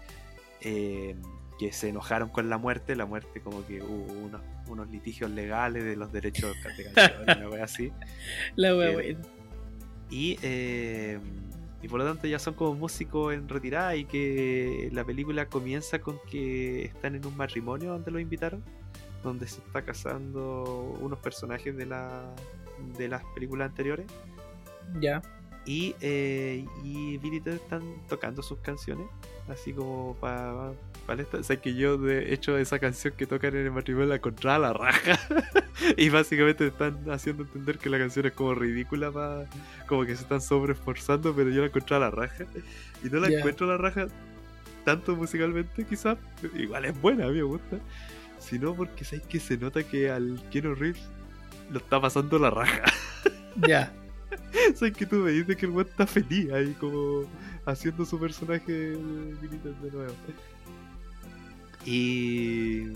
[SPEAKER 2] eh, que se enojaron con la muerte, la muerte como que hubo unos, unos litigios legales de los derechos de canciones, una wea así.
[SPEAKER 1] La wea, weón.
[SPEAKER 2] Y, eh, y por lo tanto ya son como músicos en retirada y que la película comienza con que están en un matrimonio donde los invitaron, donde se está casando unos personajes de, la, de las películas anteriores.
[SPEAKER 1] Ya.
[SPEAKER 2] Y, eh, y Billy Ted están tocando sus canciones, así como para para esto. O sea, que yo de hecho esa canción que tocan en el matrimonio la encontraba la raja. y básicamente están haciendo entender que la canción es como ridícula, pa- como que se están sobreesforzando, pero yo la encontré a la raja. Y no la encuentro la raja tanto musicalmente, quizás. Igual es buena, a mí me gusta. Sino porque sabes que se nota que al Keanu Reeves lo está pasando la raja.
[SPEAKER 1] Ya.
[SPEAKER 2] Sabes que tú me dices que el weón está feliz ahí como haciendo su personaje de nuevo. Y.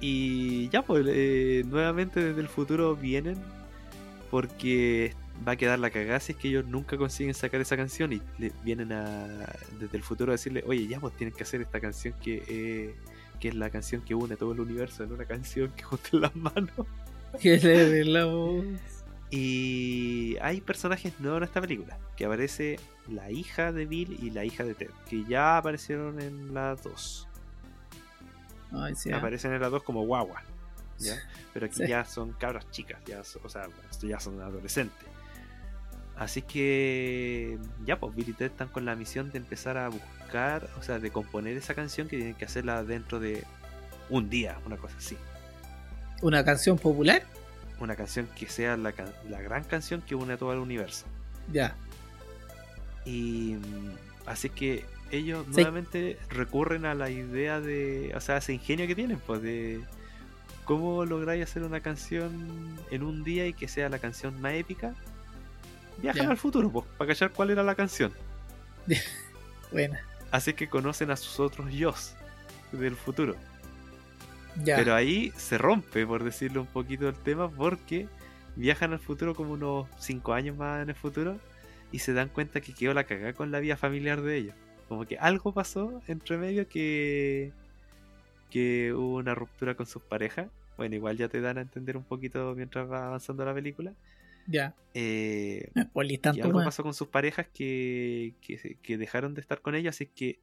[SPEAKER 2] Y ya, pues, eh, nuevamente desde el futuro vienen porque va a quedar la cagada si es que ellos nunca consiguen sacar esa canción y le vienen a, desde el futuro a decirle, oye, ya, pues tienen que hacer esta canción que, eh, que es la canción que une todo el universo en una canción que junten las manos.
[SPEAKER 1] Que le ve la voz.
[SPEAKER 2] Y hay personajes nuevos en esta película. Que aparece la hija de Bill y la hija de Ted. Que ya aparecieron en.
[SPEAKER 1] Ay, sí. ah.
[SPEAKER 2] Aparecen en las dos como guagua. ¿ya? Pero aquí
[SPEAKER 1] Sí.
[SPEAKER 2] ya son cabras chicas. Ya, o sea, ya son adolescentes. Así que ya, pues Billy Ted están con la misión de empezar a buscar, o sea, de componer esa canción que tienen que hacerla dentro de un día, una cosa así.
[SPEAKER 1] ¿Una canción popular?
[SPEAKER 2] Una canción que sea la, la gran canción que une a todo el universo.
[SPEAKER 1] Ya.
[SPEAKER 2] Y mm, así que ellos
[SPEAKER 1] Sí.
[SPEAKER 2] nuevamente recurren a la idea de, o sea, ese ingenio que tienen, pues de cómo lográis hacer una canción en un día y que sea la canción más épica. Viajan al futuro, pues, para cachar cuál era la canción.
[SPEAKER 1] Buena.
[SPEAKER 2] Así que conocen a sus otros yo del futuro.
[SPEAKER 1] Ya.
[SPEAKER 2] Pero ahí se rompe, por decirlo un poquito el tema, porque viajan al futuro como unos 5 años más en el futuro y se dan cuenta que quedó la cagada con la vida familiar de ellos. Como que algo pasó entre medio que, que hubo una ruptura con sus parejas. Bueno, igual ya te dan a entender un poquito mientras va avanzando la película.
[SPEAKER 1] Ya.
[SPEAKER 2] Eh,
[SPEAKER 1] No spoilees
[SPEAKER 2] y algo pasó con sus parejas que, que, dejaron de estar con ellos, así que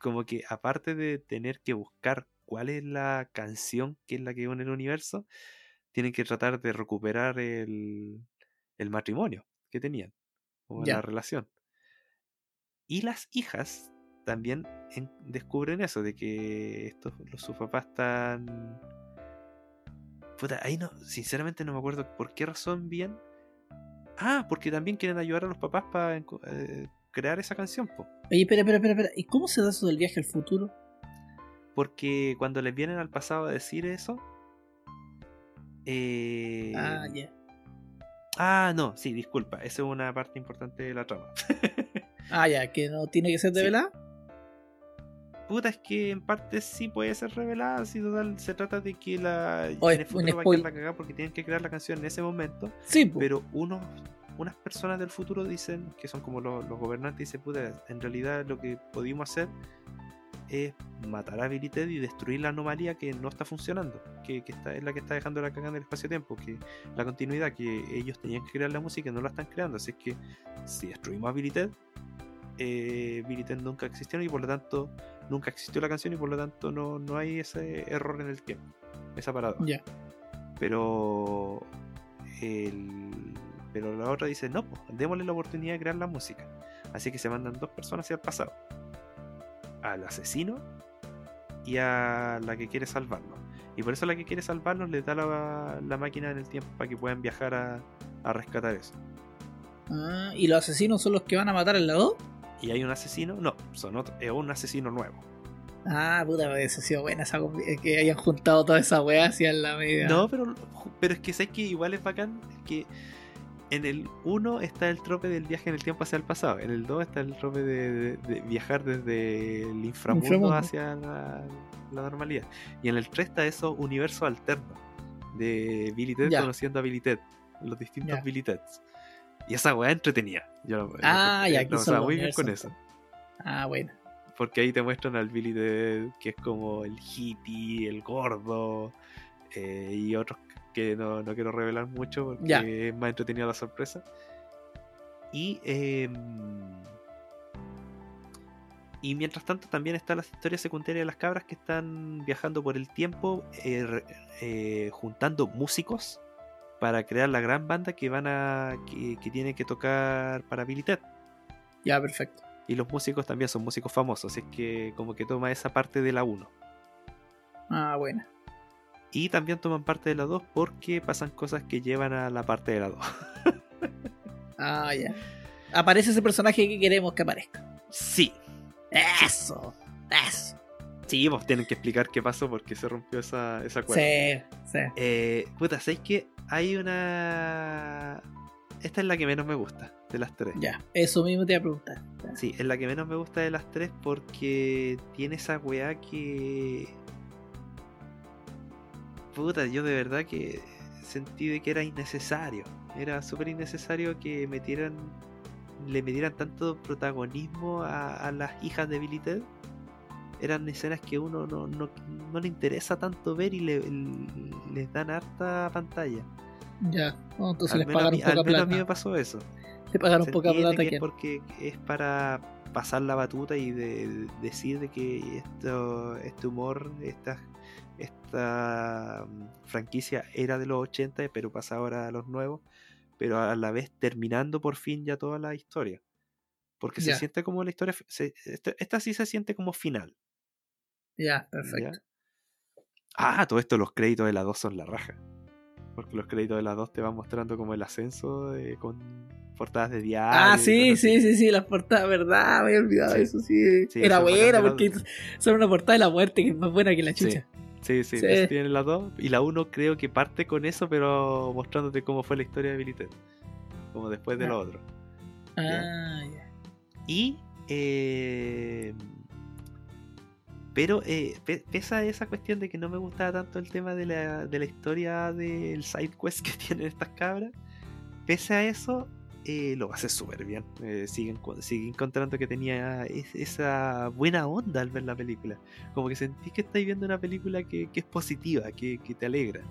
[SPEAKER 2] como que aparte de tener que buscar cuál es la canción que es la que une el universo, tienen que tratar de recuperar el, el matrimonio que tenían, o la relación. Y las hijas también en- descubren eso, de que estos, los, sus papás están... Puta, ahí no, sinceramente no me acuerdo por qué razón bien. Ah, porque también quieren ayudar a los papás para crear esa canción, po.
[SPEAKER 1] Oye, espera, espera, espera, espera. ¿Y cómo se da eso del viaje al futuro?
[SPEAKER 2] Porque cuando les vienen al pasado a decir eso. Eh...
[SPEAKER 1] Ah, ya.
[SPEAKER 2] ah, no, sí, disculpa. Esa es una parte importante de la trama.
[SPEAKER 1] Ah, ya, que no tiene que ser de
[SPEAKER 2] Sí.
[SPEAKER 1] verdad.
[SPEAKER 2] Puta, es que en parte sí puede ser revelada. Si total se trata de que la. En el futuro va a quedar la cagada porque tienen que crear la canción en ese momento.
[SPEAKER 1] Sí.
[SPEAKER 2] Pero unos, unas personas del futuro dicen, que son como los, los gobernantes, dicen, puta, en realidad lo que pudimos hacer es matar a Billy Ted y destruir la anomalía que no está funcionando, que, que está, es la que está dejando la cagada en el espacio-tiempo, que la continuidad que ellos tenían que crear la música y no la están creando. Así es que si destruimos a Billy Ted, eh, Billy Ted nunca existió y por lo tanto nunca existió la canción y por lo tanto no, no hay ese error en el tiempo, esa parada.
[SPEAKER 1] Ya.
[SPEAKER 2] pero el, pero la otra dice no pues démosle la oportunidad de crear la música así que se mandan dos personas hacia el pasado. Al asesino y a la que quiere salvarnos y por eso la que quiere salvarnos le da la, la máquina en el tiempo para que puedan viajar a, a rescatar eso.
[SPEAKER 1] Ah, ¿y los asesinos son los que van a matar al lado?
[SPEAKER 2] Y hay un asesino no son otro, es un asesino nuevo
[SPEAKER 1] Ah, puta, me hubiese sido buena esa eh, que hayan juntado toda esa weá hacia la media.
[SPEAKER 2] No, pero, pero es que sabes que igual es bacán que en el 1 está el trope del viaje en el tiempo hacia el pasado, en el 2 está el trope de, de- de viajar desde el inframundo,
[SPEAKER 1] Inframundo.
[SPEAKER 2] hacia la, la normalidad. Y en el 3 está eso universo alterno de Billy Ted conociendo a Billy Ted, los distintos. Billy Teds. Y esa weá entretenida. Yo, yo
[SPEAKER 1] Ah,
[SPEAKER 2] encontré-
[SPEAKER 1] ya, aquí
[SPEAKER 2] no,
[SPEAKER 1] son
[SPEAKER 2] muy bien con eso.
[SPEAKER 1] Ah, bueno.
[SPEAKER 2] Porque ahí te muestran al Billy Ted, que es como el hippie, el gordo, eh, y otros que no, no quiero revelar mucho porque
[SPEAKER 1] Ya.
[SPEAKER 2] es más entretenida la sorpresa. Y, eh, y mientras tanto también está la historia secundaria de las cabras que están viajando por el tiempo, eh, eh, juntando músicos para crear la gran banda que van a que, que tiene que tocar para Billy Ted.
[SPEAKER 1] Ya, perfecto.
[SPEAKER 2] Y los músicos también son músicos famosos, así es que como que toma esa parte de la 1.
[SPEAKER 1] Ah, bueno.
[SPEAKER 2] Y también toman parte de la 2 porque pasan cosas que llevan a la parte de la 2.
[SPEAKER 1] Ah, ya. Aparece ese personaje que queremos que aparezca.
[SPEAKER 2] Sí,
[SPEAKER 1] Eso. Eso.
[SPEAKER 2] Sí, vos tienen que explicar qué pasó porque se rompió esa, esa cuerda.
[SPEAKER 1] Sí, sí.
[SPEAKER 2] Eh, puta, ¿sabéis que hay una... Esta es la que menos me gusta de las tres.
[SPEAKER 1] Ya. Eso mismo te iba a preguntar.
[SPEAKER 2] Sí, es la que menos me gusta de las tres porque tiene esa weá que. Puta, yo de verdad que sentí de que era innecesario. Era súper innecesario que metieran. Le metieran tanto protagonismo a, a las hijas de Billy Ted. Eran escenas que uno no, no, no le interesa tanto ver y le, les dan harta pantalla.
[SPEAKER 1] Ya. No, entonces
[SPEAKER 2] al
[SPEAKER 1] les
[SPEAKER 2] menos,
[SPEAKER 1] pagaron
[SPEAKER 2] mí, al
[SPEAKER 1] poca
[SPEAKER 2] menos a mí me
[SPEAKER 1] plata.
[SPEAKER 2] pasó eso.
[SPEAKER 1] Le pagaron
[SPEAKER 2] Se
[SPEAKER 1] poca plata
[SPEAKER 2] que es porque es para pasar la batuta y de, de- decir de que esto, este humor, esta, esta mm, franquicia era de los 80, pero pasa ahora a los nuevos. pero a la vez terminando por fin ya toda la historia. Porque se siente como la historia. se- esta, esta sí se siente como final.
[SPEAKER 1] Ya, perfecto.
[SPEAKER 2] Ah, todo esto, los créditos de la 2 son la raja. Porque los créditos de la 2 te van mostrando como el ascenso de- con portadas de diario.
[SPEAKER 1] Ah, sí, sí, sí, sí, las portadas, ¿verdad? Me había olvidado
[SPEAKER 2] Sí.
[SPEAKER 1] eso, sí.
[SPEAKER 2] Sí,
[SPEAKER 1] Era buena porque son una portada de la muerte que es más buena que la chucha.
[SPEAKER 2] Sí, sí,
[SPEAKER 1] Sí.
[SPEAKER 2] eso tiene la 2. Y la 1 creo que parte con eso, pero mostrándote cómo fue la historia de Billy Ted. Como después de
[SPEAKER 1] Ya.
[SPEAKER 2] lo otro.
[SPEAKER 1] Ah, ya.
[SPEAKER 2] Y. eh, pero eh, a esa cuestión de que no me gustaba tanto el tema de la, de la historia del side quest que tienen estas cabras, pese a eso, eh, lo hace súper bien. Eh, sigue encontrando que tenía es- esa buena onda al ver la película. Como que sentís que estáis viendo una película que, que es positiva, que, que te alegra.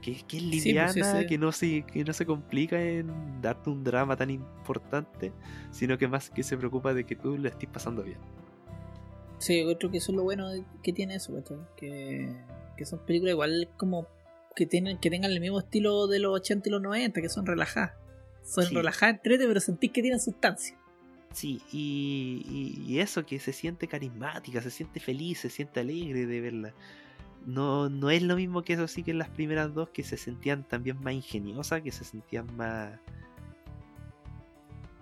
[SPEAKER 2] Que, que es
[SPEAKER 1] Sí, pues,
[SPEAKER 2] liviana,
[SPEAKER 1] sí, sí.
[SPEAKER 2] Que, no se, que no se complica en darte un drama tan importante, sino que más que se preocupa de que tú lo estés pasando bien.
[SPEAKER 1] Sí, yo creo que eso es lo bueno que tiene eso. Que, que son películas igual como que tienen que tengan el mismo estilo de los 80 y los 90, que son relajadas. Son
[SPEAKER 2] Sí.
[SPEAKER 1] relajadas, entrete, pero sentís que tienen sustancia.
[SPEAKER 2] Sí, y, y- y eso que se siente carismática, se siente feliz, se siente alegre de verla. No, no es lo mismo que eso sí que en las primeras dos que se sentían también más ingeniosas, que se sentían más...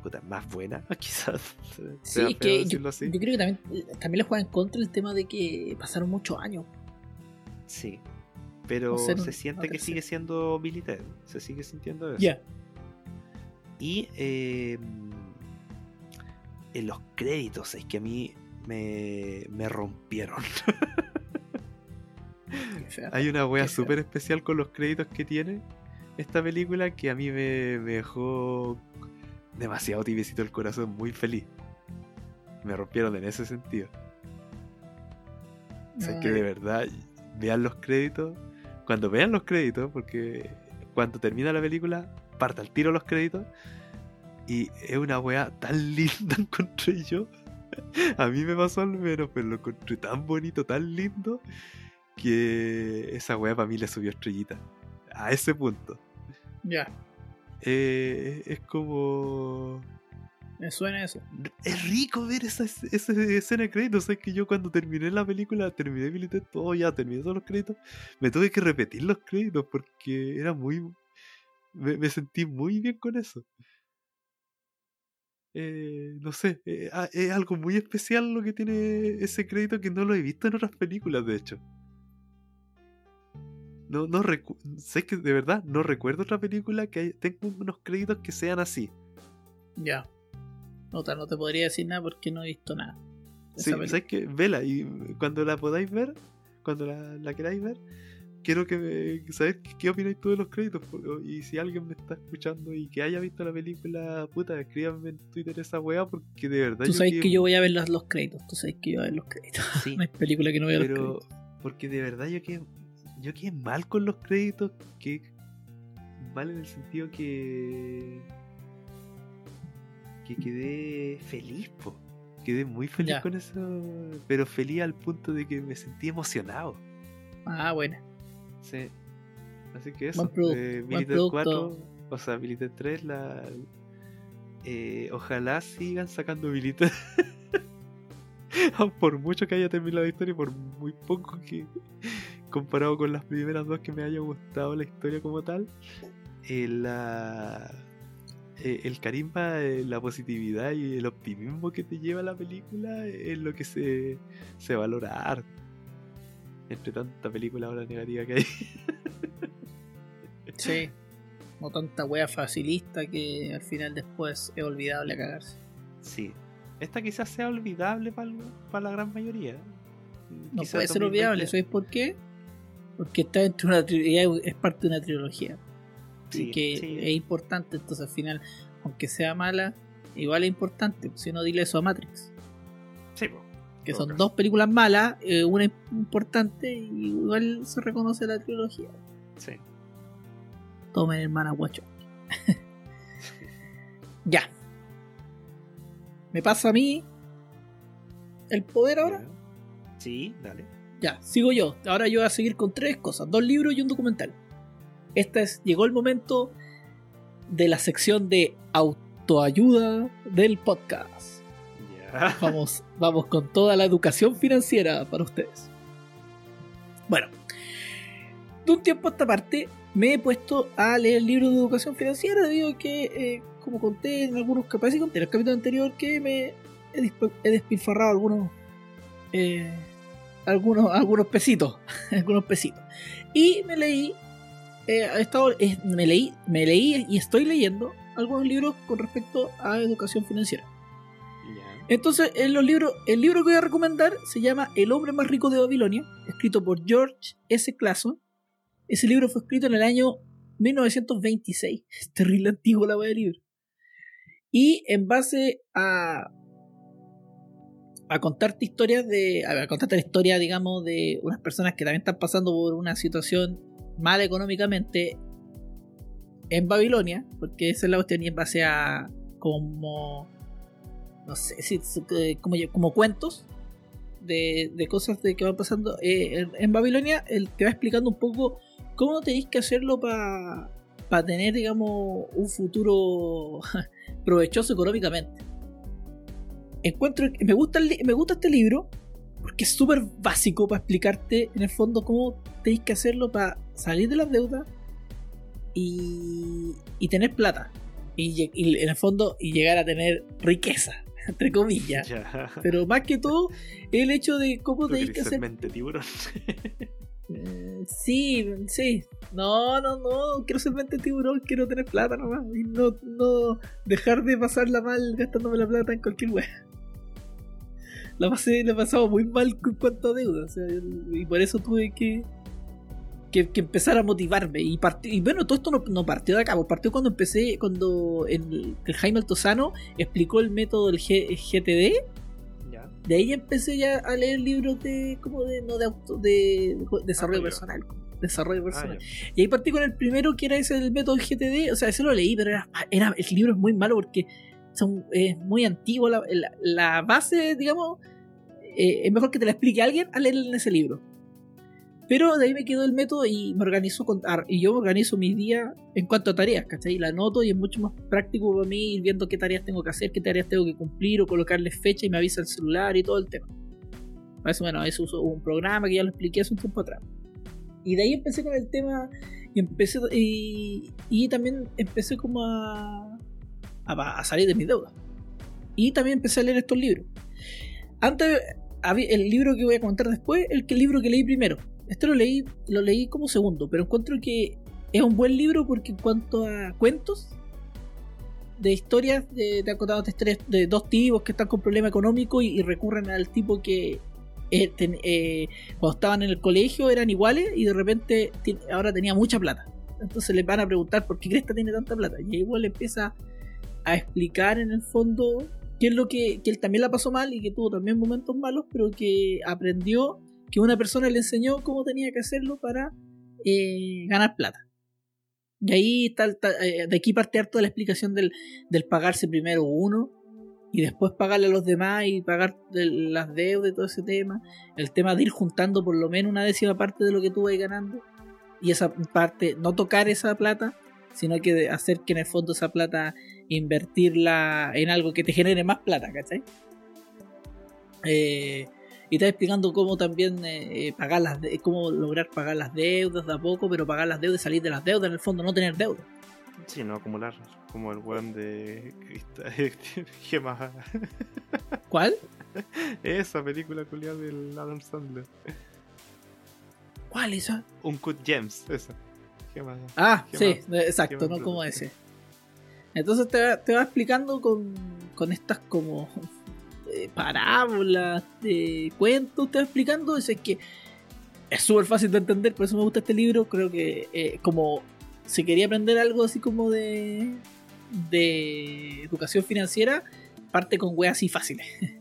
[SPEAKER 2] puta, más buenas, quizás.
[SPEAKER 1] Sí, es que yo,
[SPEAKER 2] decirlo así.
[SPEAKER 1] yo creo que también, también le juega en contra el tema de que pasaron muchos años.
[SPEAKER 2] Sí. Pero se siente
[SPEAKER 1] no
[SPEAKER 2] que sigue siendo Ted. Se sigue sintiendo eso.
[SPEAKER 1] Ya.
[SPEAKER 2] Y eh, en los créditos es que a mí me, me rompieron. Hay una wea súper especial con los créditos que tiene esta película que a mí me, me dejó demasiado tibiecito el corazón, muy feliz. Me rompieron en ese sentido. O sea, que de verdad vean los créditos. Cuando vean los créditos, porque cuando termina la película, parta al tiro los créditos. Y es una wea tan linda, encontré yo. A mí me pasó al menos, pero lo encontré tan bonito, tan lindo, que esa wea para mí le subió estrellita. A ese punto.
[SPEAKER 1] Ya,
[SPEAKER 2] Eh, es como.
[SPEAKER 1] me suena eso.
[SPEAKER 2] Es rico ver esa, es- esa escena de créditos. Es que yo cuando terminé la película, terminé mi todo ya, terminé todos los créditos, me tuve que repetir los créditos porque era muy. Me, me sentí muy bien con eso. Eh, no sé, eh, ah, es algo muy especial lo que tiene ese crédito que no lo he visto en otras películas, de hecho. No, no sé que de verdad no recuerdo otra película que hay- tenga unos créditos que sean así.
[SPEAKER 1] Ya. Nota, no te podría decir nada porque no he visto nada.
[SPEAKER 2] Sí. ¿sabes qué? Vela y cuando la podáis ver, cuando la, la queráis ver, quiero que me, saber qué, opináis tú de los créditos. Y si alguien me está escuchando y que haya visto la película, puta, escríbanme en Twitter esa weá porque de verdad
[SPEAKER 1] Tú sabes que yo voy a ver los, los créditos. Tú sabes que yo voy a ver los créditos.
[SPEAKER 2] Sí,
[SPEAKER 1] No hay película que no vea los
[SPEAKER 2] pero
[SPEAKER 1] créditos.
[SPEAKER 2] porque de verdad yo quedé, yo quedé mal con los créditos, que mal en el sentido que que quedé feliz, po. Quedé muy feliz
[SPEAKER 1] Ya.
[SPEAKER 2] con eso, pero feliz al punto de que me sentí emocionado.
[SPEAKER 1] Ah, bueno.
[SPEAKER 2] Sí. Así que eso. Eh, Militar
[SPEAKER 1] producto.
[SPEAKER 2] 4, o sea, Militar 3, la, eh, ojalá sigan sacando Militar. por mucho que haya terminado la historia, por muy poco que comparado con las primeras dos que me haya gustado la historia como tal, eh, la, eh, el carisma, eh, la positividad y el optimismo que te lleva la película es lo que se, se valora harto. Entre tanta película ahora negativa que hay.
[SPEAKER 1] Sí. No tanta wea facilista que al final después es olvidable a cagarse.
[SPEAKER 2] Sí. Esta quizás sea olvidable para la gran mayoría.
[SPEAKER 1] No
[SPEAKER 2] Quizás
[SPEAKER 1] puede ser
[SPEAKER 2] 2020
[SPEAKER 1] olvidable, ¿sabes por qué? Porque está dentro de una trilogía, es parte de una trilogía.
[SPEAKER 2] Sí,
[SPEAKER 1] y que
[SPEAKER 2] sí.
[SPEAKER 1] es importante, entonces al final, aunque sea mala, igual es importante. Si no, dile eso a Matrix.
[SPEAKER 2] Sí, po.
[SPEAKER 1] Que son dos películas malas, eh, una es importante y igual se reconoce la trilogía.
[SPEAKER 2] Sí.
[SPEAKER 1] Tomen hermana guacho. ya. Me pasa a mí el poder ahora.
[SPEAKER 2] Sí, dale.
[SPEAKER 1] Ya, sigo yo. Ahora yo voy a seguir con tres cosas: dos libros y un documental. Esta es, llegó el momento de la sección de autoayuda del podcast. Vamos, vamos con toda la educación financiera para ustedes. Bueno, de un tiempo a esta parte me he puesto a leer el libro de educación financiera debido a que, eh, como conté en algunos capítulos, en el capítulo anterior, que me he despilfarrado algunos, eh, algunos, algunos pesitos, algunos pesitos. Y me leí, eh, he estado, eh, me leí, me leí y estoy leyendo algunos libros con respecto a educación financiera. Entonces, en los libros, el libro que voy a recomendar se llama El hombre más rico de Babilonia, escrito por George S. Clason. Ese libro fue escrito en el año 1926. Es terrible antiguo la wea del libro. Y en base a a contarte historias de a contarte la historia, digamos, de unas personas que también están pasando por una situación mala económicamente en Babilonia, porque esa es la cuestión y en base a como no sé si eh, como, como cuentos de, de cosas de que van pasando eh, en, Babilonia él te va explicando un poco cómo tenéis que hacerlo para tener digamos un futuro provechoso económicamente encuentro me gusta el me gusta este libro porque es súper básico para explicarte en el fondo cómo tenéis que hacerlo para salir de las deudas y, y tener plata y, en el fondo y llegar a tener riqueza entre comillas
[SPEAKER 2] Ya.
[SPEAKER 1] pero más que todo el hecho de cómo
[SPEAKER 2] ¿Tú
[SPEAKER 1] tenéis que hacer
[SPEAKER 2] mente tiburón?
[SPEAKER 1] Mm, sí sí no no no quiero ser mente tiburón quiero tener plata nomás y no, no dejar de pasarla mal gastándome la plata en cualquier wea la pasé la he pasado muy mal en cuanto a deuda o sea, y por eso tuve que que, que empezar a motivarme y, partí- y bueno todo esto no, no partió de acá pues partió cuando empecé cuando el, el Jaime Altozano explicó el método del G- GTD
[SPEAKER 2] ya.
[SPEAKER 1] de ahí empecé ya a leer libros de como de no de auto de, de desarrollo
[SPEAKER 2] Ah,
[SPEAKER 1] personal desarrollo
[SPEAKER 2] Ah,
[SPEAKER 1] personal. Y ahí partí con el primero que era ese del método GTD o sea ese lo leí pero era, era el libro es muy malo porque son, es muy antiguo la, la- la base digamos eh, es mejor que te la explique alguien a leer en ese libro pero de ahí me quedó el método y me organizo con, y yo me organizo mis días en cuanto a tareas, ¿cachai? La anoto y es mucho más práctico para mí ir viendo qué tareas tengo que hacer, qué tareas tengo que cumplir o colocarles fecha y me avisa el celular y todo el tema. Para eso, bueno, eso uso un programa que ya lo expliqué hace un tiempo atrás. Y de ahí empecé con el tema y empecé y, y también empecé como a, a, a salir de mis deudas. Y también empecé a leer estos libros. Antes, el libro que voy a contar después, el que el libro que leí primero. Este lo leí, lo leí como segundo, pero encuentro que es un buen libro porque en cuanto a cuentos de historias, de, te contado historia de dos tipos que están con problema económico y, recurren al tipo que eh, eh, cuando estaban en el colegio eran iguales y de repente ahora tenía mucha plata. Entonces les van a preguntar por qué Cresta tiene tanta plata. Y igual empieza a explicar en el fondo qué es lo que, que él también la pasó mal y que tuvo también momentos malos, pero que aprendió que una persona le enseñó cómo tenía que hacerlo para eh, ganar plata. Y ahí está, eh, de aquí parte harto de la explicación del, del pagarse primero uno y después pagarle a los demás y pagar las deudas y todo ese tema. El tema de ir juntando por lo menos una décima parte de lo que tú vas ganando y esa parte, no tocar esa plata, sino que hacer que en el fondo esa plata invertirla en algo que te genere más plata, ¿cachai? Eh, y está explicando cómo también eh, eh, pagar las de- cómo lograr pagar las deudas de a poco, pero pagar las deudas salir de las deudas, en el fondo no tener deudas.
[SPEAKER 2] Sí, no acumular. Como el weón de Crista- Gema.
[SPEAKER 1] ¿Cuál?
[SPEAKER 2] Esa película culiada del Adam Sandler.
[SPEAKER 1] ¿Cuál esa?
[SPEAKER 2] Uncut Gems, esa. Gema.
[SPEAKER 1] Ah,
[SPEAKER 2] ¿Qué
[SPEAKER 1] sí, exacto,
[SPEAKER 2] ¿Qué
[SPEAKER 1] no como ese. Entonces te va, explicando con, con estas como eh, parábolas, de cuentos, te va explicando. Es que es súper fácil de entender, por eso me gusta este libro. Creo que eh, como si quería aprender algo así como de, de educación financiera, parte con weas así fáciles.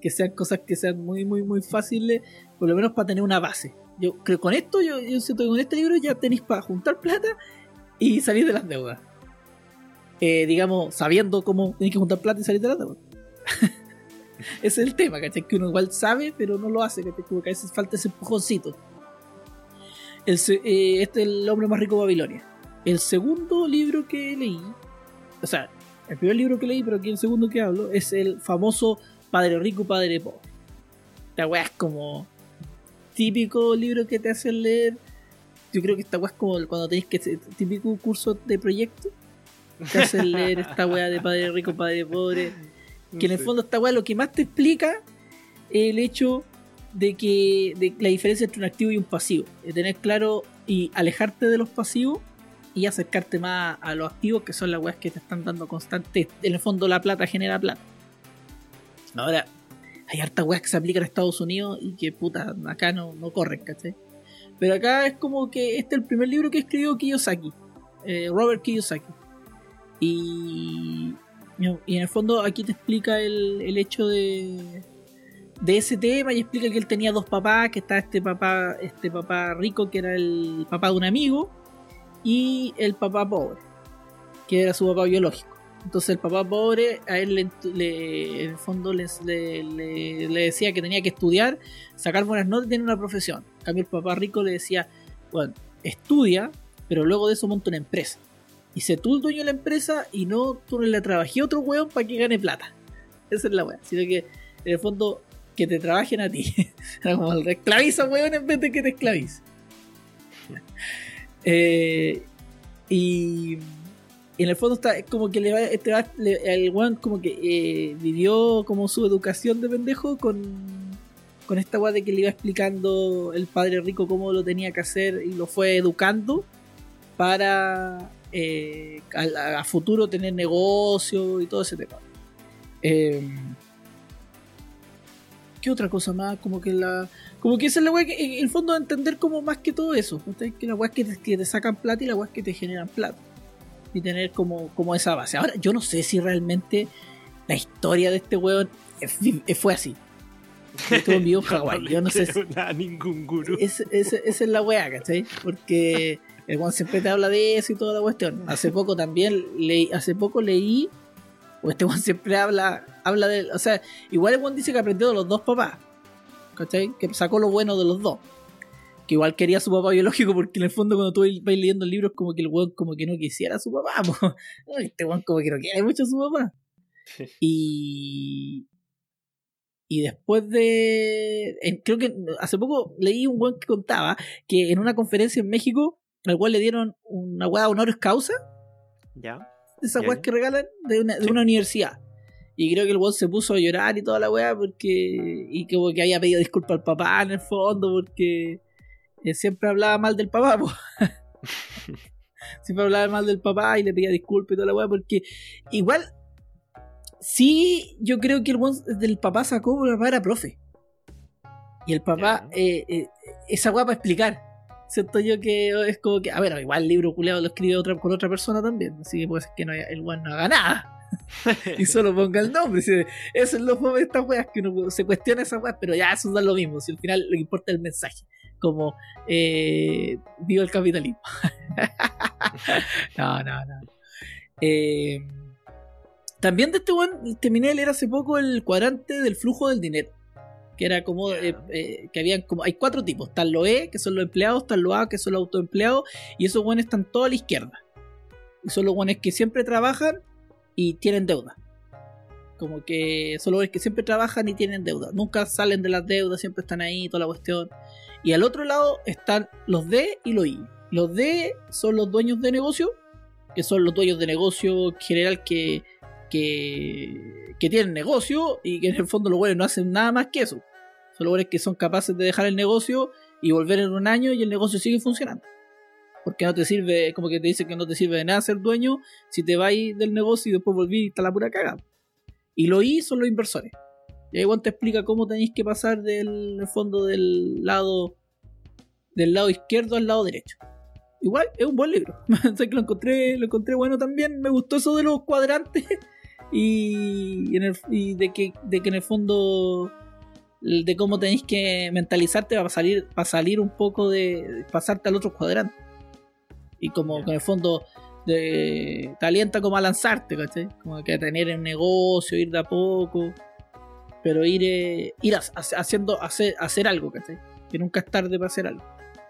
[SPEAKER 1] que sean cosas que sean muy, muy, muy fáciles, por lo menos para tener una base. Yo creo que con esto, yo, yo siento que con este libro ya tenéis para juntar plata y salir de las deudas. Eh, digamos, sabiendo cómo tenéis que juntar plata y salir de las deudas. ese es el tema, ¿cachai? Que uno igual sabe, pero no lo hace, ¿cachai? Como que a veces falta ese empujoncito. Eh, este es el hombre más rico de Babilonia. el segundo libro que leí, o sea, el primer libro que leí, pero aquí el segundo que hablo, es el famoso Padre Rico, Padre Pobre. Esta weá es como típico libro que te hacen leer. Yo creo que esta weá es como cuando tenéis que típico curso de proyecto. Te hacen leer esta weá de Padre Rico, Padre Pobre. Que en el fondo esta weá lo que más te explica es el hecho de que de la diferencia entre un activo y un pasivo. De tener claro y alejarte de los pasivos y acercarte más a los activos que son las weas que te están dando constante. En el fondo la plata genera plata. Ahora, hay hartas weas que se aplican a Estados Unidos y que puta, acá no, no corren, ¿cachai? Pero acá es como que este es el primer libro que escribió Kiyosaki, eh, Robert Kiyosaki. Y, en el fondo aquí te explica el, el hecho de, de ese tema y explica que él tenía dos papás, que está este papá, este papá rico que era el papá de un amigo y el papá pobre, que era su papá biológico. Entonces el papá pobre a él le, en el fondo le, le, decía que tenía que estudiar, sacar buenas notas y tener una profesión. En cambio el papá rico le decía, bueno, estudia, pero luego de eso monta una empresa. Y se tú el dueño de la empresa y no tú le trabajé a otro weón para que gane plata. Esa es la weá. Sino que en el fondo que te trabajen a ti. Como el esclaviza, weón, en vez de que te esclavice. Eh, y, en el fondo está como que le va, este el weón como que eh, vivió como su educación de pendejo con, con esta weá de que le iba explicando el padre rico cómo lo tenía que hacer y lo fue educando para eh, a, futuro tener negocio y todo ese tema. Eh, ¿Qué otra cosa más? Como que la. Como que esa es la weá que. En el fondo, entender como más que todo eso. Que la weá que te, que te sacan plata y la weá que te generan plata. Y tener como, como esa base. Ahora, yo no sé si realmente la historia de este weón fue así. Estuvo en vivo en Yo no sé. Si,
[SPEAKER 2] ningún gurú.
[SPEAKER 1] esa es la weá, ¿cachai? Porque el weón siempre te habla de eso y toda la cuestión. Hace poco también leí, hace poco leí o este Juan siempre habla, habla de. O sea, igual el Juan dice que aprendió de los dos papás. ¿Cachai? Que sacó lo bueno de los dos. Que igual quería a su papá biológico, porque en el fondo cuando tú vas leyendo libros, como que el weón como que no quisiera a su papá. Este weón como que no quiere mucho a su papá. Y. Y después de. creo que hace poco leí un weón que contaba que en una conferencia en México, al cual le dieron una weá honoris causa.
[SPEAKER 2] Ya
[SPEAKER 1] esas weas que regalan de una, de una universidad. Y creo que el weón se puso a llorar y toda la weá porque. Y como que había pedido disculpas al papá en el fondo porque él siempre hablaba mal del papá, siempre hablaba mal del papá y le pedía disculpas y toda la weá porque igual. Sí, yo creo que el weón del papá sacó porque el papá era profe. Y el papá, eh, eh, esa weá para explicar siento yo que es como que, a ver, igual el libro culeado lo escribe otra, con otra persona también, así que puede ser que no el weón no haga nada. y solo ponga el nombre. Eso es lo de estas weas, que uno se cuestiona esas weas, pero ya eso da lo mismo. Si al final lo que importa es el mensaje, como eh, vivo el capitalismo. no, no, no. Eh, también de este weón terminé de leer hace poco el cuadrante del flujo del dinero que era como eh, eh, que habían como hay cuatro tipos están los E que son los empleados están los A que son los autoempleados y esos buenos están todos a la izquierda. Y son los buenos que siempre trabajan y tienen deuda. Como que son los que siempre trabajan y tienen deuda. Nunca salen de las deudas siempre están ahí toda la cuestión. Y al otro lado están los D y los I. Los D son los dueños de negocio que son los dueños de negocio general que que, tienen negocio y que en el fondo los buenos no hacen nada más que eso. Son los buenos que son capaces de dejar el negocio y volver en un año y el negocio sigue funcionando. Porque no te sirve, como que te dice que no te sirve de nada ser dueño si te vas del negocio y después volví y está la pura cagada. Y lo I son los inversores. Y ahí Juan te explica cómo tenéis que pasar del fondo del lado del lado izquierdo al lado derecho. Igual es un buen libro. que lo encontré, lo encontré bueno también. Me gustó eso de los cuadrantes y, de, que, de que en el fondo de cómo tenéis que mentalizarte para salir, para salir un poco de pasarte al otro cuadrante. Y como en el fondo te alienta como a lanzarte, Como que a tener un negocio, ir de a poco, pero ir, eh, ir haciendo, hacer, hacer algo, Que nunca es tarde para hacer algo.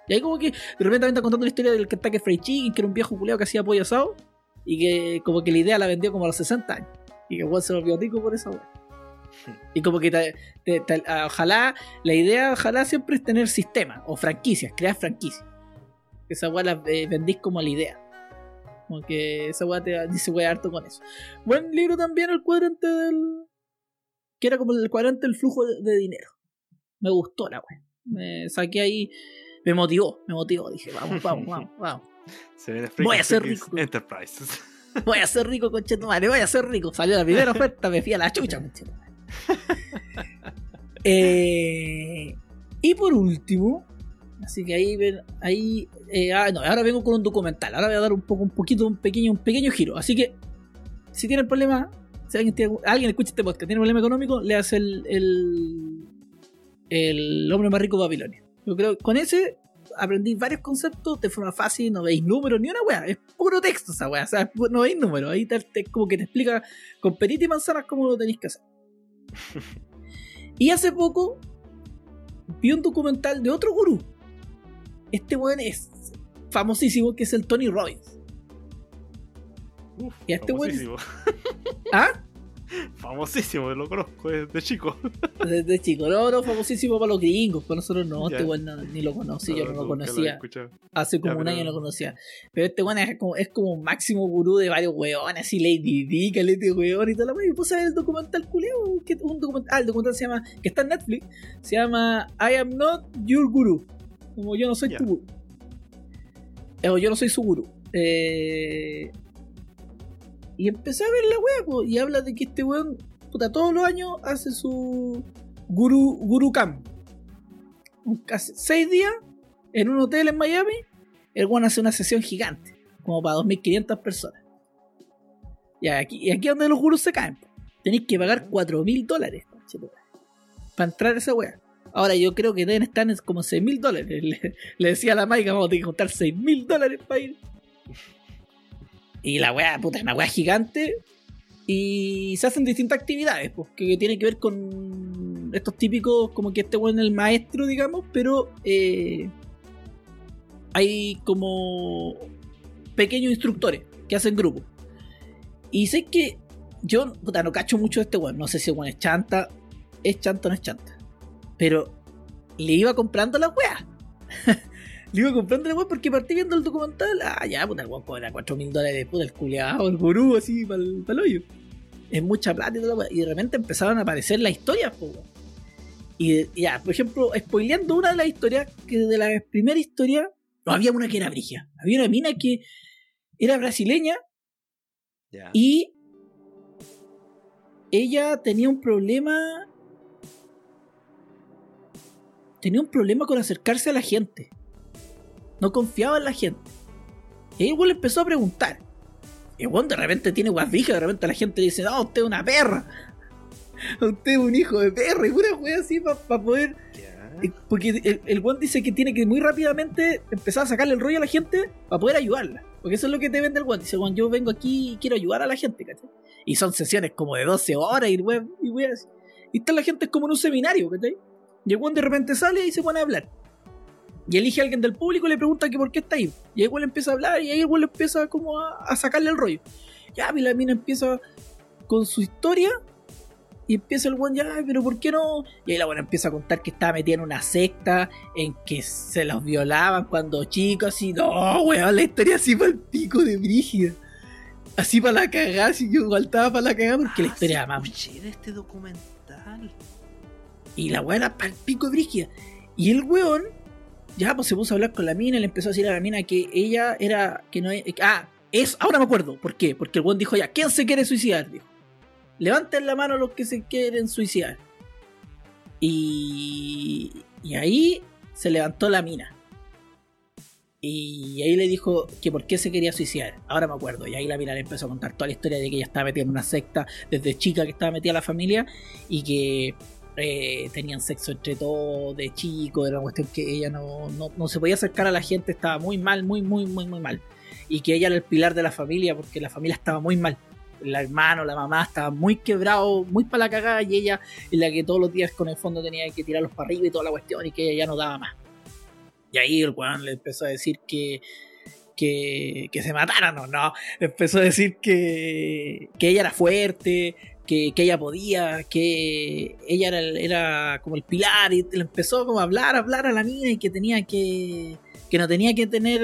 [SPEAKER 1] Y ahí como que de repente también está contando la historia del Kentucky Fried Chicken, que era un viejo culeado que hacía pollo asado, y que como que la idea la vendió como a los 60 años. Y que se volvió tico por esa weá. Y como que te- te- te- ojalá, la idea ojalá siempre es tener sistemas o franquicias, crear franquicias. Esa weá la eh, vendís como la idea. Como que esa weá te dice weá harto con eso. Buen libro también el cuadrante del. que era como el cuadrante del flujo de, de dinero. Me gustó la weá. Me saqué ahí. Me motivó, me motivó. Dije, vamos, vamos, vamos, vamos.
[SPEAKER 2] Se
[SPEAKER 1] Voy a ser rico.
[SPEAKER 2] Enterprises.
[SPEAKER 1] Voy a ser rico, conchetumare, voy a ser rico. Salió la primera oferta, me fui a la chucha, conchetumare. Eh, y por último, así que ahí ven, ahí, eh, ah, no, ahora vengo con un documental. Ahora voy a dar un poco, un poquito, un pequeño, un pequeño giro. Así que, si tienen problema, si alguien, tiene- alguien escucha este podcast, tiene problema económico, le hace el, el, el hombre más rico de Babilonia. Yo creo que con ese aprendí varios conceptos de forma fácil, no veis números ni una weá, es puro texto esa weá, o sea, no veis números, ahí te, te- como que te explica con perita y manzanas cómo lo tenéis que hacer. y hace poco vi un documental de otro gurú. Este weón es famosísimo, que es el Tony Robbins.
[SPEAKER 2] Uf,
[SPEAKER 1] Y a este
[SPEAKER 2] famosísimo.
[SPEAKER 1] ¿Ah?
[SPEAKER 2] famosísimo, lo conozco desde chico.
[SPEAKER 1] Desde chico, no, no, famosísimo para los gringos, para nosotros no, este weón no- ni lo conocí, yo no lo conocía. Hace como
[SPEAKER 2] Ya,
[SPEAKER 1] un
[SPEAKER 2] pero-
[SPEAKER 1] año lo conocía. Pero este weón es como, es como un máximo gurú de varios weones, así Lady D, calete weón y toda la weón. Y puse el documental que un documental, ah, el documental se llama, que está en Netflix, se llama I am not your guru. Como yo no soy tu gurú. Eh, O yo no soy su gurú. Eh, y empecé a ver la weá, y habla de que este weón, puta, todos los años hace su guru, guru camp. Hace seis días en un hotel en Miami, el weón hace una sesión gigante, como para 2.500 personas. Y aquí, y aquí es donde los gurús se caen. Tenéis que pagar 4.000 dólares para entrar a esa wea. Ahora yo creo que deben estar en como 6.000 dólares. Le, decía a la Maica, vamos a tener que juntar 6.000 dólares para ir. Y la wea, puta, es una wea gigante. Y se hacen distintas actividades, pues, que tienen que ver con estos típicos, como que este weón es el maestro, digamos, pero eh, hay como pequeños instructores que hacen grupos. Y sé que yo, puta, no cacho mucho de este weón. No sé si el weón es chanta, es chanta o no es chanta. Pero le iba comprando la weá. le iba comprando la weá porque partí viendo el documental. Ah, ya, puta, el weón cobra 4 mil dólares, puta, el culeado, el gurú, así, para el hoyo. Es mucha plata y toda la weá. Y de repente empezaron a aparecer las historias, po, weón. Y ya, por ejemplo, spoileando una de las historias, que de la primera historia, no había una que era brigia. Había una mina que era brasileña y ella tenía un problema. Tenía un problema con acercarse a la gente. No confiaba en la gente. Y le empezó a preguntar. Y weón de repente tiene guasvija, de repente la gente le dice, no, usted es una perra. Usted es un hijo de perra. Y una wea así para poder eh, Porque el, el dice que tiene que muy rápidamente empezar a sacarle el rollo a la gente para poder ayudarla. Porque eso es lo que te vende el weón. Dice, weón, yo vengo aquí y quiero ayudar a la gente, ¿cachai? Y son sesiones como de 12 horas y weón, y está la gente como en un seminario, ¿cachai? Y el weón de repente sale y se pone a hablar. Y elige a alguien del público y le pregunta que por qué está ahí. Y ahí weón empieza a hablar y ahí le empieza como a, a sacarle el rollo. Ya, y la mina empieza con su historia y empieza el weón ya, "Ay, pero ¿por qué no? Y ahí la buena empieza a contar que estaba metida en una secta, en que se los violaban cuando chicos, y no, weón, la historia así para el pico de Brígida. Así para la cagada, así yo igual estaba para la cagada porque la
[SPEAKER 2] Ah,
[SPEAKER 1] historia era más.
[SPEAKER 2] este documental.
[SPEAKER 1] Y la era para el pico de Brígida. Y el weón, ya pues se puso a hablar con la mina, y le empezó a decir a la mina que ella era, que no es, ah, es, ahora me acuerdo, ¿por qué? Porque el weón dijo ya, ¿quién se quiere suicidar? Levanten la mano los que se quieren suicidar. Y, y ahí se levantó la mina. Y ahí le dijo que por qué se quería suicidar. Ahora me acuerdo. Y ahí la mina le empezó a contar toda la historia de que ella estaba metida en una secta desde chica, que estaba metida en la familia y que eh, tenían sexo entre todos de chico. Era una cuestión que ella no, no, no se podía acercar a la gente, estaba muy mal, muy, muy, muy, muy mal. Y que ella era el pilar de la familia porque la familia estaba muy mal el hermano, la mamá estaba muy quebrado, muy para la cagada y ella en la que todos los días con el fondo tenía que tirarlos para arriba y toda la cuestión y que ella ya no daba más. Y ahí el weón le empezó a decir que, que, que se mataran o no. Empezó a decir que, que ella era fuerte, que, que ella podía, que ella era, era, como el pilar y le empezó como a hablar, a hablar a la mina y que tenía que que no tenía que tener,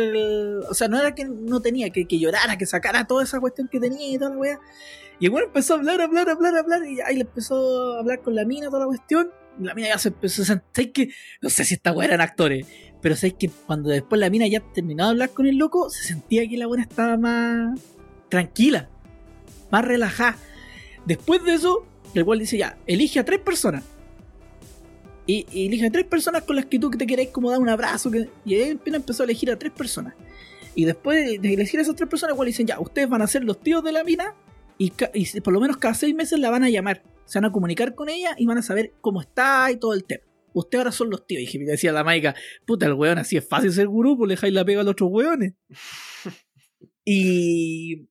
[SPEAKER 1] o sea, no era que no tenía que, que llorara, que sacara toda esa cuestión que tenía y toda la weá. Y el weón empezó a hablar, hablar, hablar, hablar, y ahí le empezó a hablar con la mina toda la cuestión. La mina ya se empezó a sentir que, no sé si esta weá eran actores, pero sé que cuando después la mina ya terminó de hablar con el loco, se sentía que la buena estaba más tranquila, más relajada. Después de eso, el cual dice ya, elige a tres personas. Y, y, elige a tres personas con las que tú te querés como dar un abrazo. Que, y él empezó a elegir a tres personas. Y después de elegir a esas tres personas, igual dicen, ya, ustedes van a ser los tíos de la mina. Y, y, por lo menos cada seis meses la van a llamar. Se van a comunicar con ella y van a saber cómo está y todo el tema. Ustedes ahora son los tíos. Y decía la maica, puta, el weón así es fácil ser gurú, pues le dejáis la pega a los otros weones. y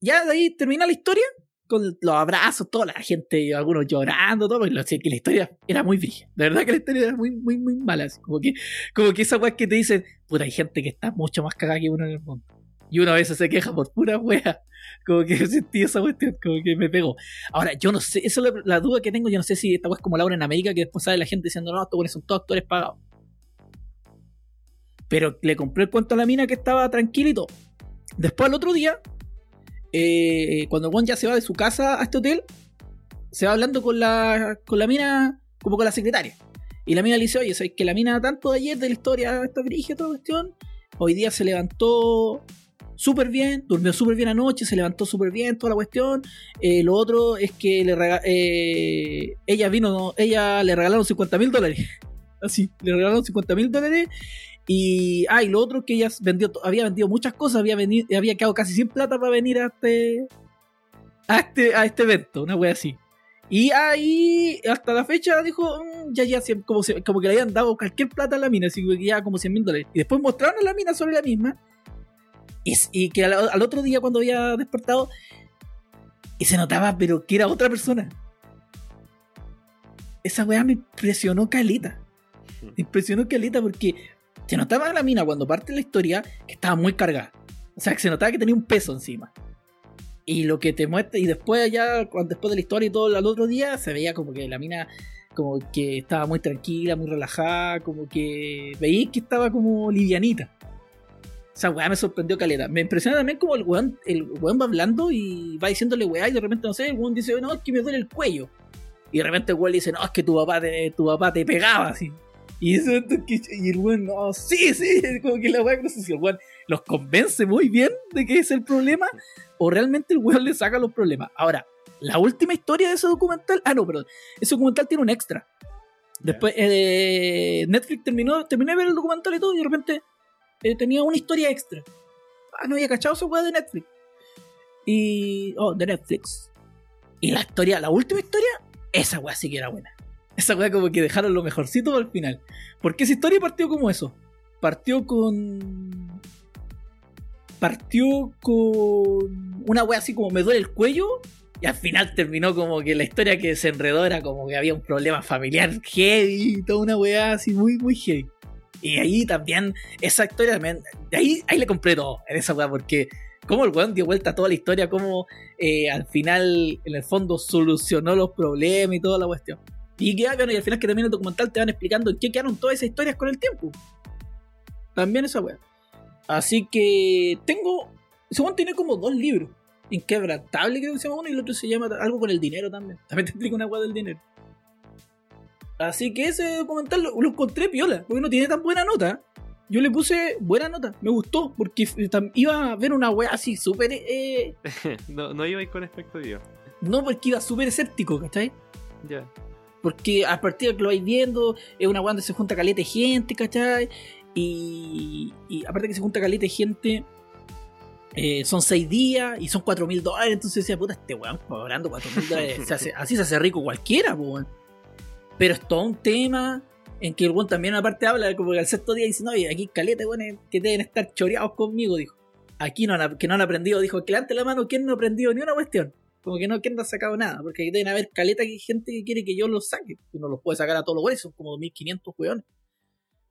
[SPEAKER 1] ya de ahí termina la historia con los abrazos, toda la gente, algunos llorando, todo, porque que la historia era muy brígida. De verdad que la historia era muy, muy, muy mala. Como que, como que esa weá que te dicen, puta, hay gente que está mucho más cagada que uno en el mundo. Y uno a veces se queja por pura wea. Como que sentí esa cuestión, como que me pegó. Ahora, yo no sé, esa es la, duda que tengo. Yo no sé si esta wea es como Laura en América, que después sale la gente diciendo, no, estos son todos actores pagados. Pero le compré el cuento a la mina que estaba todo. Después al otro día, eh, cuando Juan ya se va de su casa a este hotel, se va hablando con la, con la mina, como con la secretaria. Y la mina le dice, oye, ¿sabes que la mina tanto de ayer de la historia, esta dirige toda cuestión? Hoy día se levantó súper bien, durmió súper bien anoche, se levantó súper bien, toda la cuestión. Eh, lo otro es que eh, ella vino, ella le regalaron 50 mil dólares. Así, le regalaron 50 mil dólares y, ah, y lo otro que ella vendió, había vendido muchas cosas, había, venido, había quedado casi sin plata para venir a este, a este, a este evento, una wea así. Y ahí, hasta la fecha, dijo, mm, ya, ya, como, como que le habían dado cualquier plata a la mina, así que ya como 100 mil dólares. Y después mostraron a la mina sobre la misma. Y, y que al, al, otro día, cuando había despertado, y se notaba, pero que era otra persona. Esa weá me impresionó calita. Me impresionó calita porque se notaba la mina cuando parte la historia que estaba muy cargada. O sea, que se notaba que tenía un peso encima. Y lo que te muestra, y después ya, después de la historia y todo el otro día, se veía como que la mina como que estaba muy tranquila, muy relajada, como que veía que estaba como livianita. O sea, weá me sorprendió caleta. Me impresiona también como el weón, el weón va hablando y va diciéndole weá y de repente, no sé, el weón dice, no, es que me duele el cuello. Y de repente el weón dice, no, es que tu papá te, tu papá te pegaba así. Y eso, y el weón, no, sí, sí, como que la weá, no sé si el weón los convence muy bien de que es el problema o realmente el weón le saca los problemas. Ahora, la última historia de ese documental, ah, no, perdón, ese documental tiene un extra. Después, eh, Netflix terminó, terminé de ver el documental y todo, y de repente eh, tenía una historia extra. Ah, no había cachado esa weá de Netflix. Y. Oh, de Netflix. Y la historia, la última historia, esa weá sí que era buena. Esa weá como que dejaron lo mejorcito el final. Porque esa historia partió como eso. Partió con. Partió con una weá así como me duele el cuello. Y al final terminó como que la historia que se enredó era como que había un problema familiar heavy. Toda una weá así muy, muy heavy. Y ahí también, esa historia también. Ahí, ahí le compré todo en esa weá. Porque cómo el weón dio vuelta a toda la historia, cómo eh, al final, en el fondo, solucionó los problemas y toda la cuestión. Y que hagan, y al final que termina el documental te van explicando en qué quedaron todas esas historias con el tiempo. También esa weá. Así que tengo. Según tiene como dos libros. Inquebrantable creo que se llama uno y el otro se llama algo con el dinero también. También te explico una weá del dinero. Así que ese documental lo, encontré piola, porque no tiene tan buena nota. Yo le puse buena nota, me gustó, porque iba a ver una weá así súper... Eh...
[SPEAKER 2] no, no iba a ir con expectativa.
[SPEAKER 1] No, porque iba súper escéptico, ¿cachai?
[SPEAKER 2] Ya.
[SPEAKER 1] Porque a partir de que lo vais viendo, es una weá donde se junta caleta de gente, ¿cachai? Y, y aparte que se junta caleta de gente, eh, son seis días y son cuatro mil dólares. Entonces decía, puta, este weón cobrando cuatro mil dólares. así se hace rico cualquiera, weón. Pero es todo un tema en que el weón también aparte habla, como que al sexto día dice, no, y aquí caleta, weón, que deben estar choreados conmigo, dijo. Aquí no han, que no han aprendido, dijo, que levante la mano, ¿quién no ha aprendido ni una cuestión? Como que no, ¿quién no ha sacado nada? Porque deben haber caleta que gente que quiere que yo los saque. Y no los puede sacar a todos los son como 2500 weones.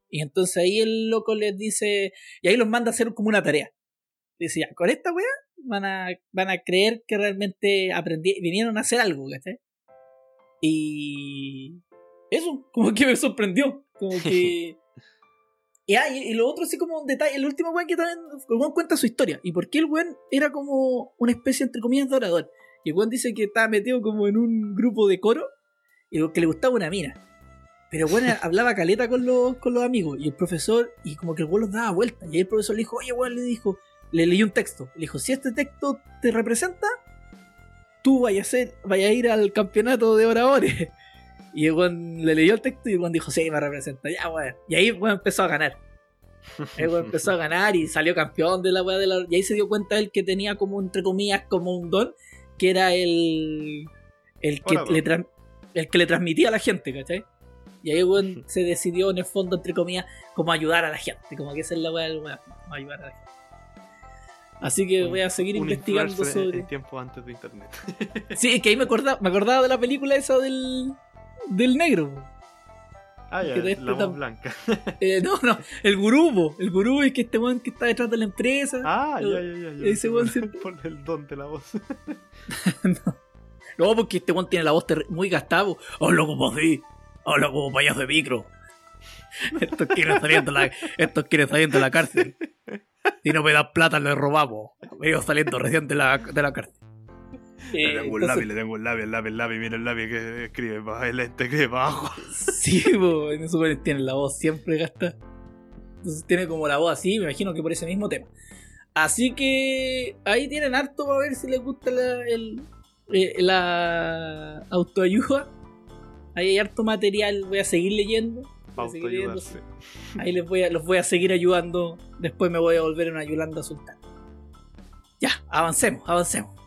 [SPEAKER 1] Y entonces ahí el loco les dice, y ahí los manda a hacer como una tarea. Dice, ya, con esta weá van a, van a creer que realmente aprendí, vinieron a hacer algo, ¿cachai? Y eso, como que me sorprendió. Como que. y, ah, y, lo otro, así como un detalle, el último weón que también. El weón cuenta su historia. Y por qué el weón era como una especie, entre comillas, de orador. Y el weón dice que estaba metido como en un grupo de coro y que le gustaba una mina. Pero bueno, hablaba caleta con los, con los amigos. Y el profesor, y como que el weón los daba vuelta. Y ahí el profesor le dijo, oye, weón, le dijo, le leí un texto. Le dijo, si este texto te representa, tú vayas a, ser, vaya a ir al campeonato de oradores. Y el weón le leyó el texto y el weón dijo, sí, me representa, ya, weón. Y ahí weón empezó a ganar. El weón empezó a ganar y salió campeón de la weá de la... Y ahí se dio cuenta él que tenía como, entre comillas, como un don, que era el... El que, le, el que le transmitía a la gente, ¿cachai? Y ahí weón se decidió en el fondo, entre comillas, como ayudar a la gente. Como que esa es la weá del weón, ayudar a la gente. Así que voy a seguir investigando sobre.
[SPEAKER 2] El tiempo antes de internet.
[SPEAKER 1] sí, es que ahí me acordaba, me acordaba de la película esa del. del negro.
[SPEAKER 2] Ah, ya, este la voz blanca.
[SPEAKER 1] Eh, no, no, el gurú, el gurú es que este weón que está detrás de la empresa.
[SPEAKER 2] Ah, ya, ya, ya. ya
[SPEAKER 1] ese weón
[SPEAKER 2] Por el don de la voz.
[SPEAKER 1] no. no, porque este weón tiene la voz muy gastado. Habla como así, habla como payaso de micro. Estos quieren saliendo la, estos quieren saliendo de la cárcel. Si no me da plata, le robamos. Veo saliendo recién de la, de la cárcel.
[SPEAKER 2] Le tengo un lápiz, le tengo un lápiz, el lápiz, el lápiz, mira el lápiz que escribe para el este escribe para abajo.
[SPEAKER 1] Sí, en eso tiene la voz siempre gasta. Entonces tiene como la voz así, me imagino que por ese mismo tema. Así que ahí tienen harto para ver si les gusta la, el, eh, la autoayuda. Ahí hay harto material, voy a seguir leyendo. Ahí les voy a, los voy a seguir ayudando. Después me voy a volver una Yolanda Sultán. Ya, avancemos, avancemos.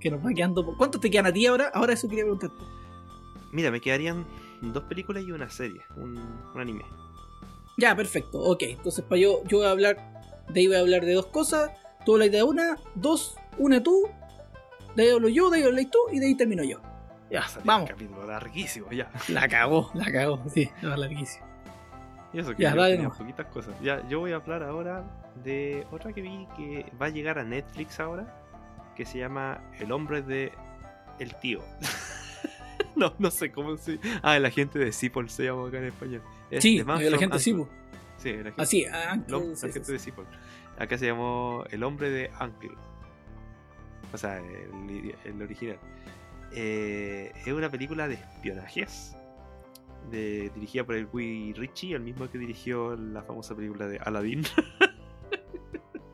[SPEAKER 1] Que nos va quedando. ¿Cuántos te quedan a ti ahora? Ahora eso quería preguntarte.
[SPEAKER 2] Mira, me quedarían dos películas y una serie, un, anime.
[SPEAKER 1] Ya, perfecto. Ok, entonces para yo, yo voy a hablar. De ahí voy a hablar de dos cosas. Tú hablas de una, dos, una tú. De ahí hablo yo, de ahí hablas tú y de ahí termino yo.
[SPEAKER 2] Ya, vamos. Un capítulo larguísimo, ya.
[SPEAKER 1] La cagó, la cagó, sí, era larguísimo.
[SPEAKER 2] Y eso que ya, dale, no. poquitas cosas. Ya, yo voy a hablar ahora de otra que vi que va a llegar a Netflix ahora, que se llama El hombre de el tío. no, no sé cómo se. Ah, el agente de Sipol se llama acá en español.
[SPEAKER 1] sí, el agente de Sipol.
[SPEAKER 2] Sí, el agente,
[SPEAKER 1] ah,
[SPEAKER 2] el, agente de Sipol. Acá se llamó El hombre de Uncle. O sea, el, el original. Eh, es una película de espionajes. De, dirigida por el Guy Ritchie, el mismo que dirigió la famosa película de Aladdin.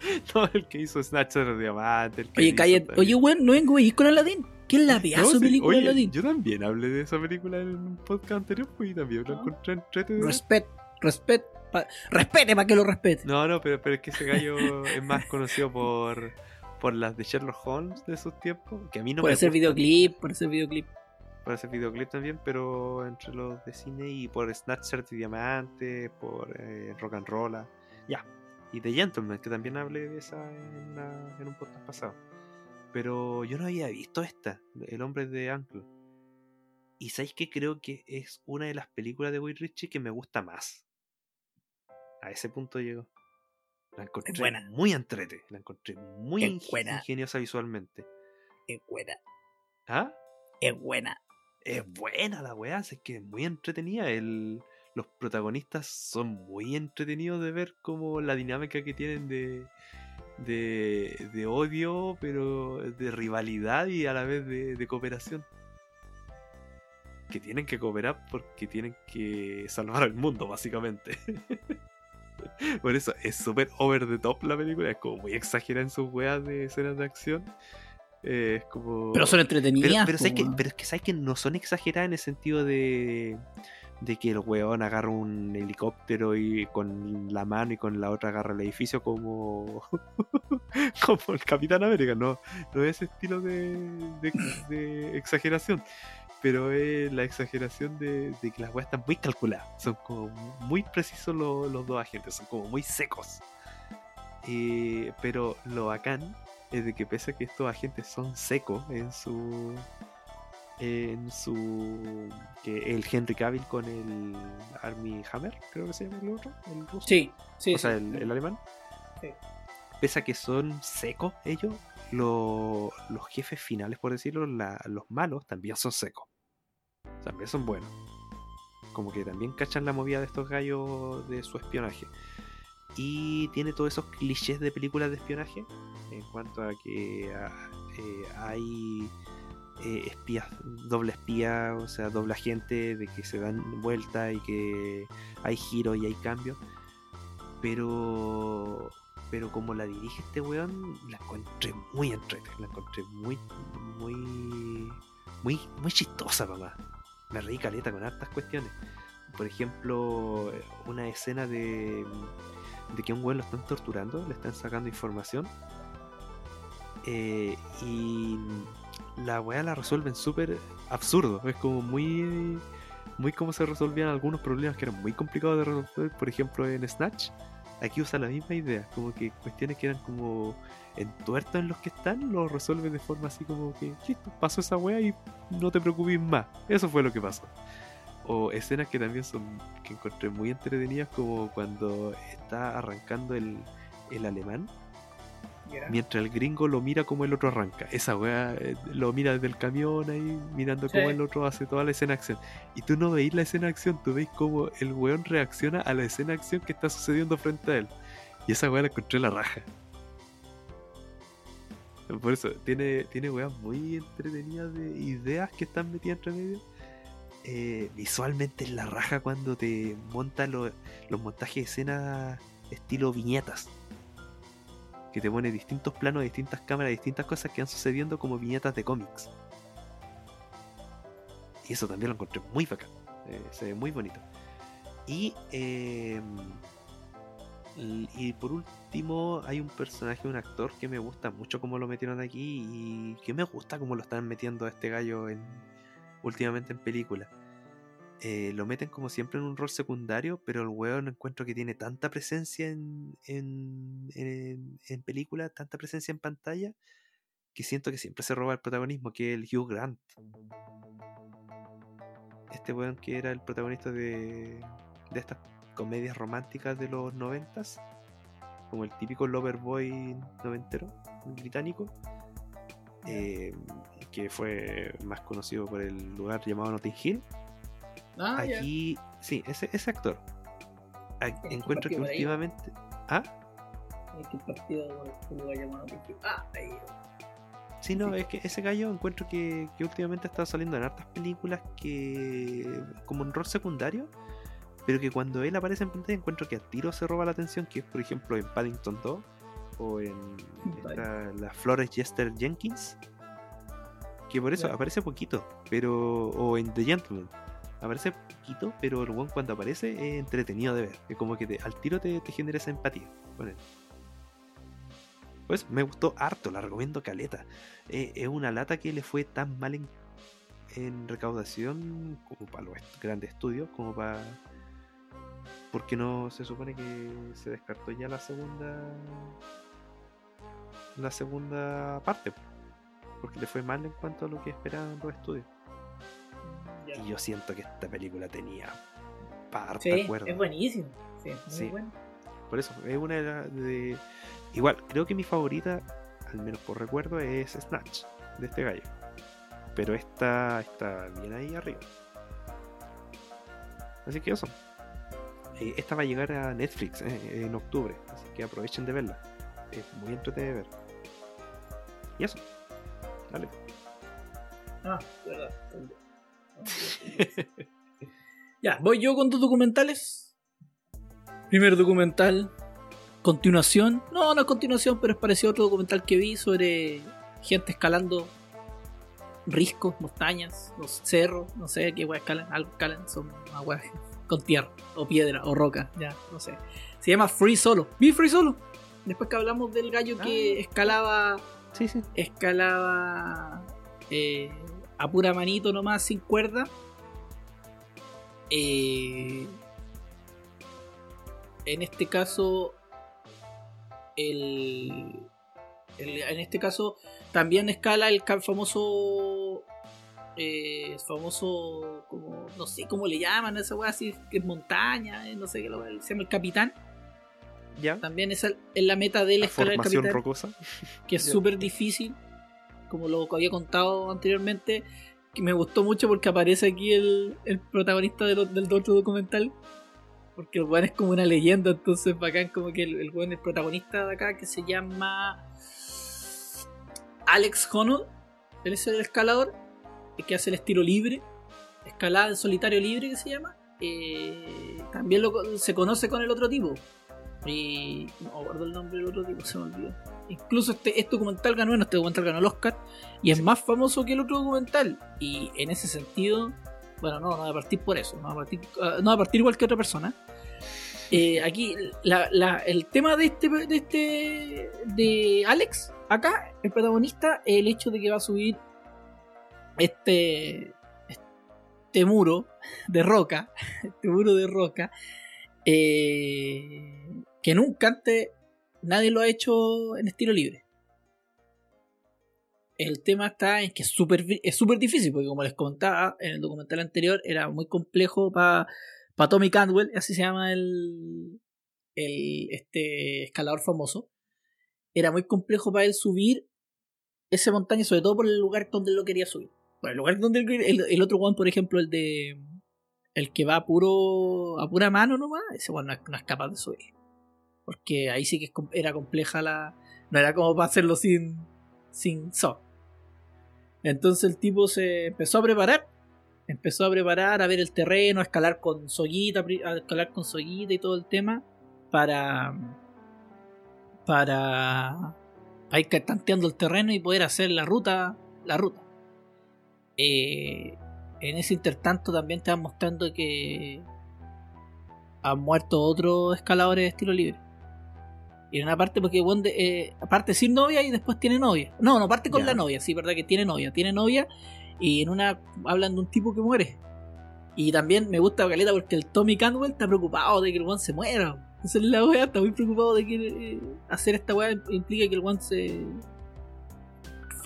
[SPEAKER 2] no, el que hizo Snatcher de Diamante.
[SPEAKER 1] oye, cállate. Oye, weón, no vengo a con Aladdin. ¿Qué es la pedazo película de Aladdin?
[SPEAKER 2] Yo también hablé de esa película en un podcast anterior, pues y también lo encontré
[SPEAKER 1] en Respet, respet, respete para que lo respete.
[SPEAKER 2] No, no, pero, pero es que ese gallo es más conocido por por las de Sherlock Holmes de esos tiempos, que a mí no
[SPEAKER 1] por ese videoclip, por ese videoclip.
[SPEAKER 2] Por ese videoclip también, pero entre los de cine y por Snatcher de Diamante, por eh, Rock and Roll, ya. Y de Gentleman, que también hablé de esa en, un podcast pasado. Pero yo no había visto esta, El hombre de Uncle. Y sabéis que creo que es una de las películas de Will Ritchie que me gusta más. A ese punto llego. La encontré buena. muy entrete. La encontré muy ingeniosa visualmente.
[SPEAKER 1] Es buena.
[SPEAKER 2] ¿Ah?
[SPEAKER 1] Es buena.
[SPEAKER 2] Es buena la weá, es que es muy entretenida. El, los protagonistas son muy entretenidos de ver como la dinámica que tienen de, de, de odio, pero de rivalidad y a la vez de, de cooperación. Que tienen que cooperar porque tienen que salvar al mundo, básicamente. Por eso es súper over the top la película. Es como muy exagerada en sus weas de escenas de acción. Eh, es como...
[SPEAKER 1] Pero son entretenidas.
[SPEAKER 2] Pero, pero, es que sabes que no son exageradas en el sentido de, de que el weón agarra un helicóptero y con la mano y con la otra agarra el edificio como, como el Capitán América. No, no es ese estilo de, de exageración pero es la exageración de, que las weas están muy calculadas. Son como muy precisos los, dos agentes, son como muy secos. Eh, pero lo bacán es de que pese a que estos agentes son secos en su en su. que el Henry Cavill con el Army Hammer, creo que se llama el otro, el ruso.
[SPEAKER 1] Sí, sí.
[SPEAKER 2] o sea,
[SPEAKER 1] sí.
[SPEAKER 2] el, el alemán.
[SPEAKER 1] Sí.
[SPEAKER 2] Pese a que son secos ellos, lo- los jefes finales, por decirlo, la- los malos también son secos. También son buenos. Como que también cachan la movida de estos gallos de su espionaje. Y tiene todos esos clichés de películas de espionaje. En cuanto a que ah, eh, hay eh, espías, doble espía, o sea, doble agente, de que se dan vuelta y que hay giros y hay cambios. Pero pero como la dirige este weón, la encontré muy entretenida, la encontré muy, muy, muy, muy chistosa, mamá. Me reí caleta con hartas cuestiones. Por ejemplo, una escena de, de que un weón lo están torturando, le están sacando información. eh, y la weá la resuelven súper absurdo. Es como muy, muy como se resolvían algunos problemas que eran muy complicados de resolver. Por ejemplo, en Snatch aquí usa la misma idea, como que cuestiones que eran como entuertos en los que están, lo resuelven de forma así como que, listo, pasó esa wea y no te preocupes más. Eso fue lo que pasó. O escenas que también son, que encontré muy entretenidas, como cuando está arrancando el, el alemán, Mientras el gringo lo mira como el otro arranca. Esa wea eh, lo mira desde el camión ahí, mirando
[SPEAKER 1] Sí.
[SPEAKER 2] cómo el otro hace toda la escena de acción. Y tú no veis la escena de acción, tú veis cómo el weón reacciona a la escena de acción que está sucediendo frente a él. Y esa wea la encontré en la raja. Por eso, tiene, tiene weas muy entretenidas de ideas que están metidas entre medio. Eh, visualmente en la raja cuando te monta lo- los montajes de escena estilo viñetas que te pone distintos planos, distintas cámaras, distintas cosas que van sucediendo como viñetas de cómics. Y eso también lo encontré muy bacán. eh, se ve muy bonito. Y, y y por último, hay un personaje, un actor que me gusta mucho como lo metieron aquí y que me gusta como lo están metiendo a este gallo en, últimamente en películas. Eh, lo meten como siempre en un rol secundario, pero el weón encuentro que tiene tanta presencia en, en, en, en película, tanta presencia en pantalla, que siento que siempre se roba el protagonismo, que es el Hugh Grant. Este weón que era el protagonista de, de estas comedias románticas de los noventas, como el típico lover boy noventero, británico, eh, que fue más conocido por el lugar llamado Notting Hill.
[SPEAKER 1] Ah.
[SPEAKER 2] Aquí, sí, ese, ese actor. A-
[SPEAKER 1] Este
[SPEAKER 2] encuentro que últimamente. ¿Ah?
[SPEAKER 1] Hay que partido. Ah, ahí.
[SPEAKER 2] Sí, no, es que ese gallo encuentro que, que últimamente está saliendo en hartas películas que. como un rol secundario. Pero que cuando él aparece en pantalla encuentro que al tiro se roba la atención, que es por ejemplo en Paddington 2 o en esta- la Flores Jester Jenkins. Que por eso aparece poquito, pero. o en The Gentleman. Aparece poquito, pero el one cuando aparece es entretenido de ver. Es como que al tiro te, te genera esa empatía con él. Pues me gustó harto, la recomiendo caleta. Eh, es una lata que le fue tan mal en, en recaudación como para los grandes estudios, como para. Porque no se supone que se descartó ya la segunda. La segunda parte. Porque le fue mal en cuanto a lo que esperaban los estudios. Y yo siento que esta película tenía parte
[SPEAKER 1] Sí,
[SPEAKER 2] de acuerdo.
[SPEAKER 1] es buenísimo. Sí, muy
[SPEAKER 2] Sí.
[SPEAKER 1] bueno.
[SPEAKER 2] Por eso, es una de, las de. Igual, creo que mi favorita, al menos por recuerdo, es Snatch, de este gallo. Pero esta está bien ahí arriba. Así que eso. Eh, esta va a llegar a Netflix eh, en octubre, así que aprovechen de verla. Es muy entretenida de ver. Y eso. Dale.
[SPEAKER 1] Ah, verdad. ya, voy yo con dos documentales. Primer documental. Continuación. No, no es continuación, pero es parecido a otro documental que vi sobre gente escalando riscos, montañas, los cerros, no sé qué weas escalan, algo escalan, son wea con tierra, o piedra, o roca, ya, no sé. Se llama Free Solo. Vi Free Solo. Después que hablamos del gallo que
[SPEAKER 2] Ah.
[SPEAKER 1] escalaba
[SPEAKER 2] Sí, sí.
[SPEAKER 1] escalaba eh, a pura manito nomás sin cuerda. Eh, en este caso, el, el- en este caso también escala el famoso eh, famoso, como, no sé cómo le llaman a esa weá, así que es montaña, eh, no sé qué lo se llama el capitán.
[SPEAKER 2] ¿Ya?
[SPEAKER 1] También es, el- es la meta de él
[SPEAKER 2] La
[SPEAKER 1] escalar el
[SPEAKER 2] formación
[SPEAKER 1] capitán,
[SPEAKER 2] rocosa.
[SPEAKER 1] que es súper difícil, como lo había contado anteriormente, que me gustó mucho porque aparece aquí el, el protagonista del, del otro documental. Porque el weón es como una leyenda, entonces bacán como que el, el weón es protagonista de acá que se llama Alex Honnold. Él es el escalador el que hace el estilo libre, escalada en solitario libre que se llama. Eh, también se conoce con el otro tipo. Y no me acuerdo el nombre del otro tipo, se me olvidó. Incluso este, este documental ganó, bueno, este documental ganó el Oscar y es más famoso que el otro documental. Y en ese sentido, bueno, no, no va a partir por eso, no va a partir, ah, no a partir igual que otra persona. Eh, aquí, la- la- el tema de este, de este, de Alex, acá, el protagonista, el hecho de que va a subir este, este muro de roca, este muro de roca, eh, que nunca antes nadie lo ha hecho en estilo libre. El tema está en que es súper es súper difícil, porque como les contaba en el documental anterior, era muy complejo para Tommy Cantwell, así se llama el, el este escalador famoso. Era muy complejo para él subir esa montaña, sobre todo por el lugar donde él lo quería subir. Bueno, el lugar donde el, otro one, por ejemplo, el de el que va a puro a pura mano nomás, ese one no no es capaz de subir. Porque ahí sí que era compleja la. No era como para hacerlo sin. sin so. Entonces el tipo se empezó a preparar. Empezó a preparar, a ver el terreno, a escalar con soguita, a escalar con soguita y todo el tema. Para. Para. Para ir tanteando el terreno y poder hacer la ruta. La ruta. Eh, en ese intertanto también te van mostrando que han muerto otros escaladores de estilo libre. Y en una parte, porque bueno, de- eh, parte sin novia y después tiene novia. No, no, parte con la novia, sí, verdad que tiene novia. Tiene novia y en una hablan de un tipo que muere. Y también me gusta Caleta porque el Tommy Cantwell está preocupado de que el one se muera. Esa es la wea, está muy preocupado de que eh, hacer esta wea implica que el one se.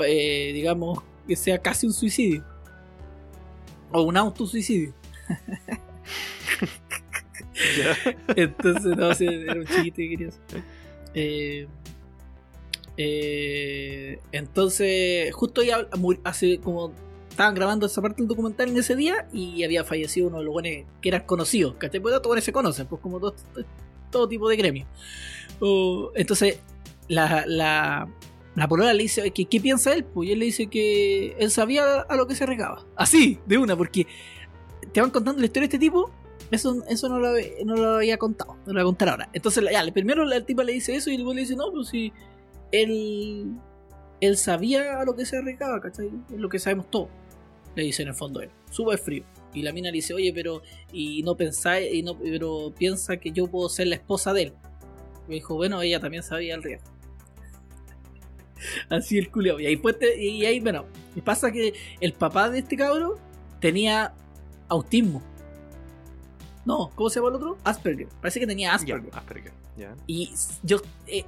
[SPEAKER 1] eh, digamos, que sea casi un suicidio. O un autosuicidio. Entonces, no, sí, era un chiquito que quería hacer. Eh, eh, entonces, justo ya hace como estaban grabando esa parte del documental en ese día y había fallecido uno de los buenos que eran conocidos. ¿Cachai? Pues buenos se conocen, pues como todo, todo tipo de gremio. Oh, entonces, la, la, la polola le dice, ¿qué, ¿qué piensa él? Pues y él le dice que él sabía a lo que se regaba. Así, de una, porque te van contando la historia de este tipo eso, eso no, lo, no lo había contado, no lo voy a contar ahora. Entonces, ya, el primero la tipa le dice eso y luego le dice, no, pues si él, él sabía a lo que se arriesgaba, ¿cachai? Es lo que sabemos todos. Le dice en el fondo él, súper frío. Y la mina le dice, oye, pero, y no pensáis, y no, pero piensa que yo puedo ser la esposa de él. Y dijo, bueno, ella también sabía el riesgo. Así el culiao. Y ahí, pues, y ahí, bueno, pasa que el papá de este cabro tenía autismo. No, ¿cómo se llama el otro? Asperger. Parece que tenía Asperger.
[SPEAKER 2] Asperger. Ya.
[SPEAKER 1] Y yo. eh,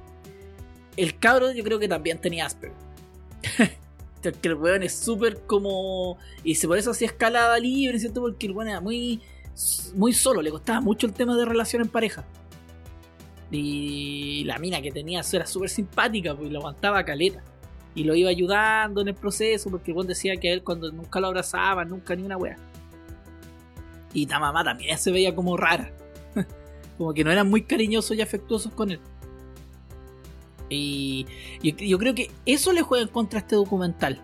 [SPEAKER 1] el cabro, yo creo que también tenía Asperger. que el weón es súper como. Y se por eso hacía escalada libre, ¿cierto? Porque el weón era muy. Muy solo, le costaba mucho el tema de relación en pareja. Y la mina que tenía era súper simpática, pues y lo aguantaba caleta. Y lo iba ayudando en el proceso, porque el weón decía que a él cuando nunca lo abrazaba, nunca ni una wea. Y la mamá también se veía como rara. como que no eran muy cariñosos y afectuosos con él. Y yo, yo creo que eso le juega en contra a este documental.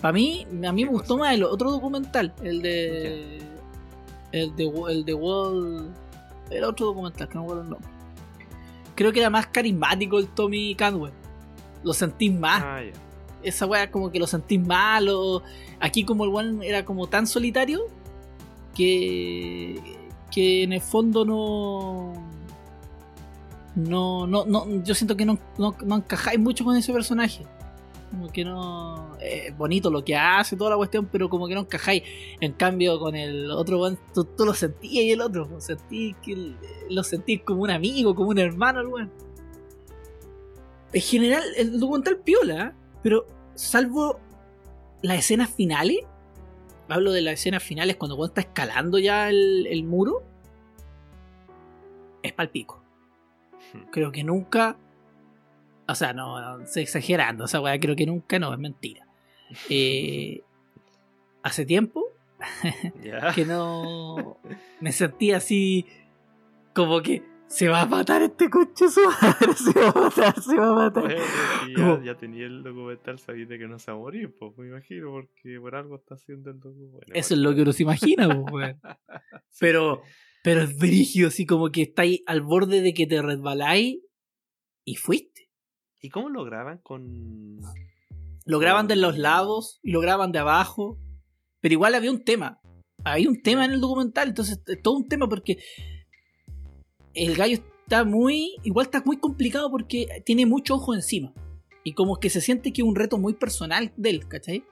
[SPEAKER 1] Para mí, a mí me
[SPEAKER 2] ¿Qué
[SPEAKER 1] gustó más el otro documental, el de. El de, el de Wall. El otro documental, que no me acuerdo el nombre. Creo que era más carismático el Tommy Cantwell. Lo sentí más
[SPEAKER 2] Ah,
[SPEAKER 1] esa weá como que lo sentís malo. Aquí como el one era como tan solitario que que en el fondo no no no, no yo siento que no, no, no encajáis mucho con ese personaje. Como que no es bonito lo que hace toda la cuestión, pero como que no encajáis. En cambio con el otro tú, tú lo sentías y el otro lo sentís que lo sentís como un amigo, como un hermano el weón. En general, el documental piola, pero salvo las escenas finales, hablo de las escenas finales cuando Juan está escalando ya el, el muro, es palpico. Creo que nunca. O sea, no, no estoy exagerando. Esa weá creo que nunca no, es mentira. Eh, hace tiempo que no me sentía así como que se va a matar este coche su madre, se va a matar, se va a matar.
[SPEAKER 2] Bueno, ya, ya tenía el documental, sabía de que no se va a morir, pues me imagino, porque por algo está haciendo el documental.
[SPEAKER 1] Eso es lo que uno se imagina, pues, weón. Pero, pero es brígido, así como que está ahí al borde de que te resbaláis y fuiste.
[SPEAKER 2] ¿Y cómo lo graban con.?
[SPEAKER 1] Lo graban de los lados y lo graban de abajo. Pero igual había un tema. Hay un tema en el documental, entonces es todo un tema porque el gallo está muy. Igual está muy complicado porque tiene mucho ojo encima. Y como que se siente que es un reto muy personal de él, ¿cachai?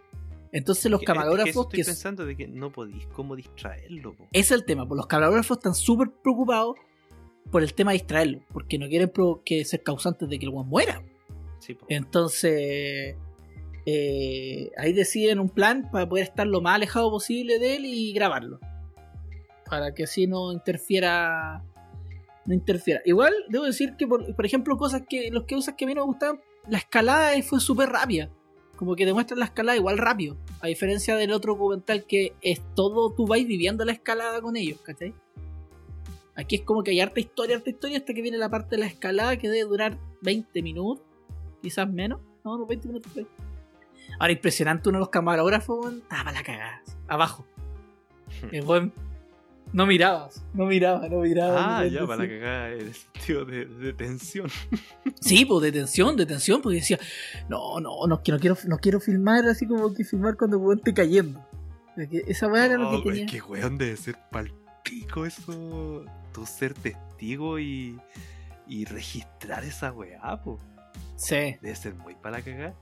[SPEAKER 1] Entonces los
[SPEAKER 2] Que- es que
[SPEAKER 1] camarógrafos
[SPEAKER 2] estoy
[SPEAKER 1] que
[SPEAKER 2] pensando de que no podéis cómo distraerlo, po.
[SPEAKER 1] Es el tema, pues los camarógrafos están súper preocupados por el tema de distraerlo, porque no quieren que ser causantes de que el weón muera.
[SPEAKER 2] Sí, po.
[SPEAKER 1] Entonces, eh, ahí deciden un plan para poder estar lo más alejado posible de él y grabarlo. Para que así no interfiera. No interfiera. Igual, debo decir que, por, por ejemplo, cosas que. Los que usas que a mí no me gustaban, la escalada fue súper rápida. Como que demuestran la escalada igual rápido. A diferencia del otro documental que es todo, tú vais viviendo la escalada con ellos, ¿cachai? Aquí es como que hay harta historia, harta historia, hasta que viene la parte de la escalada que debe durar 20 minutos, quizás menos. No, no, 20 minutos. por ahí. Ahora, impresionante uno de los camarógrafos, estaba la cagada. Abajo. El weón no mirabas, no miraba, no miraba.
[SPEAKER 2] Ah, ya, para
[SPEAKER 1] sí.
[SPEAKER 2] que caga el sentido de, de tensión.
[SPEAKER 1] Sí, pues de tensión, de tensión, porque decía, no, no, no, que no quiero, no quiero filmar así como que filmar cuando el esté cayendo. Porque esa weá era lo
[SPEAKER 2] No,
[SPEAKER 1] que tenía.
[SPEAKER 2] Es que weón debe ser palpico eso. Tú ser testigo y, y registrar esa weá, po.
[SPEAKER 1] Sí.
[SPEAKER 2] Debe ser muy para cagar.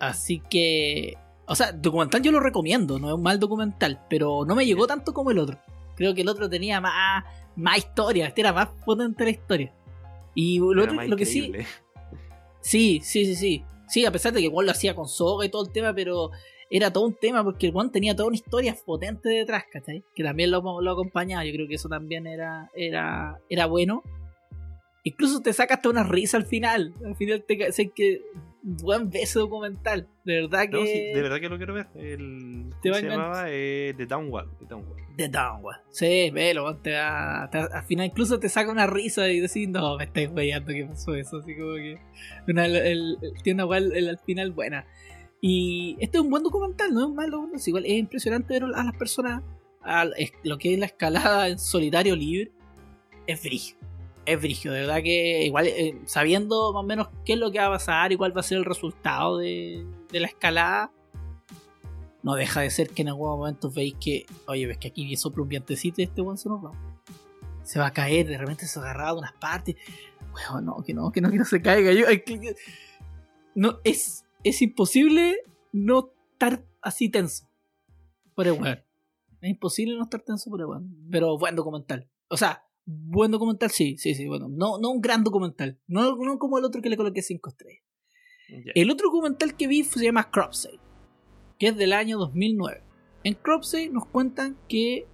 [SPEAKER 1] Así que. O sea, documental yo lo recomiendo, no es un mal documental, pero no me llegó tanto como el otro. Creo que el otro tenía más, más historia, este era más potente la historia. Y lo,
[SPEAKER 2] Era
[SPEAKER 1] otro-
[SPEAKER 2] más
[SPEAKER 1] lo que sí, sí, sí, sí, sí. Sí, a pesar de que igual lo hacía con soga y todo el tema, pero era todo un tema porque Juan tenía toda una historia potente detrás, ¿cachai? Que también lo, lo acompañaba. Yo creo que eso también era, era, era bueno. Incluso te saca hasta una risa al final. Al final te sé que buen ese documental. De verdad que.
[SPEAKER 2] No, sí, de verdad que lo quiero ver. El,
[SPEAKER 1] Te
[SPEAKER 2] ¿Cómo
[SPEAKER 1] va
[SPEAKER 2] se llamaba? Eh, The Downward. The Downward.
[SPEAKER 1] The Downward. Sí, velo, te al final incluso te saca una risa y decís, no, me estáis weyando que pasó eso. Así como que. Una, el, el- tiene una weá al- final buena. Y este es un buen documental, no es un mal documental. es Igual es impresionante ver a las personas. a es- lo que es la escalada en solitario libre. Es brillo. Es brillo, de verdad que igual eh, sabiendo más o menos qué es lo que va a pasar y cuál va a ser el resultado de, de la escalada, no deja de ser que en algunos momentos veis que, oye, ves que aquí sopla un vientecito y este weón se nos va. Se va a caer, de repente se agarraba de unas partes. Weón, no, que no, que no, que no se caiga. Yo, que- no, es, es imposible no estar así tenso. Por el weón. Es imposible no estar tenso por el weón. Pero buen documental. O sea, buen documental, sí, sí, sí, bueno. No, no un gran documental. No, no como el otro que le coloqué 5 estrellas. El otro documental que vi se llama Crop Sale, que es del año 2009. En Crop Sale nos cuentan que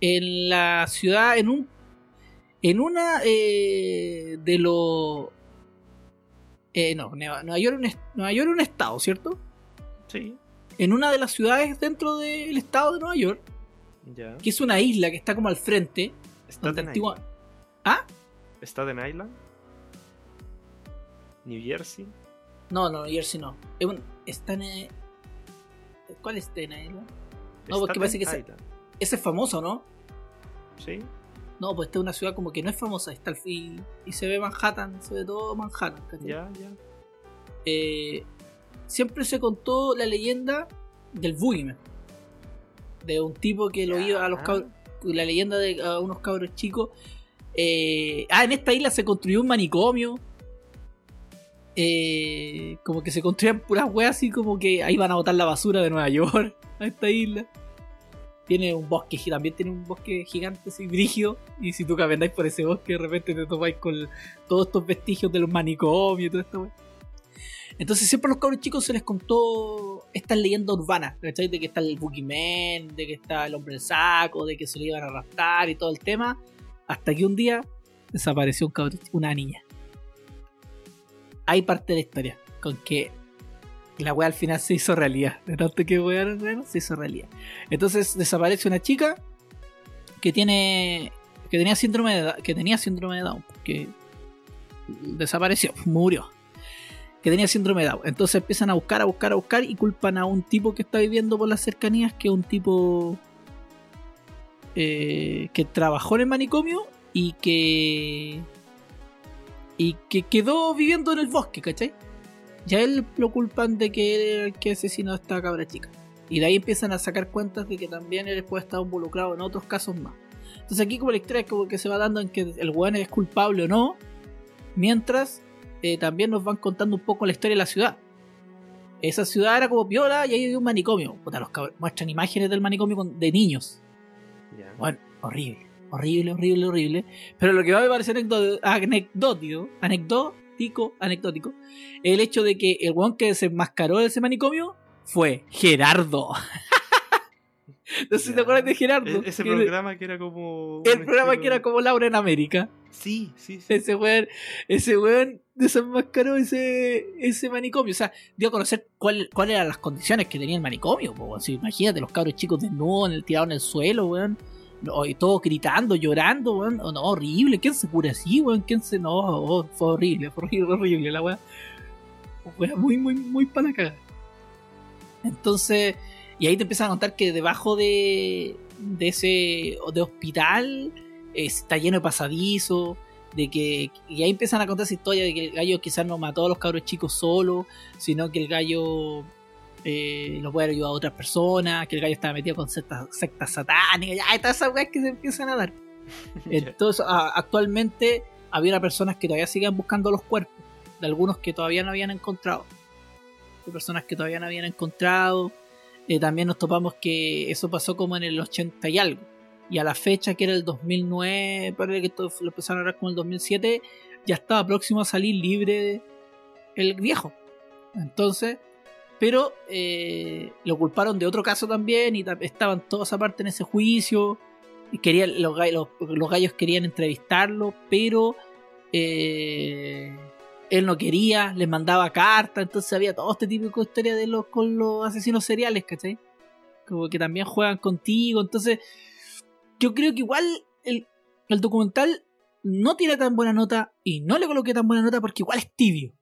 [SPEAKER 1] en la ciudad, en un, en una eh, de los, eh, no, Nueva Nueva York, es un est- Nueva York es un estado, ¿cierto?
[SPEAKER 2] Sí,
[SPEAKER 1] En una de las ciudades dentro del estado de Nueva York, que es una isla que está como al frente,
[SPEAKER 2] Staten
[SPEAKER 1] antigua-
[SPEAKER 2] Island.
[SPEAKER 1] ¿Ah?
[SPEAKER 2] Staten Island. New Jersey.
[SPEAKER 1] No, no, Jersey no. Es un, está en, eh, ¿Cuál es Staten Island? No, porque parece que se-
[SPEAKER 2] Island.
[SPEAKER 1] Ese es famoso, ¿no?
[SPEAKER 2] Sí.
[SPEAKER 1] No, pues esta es una ciudad como que no es famosa. Está y, y se ve Manhattan, se ve todo Manhattan.
[SPEAKER 2] Ya, ya.
[SPEAKER 1] Eh, siempre se contó la leyenda del Boogeyman. De un tipo que lo iba a los cabros. La leyenda de a unos cabros chicos. Eh, ah, en esta isla se construyó un manicomio. Eh, como que se construían puras weas así como que ahí van a botar la basura de Nueva York a esta isla. Tiene un bosque, también tiene un bosque gigante así, brígido. Y si tú camináis por ese bosque, de repente te topáis con todos estos vestigios de los manicomios y todo esto. Entonces siempre a los cabros chicos se les contó estas leyendas urbanas, ¿cachai? De que está el Boogeyman, de que está el hombre del saco, de que se le iban a arrastrar y todo el tema. Hasta que un día desapareció un una niña. Hay parte de la historia, con que la wea al final se hizo realidad. De tanto que wea se hizo realidad. Entonces desaparece una chica que tiene. que tenía síndrome de, que tenía síndrome de Down. Que desapareció, murió. Que tenía síndrome de Down. Entonces empiezan a buscar, a buscar, a buscar y culpan a un tipo que está viviendo por las cercanías, que es un tipo eh, que trabajó en el manicomio y que. y que quedó viviendo en el bosque, ¿cachai? Ya él lo culpan de que, el que asesinó a esta cabra chica. Y de ahí empiezan a sacar cuentas de que también él puede estar involucrado en otros casos más. Entonces aquí como la historia como que se va dando en que el weón es culpable o no. Mientras eh, también nos van contando un poco la historia de la ciudad. Esa ciudad era como viola y ahí había un manicomio. Puta, los muestran imágenes del manicomio de niños. Bueno, horrible, horrible, horrible, horrible. Pero lo que va a parecer anecdótico, anecdótico, anecdótico, el hecho de que el weón que se enmascaró de ese manicomio fue Gerardo. no sé si te acuerdas de Gerardo.
[SPEAKER 2] E-, ese programa que era como.
[SPEAKER 1] El programa que era como Laura en América.
[SPEAKER 2] Sí, sí,
[SPEAKER 1] sí. Ese weón, ese weón desenmascaró ese, ese manicomio. O sea, dio a conocer cuáles eran las condiciones que tenía el manicomio. Así, imagínate los cabros chicos desnudos, en el, tirados en el suelo, weón. y todos gritando, llorando, weón. no, horrible. ¿Quién se cura así, weón? ¿Quién se.? No, oh, fue horrible, fue horrible, horrible la weón. Fue muy, muy, muy para la. Entonces, y ahí te empiezan a contar que debajo de, de ese de hospital está lleno de pasadizos, de que y ahí empiezan a contar esa historia de que el gallo quizás no mató a los cabros chicos solo, sino que el gallo eh, lo puede ayudar a otras personas, que el gallo estaba metido con sectas, sectas satánicas, ya, todas esas weas que se empiezan a dar. Entonces, actualmente había personas que todavía siguen buscando los cuerpos, de algunos que todavía no habían encontrado de personas que todavía no habían encontrado. Eh, también nos topamos que eso pasó como en el 80 y algo. Y a la fecha, que era el 2009, parece que esto lo empezaron a hablar como el 2007, ya estaba próximo a salir libre el viejo. Entonces, pero eh, lo culparon de otro caso también y estaban todos aparte en ese juicio. Y querían, los, los gallos querían entrevistarlo, pero eh, él no quería, les mandaba cartas, entonces había todo este de historia de los, con los asesinos seriales, ¿cachai? Como que también juegan contigo, entonces yo creo que igual el, documental no tiene tan buena nota y no le coloqué tan buena nota porque igual es tibio.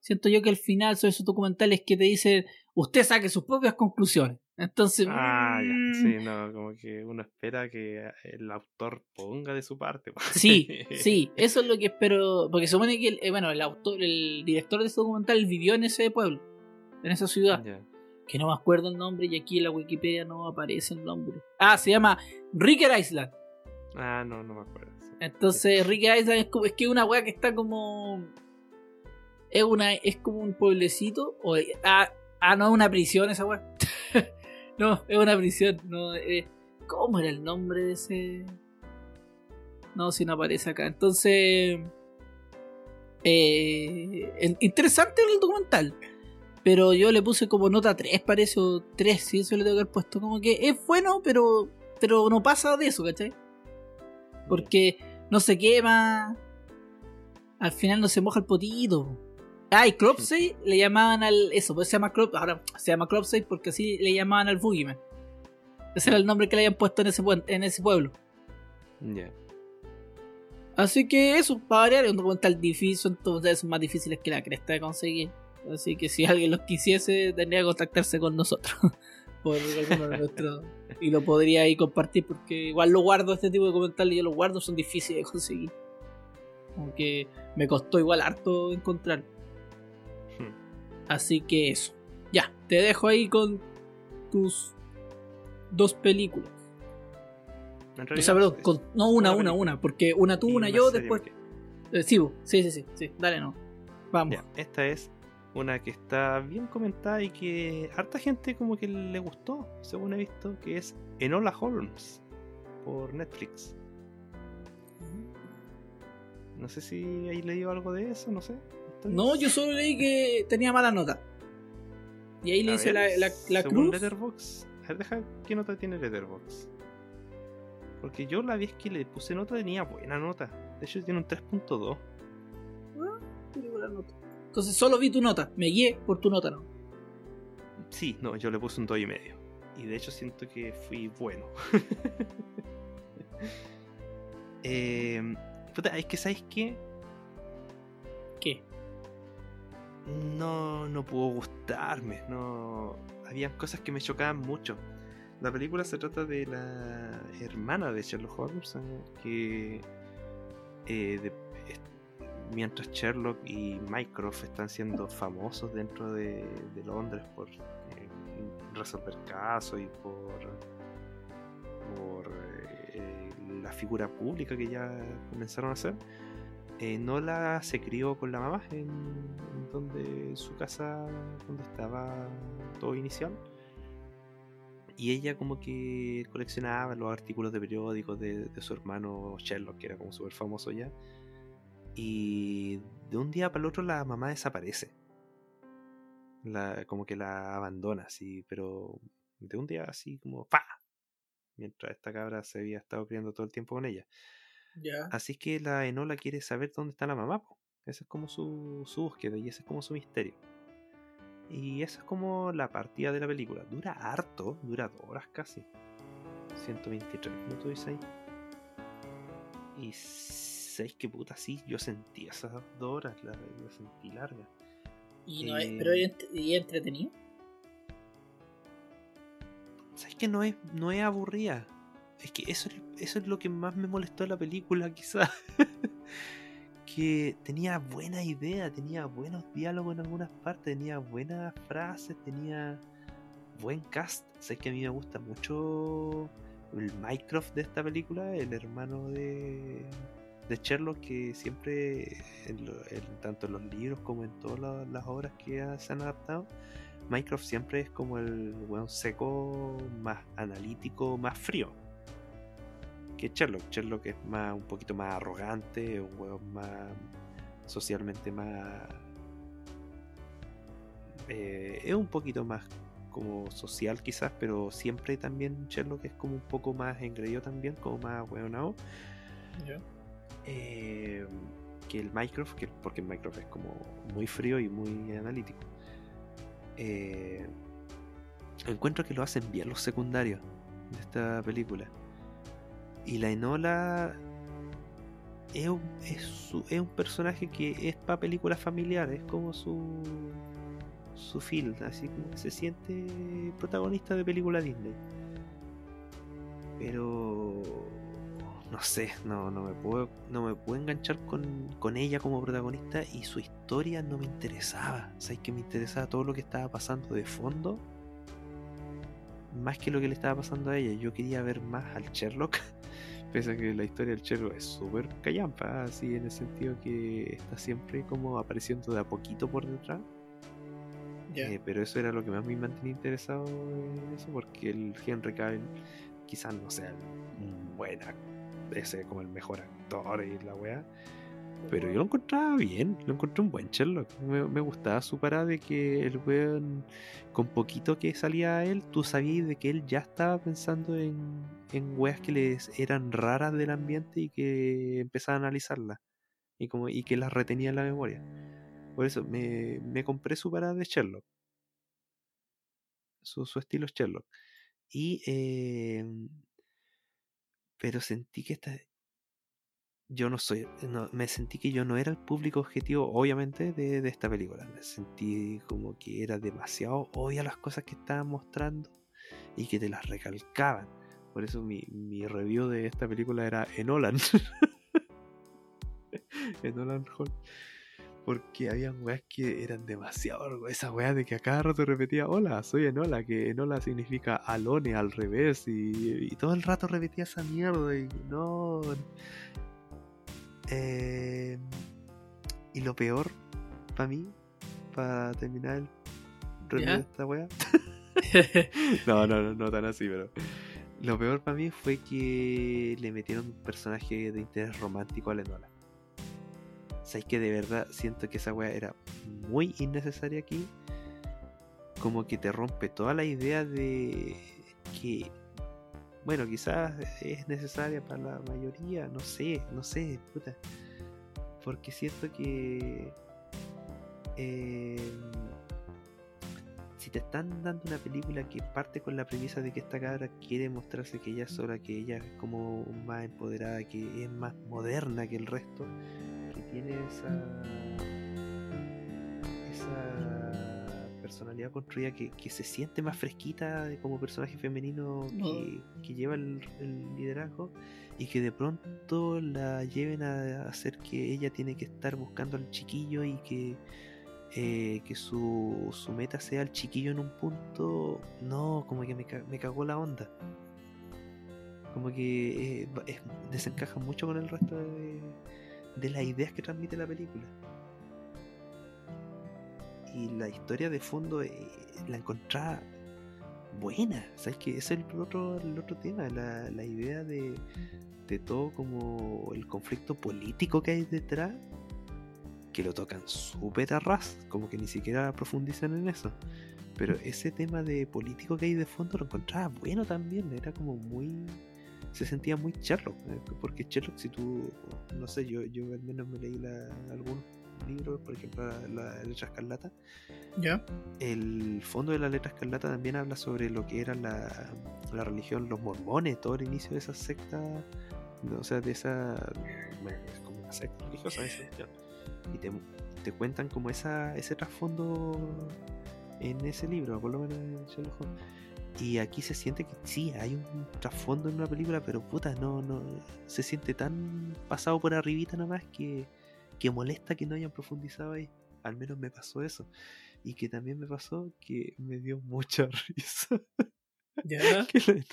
[SPEAKER 1] Siento yo que al final sobre esos documentales que te dicen, usted saque sus propias conclusiones. Entonces.
[SPEAKER 2] Ah, ya. Mm. Sí, no, como que uno espera que el autor ponga de su parte.
[SPEAKER 1] Sí, sí, eso es lo que espero. Porque supone que, el, eh, bueno, el autor, el director de ese documental vivió en ese pueblo, en esa ciudad. Que no me acuerdo el nombre y aquí en la Wikipedia no aparece el nombre. Ah, se llama Ricker Island.
[SPEAKER 2] Ah, no, no me acuerdo.
[SPEAKER 1] Entonces, Ricker Island es, como, es que una weá que está como. Es una es como un pueblecito. O, ah, ah, no, es una prisión esa weá. No, es una prisión. No, eh, ¿Cómo era el nombre de ese.? No, si no aparece acá. Entonces. Eh, interesante el documental. Pero yo le puse como nota 3, parece, o 3, si eso le tengo que haber puesto. Como que es bueno, pero, pero no pasa de eso, ¿cachai? Porque no se quema. Al final no se moja el potito. Ah, y Cropsey le llamaban al. Eso, pues se llama Crop, ahora se llama Cropsey porque así le llamaban al Boogeyman. Ese era el nombre que le habían puesto en ese, en ese pueblo. Ya. Así que eso, para variar, es un documental difícil, entonces son más difíciles que la cresta de conseguir. Así que si alguien los quisiese, tendría que contactarse con nosotros. por alguno de nuestros. y lo podría ahí compartir porque igual lo guardo, este tipo de documentales yo los guardo, son difíciles de conseguir. Aunque me costó igual harto encontrar. Así que eso. Ya, te dejo ahí con tus dos películas. O sea, perdón, con, no una, una, una, porque una tú, una, yo, después. Eh, sí, sí, sí, sí, dale, no. Vamos.
[SPEAKER 2] esta es una que está bien comentada y que harta gente como que le gustó, según he visto, que es Enola Holmes por Netflix. No sé si ahí leído algo de eso, no sé.
[SPEAKER 1] No, yo solo leí que tenía mala nota. Y ahí le
[SPEAKER 2] ver,
[SPEAKER 1] la, la, la
[SPEAKER 2] según
[SPEAKER 1] cruz.
[SPEAKER 2] A ver, deja qué nota tiene Letterboxd. Porque yo la vez que le puse nota tenía buena nota. De hecho tiene un 3.2.
[SPEAKER 1] Ah, tengo la nota. Entonces solo vi tu nota, me guié por tu nota, ¿no?
[SPEAKER 2] Sí, no, yo le puse un 2 y medio. Y de hecho siento que fui bueno. eh, puta, es que ¿sabes qué?
[SPEAKER 1] ¿Qué?
[SPEAKER 2] no, no pudo gustarme. No, habían cosas que me chocaban mucho. La película se trata de la hermana de Sherlock Holmes, eh, que eh, de- mientras Sherlock y Mycroft están siendo famosos dentro de, de Londres por eh, resolver casos y por por eh, la figura pública que ya comenzaron a hacer eh, Nola se crió con la mamá en, en donde su casa donde estaba todo inicial. Y ella como que coleccionaba los artículos de periódicos de, de su hermano Sherlock que era como súper famoso ya y de un día para el otro la mamá desaparece la, como que la abandona así pero de un día así como ¡pa! mientras esta cabra se había estado criando todo el tiempo con ella
[SPEAKER 1] Ya.
[SPEAKER 2] Así que la Enola quiere saber dónde está la mamá. po. Esa es como su, su búsqueda y ese es como su misterio. Y esa es como la partida de la película. Dura harto, dura dos horas casi. 123 minutos dice ahí. Y seis que puta, sí, yo sentí esas dos horas, la, la sentí larga.
[SPEAKER 1] Y no es,
[SPEAKER 2] Eh,
[SPEAKER 1] pero es y entretenido.
[SPEAKER 2] ¿Sabes que no es, no es aburrida? Es que eso, es- eso es lo que más me molestó de la película, quizás. que tenía buena idea, tenía buenos diálogos en algunas partes, tenía buenas frases, tenía buen cast. Sabes que a mí me gusta mucho el Mycroft de esta película, el hermano de, de Sherlock, que siempre, en tanto en los libros como en todas la- las obras que ha- se han adaptado, Mycroft siempre es como el weón seco, más analítico, más frío. Que Sherlock. Sherlock es más, un poquito más arrogante, un weón más socialmente más. eh, es un poquito más como social quizás, pero siempre también Sherlock es como un poco más engreído también, como más weonado. Eh, que el que, porque el Mycroft es como muy frío y muy analítico. Eh, encuentro que lo hacen bien los secundarios de esta película. Y la Enola es un, personaje que es para películas familiares, es como su su feel, así como que se siente protagonista de película Disney. Pero no sé, no, no me puedo no me puedo enganchar con, con ella como protagonista y su historia no me interesaba. ¿Sabes que me interesaba todo lo que estaba pasando de fondo? Más que lo que le estaba pasando a ella. Yo quería ver más al Sherlock. Pese a que la historia del Sherlock es súper callampa, así en el sentido que está siempre como apareciendo de a poquito por detrás. Eh, pero eso era lo que más me mantenía interesado en eso, porque el Henry Cavill quizás no sea un buen actor, ese como el mejor actor y la weá. Pero yo lo encontraba bien, lo encontré un buen Sherlock. Me, me gustaba su parada de que el weón, con poquito que salía a él, tú sabías de que él ya estaba pensando en, en weas que les eran raras del ambiente y que empezaba a analizarlas. Y, como, y que las retenía en la memoria. Por eso me, me compré su parada de Sherlock. Su, su estilo Sherlock. Y. eh, pero sentí que esta. Yo no soy. me sentí que yo no era el público objetivo, obviamente, de, de esta película. Me sentí como que era demasiado obvia las cosas que estaban mostrando y que te las recalcaban. Por eso mi, mi review de esta película era Enolan. Enolan Hall. Porque habían weas que eran demasiado. Esa wea de que a cada rato repetía: Hola, soy Enola. Que Enola significa Alone al revés. Y, y todo el rato repetía esa mierda. Y no. Eh, y lo peor para mí, para terminar el review de esta wea. no, no, no, no tan así, pero. Lo peor para mí fue que le metieron un personaje de interés romántico a la Sabes que de verdad siento que esa wea era muy innecesaria aquí. como que te rompe toda la idea de que, bueno, quizás es necesaria para la mayoría, no sé, no sé, puta. Porque siento que... Eh, si te están dando una película que parte con la premisa de que esta cabra quiere mostrarse que ella es sola, que ella es como más empoderada, que es más moderna que el resto, tiene esa esa personalidad construida que, se siente más fresquita como personaje femenino que, lleva el, liderazgo y que de pronto la lleven a hacer que ella tiene que estar buscando al chiquillo y que eh, que su, su, meta sea el chiquillo en un punto, no, como que me, me cagó la onda. Como que eh, desencaja mucho con el resto de, de las ideas que transmite la película. Y la historia de fondo eh, la encontraba buena. ¿Sabes que Ese es el otro, el otro tema, la, la idea de, de todo como el conflicto político que hay detrás que lo tocan súper a ras, como que ni siquiera profundizan en eso. Pero ese tema de político que hay de fondo lo encontraba bueno también, era como muy... Se sentía muy Sherlock, eh, porque Sherlock si tú, no sé, yo, yo al menos me leí la, algún libro, por ejemplo la, letra escarlata.
[SPEAKER 1] ¿Ya?
[SPEAKER 2] El fondo de la letra escarlata también habla sobre lo que era la, la religión, los mormones, todo el inicio de esa secta, o sea, de esa... Bueno, es como una secta religiosa esa y te, te cuentan como esa, ese trasfondo en ese libro, por lo menos en Sherlock Holmes. Y aquí se siente que sí, hay un trasfondo en una película, pero puta, no, no, se siente tan pasado por arribita nomás que, que molesta que no hayan profundizado ahí. Al menos me pasó eso. Y que también me pasó que me dio mucha risa.
[SPEAKER 1] ¿Ya?
[SPEAKER 2] que, la,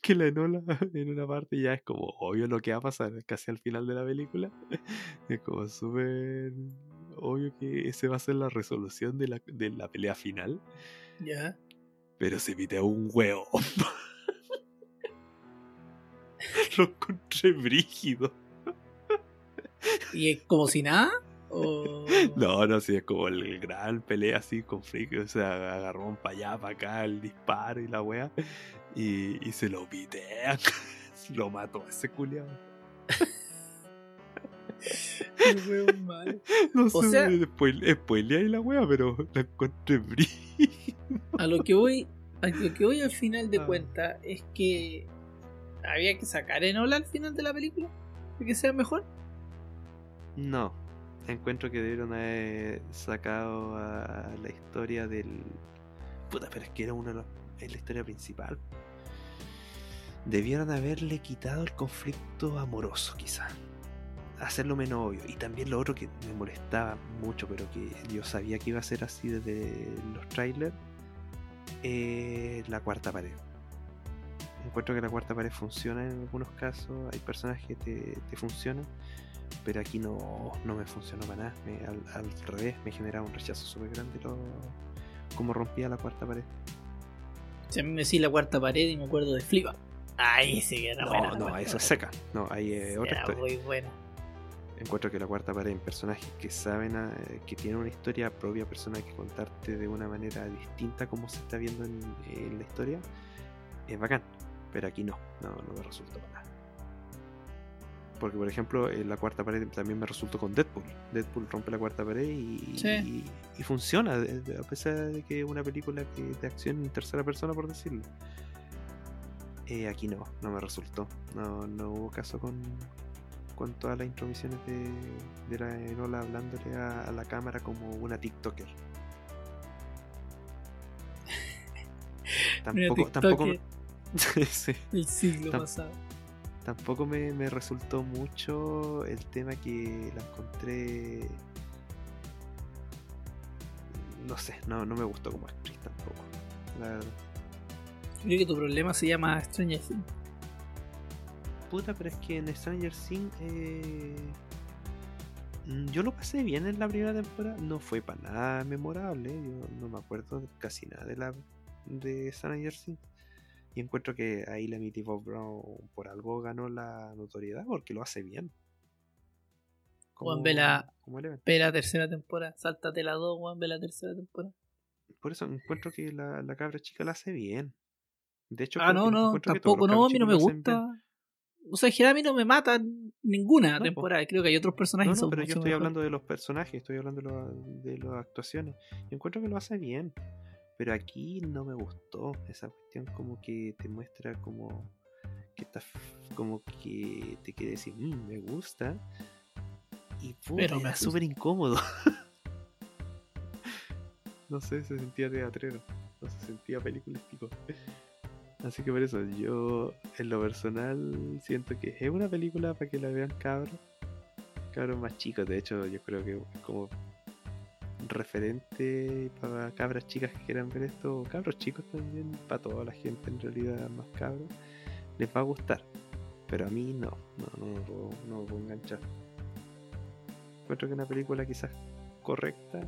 [SPEAKER 2] que la Enola en una parte ya es como obvio lo que va a pasar casi al final de la película. Es como súper obvio que ese va a ser la resolución de la, de la pelea final.
[SPEAKER 1] Ya.
[SPEAKER 2] Pero se pide un huevo. lo encontré brígido.
[SPEAKER 1] ¿Y es como si nada? ¿O...
[SPEAKER 2] No, no, sí, es como el gran pelea así con Freak. O sea, agarró para allá, para acá, el disparo y la wea y, y se lo pitean. lo mató ese culiado. No
[SPEAKER 1] o
[SPEAKER 2] sé,
[SPEAKER 1] sea,
[SPEAKER 2] spoilea ahí la wea, pero la encontré brillo.
[SPEAKER 1] A lo que voy, a lo que voy al final de
[SPEAKER 2] Ah.
[SPEAKER 1] cuenta es que había que sacar Enola al final de la película para que sea mejor.
[SPEAKER 2] No, encuentro que debieron haber sacado a la historia del. Puta, pero es que era uno de los. Es la historia principal. Debieron haberle quitado el conflicto amoroso, quizá. Hacerlo menos obvio. Y también lo otro que me molestaba mucho, pero que yo sabía que iba a ser así desde los trailers. Eh, la cuarta pared. Encuentro que la cuarta pared funciona en algunos casos. Hay personas que te, te funcionan pero aquí no, no me funcionó para nada. Me- al, al revés, me generaba un rechazo súper grande lo, como rompía la cuarta pared.
[SPEAKER 1] Se me decía la cuarta pared y me acuerdo de Flipa. Ahí sí que era
[SPEAKER 2] No,
[SPEAKER 1] buena.
[SPEAKER 2] no, esa es seca. No, ahí es otra
[SPEAKER 1] Era
[SPEAKER 2] historia.
[SPEAKER 1] muy buena.
[SPEAKER 2] Encuentro que la cuarta pared en personajes que saben, a- que tienen una historia propia personal que contarte de una manera distinta como se está viendo en, en la historia, es bacán. Pero aquí no, no, no me resultó para nada. Porque, por ejemplo, en la cuarta pared también me resultó con Deadpool. Deadpool rompe la cuarta pared y,
[SPEAKER 1] Sí.
[SPEAKER 2] y, y funciona, a pesar de que es una película que, de acción en tercera persona, por decirlo. Eh, aquí no, no me resultó. No, no hubo caso con, con todas las intromisiones de, de la Enola hablándole a, a la cámara como una TikToker. Tampoco, tampoco, sí.
[SPEAKER 1] del siglo pasado.
[SPEAKER 2] Tampoco me, me resultó mucho el tema que la encontré. No sé, no, no me gustó como actriz tampoco. La verdad.
[SPEAKER 1] Creo que tu problema se llama Stranger Things.
[SPEAKER 2] Puta, pero es que en Stranger Things. eh, mm, Yo lo pasé bien en la primera temporada. No fue para nada memorable. Yo no me acuerdo casi nada de la de Stranger Things. Y encuentro que ahí la Mitty Bob Brown por algo ganó la notoriedad porque lo hace bien.
[SPEAKER 1] Juan, ve la-. Ve tercera temporada. Sáltate la 2, Juan. Ve la tercera temporada.
[SPEAKER 2] por eso encuentro que la, la cabra chica la hace bien. De hecho,
[SPEAKER 1] Ah, no, no, tampoco, no, a mí no me gusta. O sea, mí no me mata ninguna
[SPEAKER 2] po.
[SPEAKER 1] temporada. Creo que hay otros personajes
[SPEAKER 2] No, no, pero yo estoy
[SPEAKER 1] mejor.
[SPEAKER 2] hablando de los personajes, estoy hablando de, lo- de las actuaciones. Y encuentro que lo hace bien. Pero aquí no me gustó esa cuestión como que te muestra como que está f- como que te quiere decir, "Mm, me gusta. Y puta,
[SPEAKER 1] Pero me
[SPEAKER 2] súper incómodo. no sé, se sentía teatrero. No se sentía películas Así que por eso, yo en lo personal siento que es una película para que la vean cabros. Cabros más chicos, de hecho yo creo que es como referente para cabras chicas que quieran ver esto, o cabros chicos también, para toda la gente en realidad más cabros, les va a gustar. Pero a mí no, no, no, me puedo- no me puedo enganchar. Encuentro que es una película quizás correcta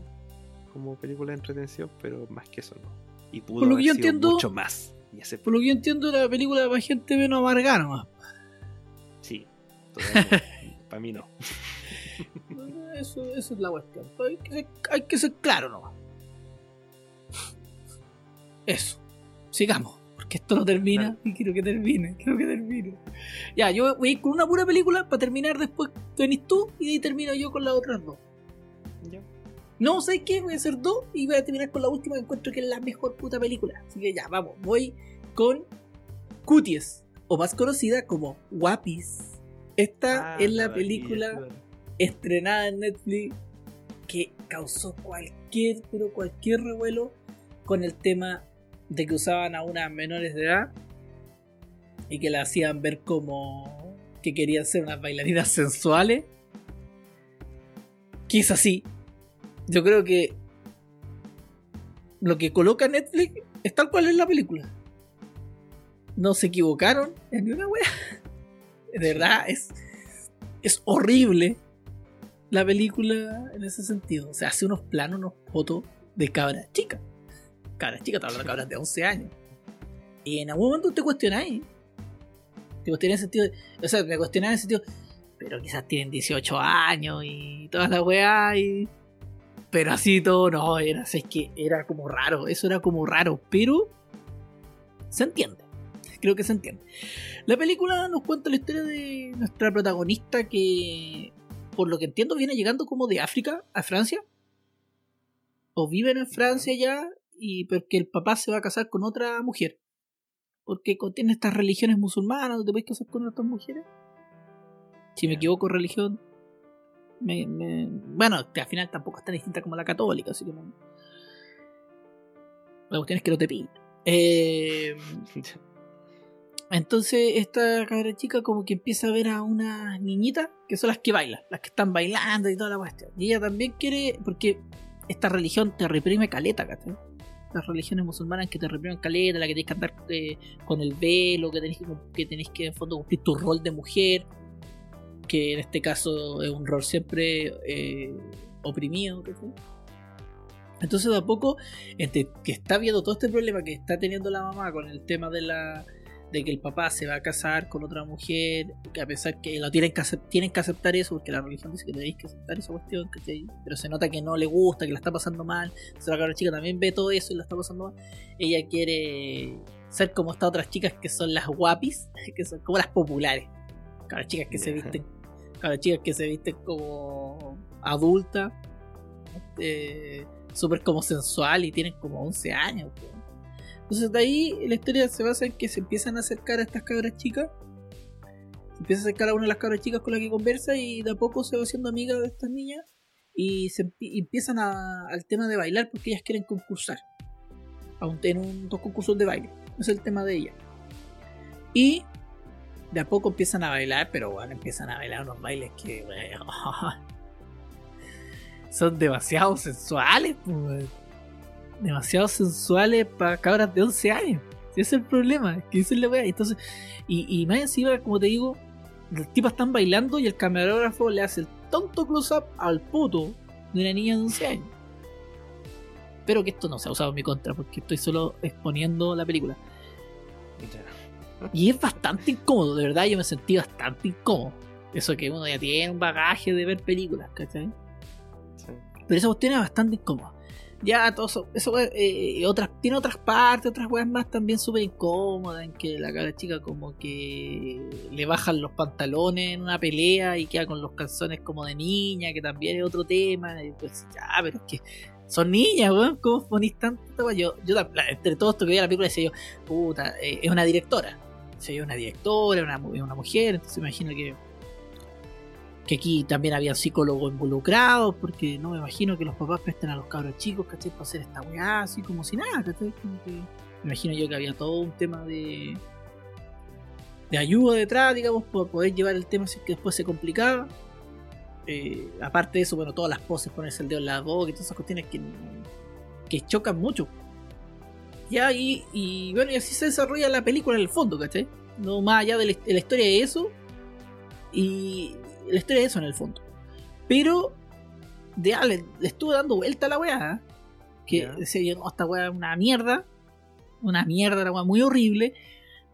[SPEAKER 2] como película de entretención, pero más que eso no. Y pudo
[SPEAKER 1] Por lo que
[SPEAKER 2] haber
[SPEAKER 1] yo
[SPEAKER 2] sido
[SPEAKER 1] entiendo-
[SPEAKER 2] mucho más. Y
[SPEAKER 1] Por lo que yo entiendo, la película para gente menos amargada nomás.
[SPEAKER 2] Sí, para mí no.
[SPEAKER 1] Eso, eso es la cuestión. Hay que ser, hay que ser claro nomás. Eso. Sigamos. Porque esto no termina y quiero que termine. Quiero que termine. Ya, yo voy a ir con una pura película para terminar después. Venís tú y ahí termino yo con las otras dos. No sé qué, voy a hacer dos y voy a terminar con la última que encuentro que es la mejor puta película. Así que ya, vamos, voy con Cuties, o más conocida como Guapis. Esta
[SPEAKER 2] Ah,
[SPEAKER 1] es la película estrenada en Netflix que causó cualquier, pero cualquier revuelo con el tema de que usaban a unas menores de edad y que la hacían ver como que querían ser unas bailarinas sensuales. Que es así. Yo creo que lo que coloca Netflix es tal cual es la película. No se equivocaron en ni una wea. De verdad, es, es horrible la película en ese sentido. O sea, hace unos planos, unos fotos de cabras chicas. Cabras chicas, te hablando de cabras de 11 años. Y en algún momento te cuestionáis. Te cuestionáis en el sentido. De, o sea, me cuestionáis en el sentido. Pero quizás tienen 18 años y toda la weá y. Pero así todo, no, era, es que era como raro, eso era como raro, pero se entiende, creo que se entiende. La película nos cuenta la historia de nuestra protagonista que, por lo que entiendo, viene llegando como de África a Francia, o viven en Francia ya, y porque el papá se va a casar con otra mujer, porque contiene estas religiones musulmanas, donde te puedes casar con otras mujeres. Si me equivoco, religión me, me- bueno, que al final tampoco es tan distinta como la católica, así que no. La cuestión es que no te piden. Eh, entonces, esta cabra chica, como que empieza a ver a unas niñitas que son las que bailan, las que están bailando y toda la cuestión. Y ella también quiere, porque esta religión te reprime caleta, ¿cachai? Las religiones musulmanas que te reprimen caleta, la que tenés que andar eh, con el velo, que tenés que, que tenés que en fondo cumplir tu rol de mujer que en este caso es un rol siempre eh, oprimido. Entonces de a poco, entre que está viendo todo este problema que está teniendo la mamá con el tema de la de que el papá se va a casar con otra mujer, que a pesar que lo tienen que, tienen que aceptar eso, porque la religión dice que tenéis que aceptar esa cuestión, ¿cachai? pero se nota que no le gusta, que la está pasando mal, entonces la cabra chica también ve todo eso y la está pasando mal, ella quiere ser como estas otras chicas que son las guapis, que son como las populares, cabras chicas que se visten cabras chicas que se visten como adultas, eh, súper como sensual y tienen como 11 años. Entonces de ahí la historia se basa en que se empiezan a acercar a estas cabras chicas. Se empieza a acercar a una de las cabras chicas con las que conversa y de a poco se va haciendo amiga de estas niñas y se empiezan a- al tema de bailar porque ellas quieren concursar. Aún en un, dos concursos de baile. Ese es el tema de ellas. Y de a poco empiezan a bailar, pero bueno, empiezan a bailar unos bailes que son demasiado sensuales, pues, demasiado sensuales para cabras de 11 años. Ese es el problema, que esa es la weá. Entonces, y, y más encima, como te digo, los tipos están bailando y el camarógrafo le hace el tonto close-up al puto de una niña de 11 años. Espero que esto no sea usado en mi contra, porque estoy solo exponiendo la película. Y es bastante incómodo, de verdad yo me sentí bastante incómodo. Eso que uno ya tiene un bagaje de ver películas, ¿cachai?
[SPEAKER 2] Sí.
[SPEAKER 1] Pero esa cuestión es bastante incómoda. ya, todo eso, eso eh, otras, tiene otras partes, otras weas más también súper incómodas, en que la cara chica como que le bajan los pantalones en una pelea y queda con los calzones como de niña, que también es otro tema, y pues ya, pero es que son niñas, weón, ¿cómo ponís tanto? Yo, yo entre todo esto que veía la película decía yo, puta, eh, es una directora, es una directora, una, una mujer, entonces imagino que que aquí también había psicólogos involucrados, porque no me imagino que los papás presten a los cabros chicos, ¿cachai? Para hacer esta weá así como si nada, ¿cachai? me imagino yo que había todo un tema de de ayuda detrás, digamos, para poder llevar el tema así que después se complicaba. Eh, aparte de eso, bueno, todas las poses, ponerse el dedo en la boca y todas esas cuestiones que, que chocan mucho. Ya, y, y bueno, y así se desarrolla la película en el fondo, ¿cachai? No más allá de la historia de eso. Y, la historia de eso en el fondo. Pero de, ah, le, estuve dando vuelta a la weá. ¿eh? Que decía yo, esta weá es una mierda. Una mierda, la weá muy horrible.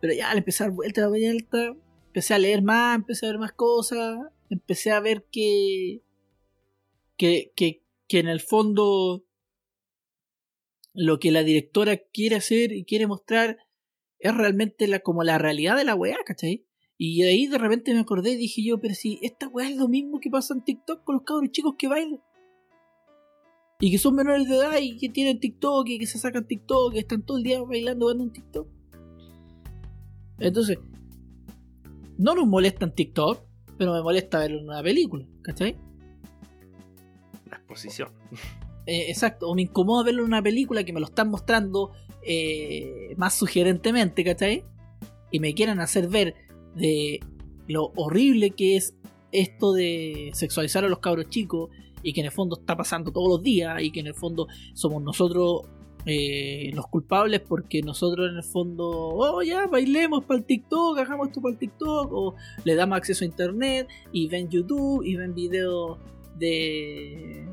[SPEAKER 1] Pero ya le empecé a dar vuelta a la vuelta. Empecé a leer más, empecé a ver más cosas. Empecé a ver que. que, que, que en el fondo. Lo que la directora quiere hacer y quiere mostrar es realmente la, como la realidad de la weá, ¿cachai? Y ahí de repente me acordé y dije yo, pero si esta weá es lo mismo que pasa en TikTok con los cabros chicos que bailan. Y que son menores de edad y que tienen TikTok y que se sacan TikTok, que están todo el día bailando en TikTok. Entonces, no nos molesta en TikTok, pero me molesta ver una película, ¿cachai?
[SPEAKER 2] La exposición.
[SPEAKER 1] Eh, exacto, o me incomoda verlo en una película que me lo están mostrando eh, más sugerentemente, ¿cachai? Y me quieran hacer ver de lo horrible que es esto de sexualizar a los cabros chicos y que en el fondo está pasando todos los días y que en el fondo somos nosotros eh, los culpables porque nosotros en el fondo, oh ya, bailemos para el TikTok, hagamos esto para el TikTok, o le damos acceso a internet y ven YouTube y ven videos de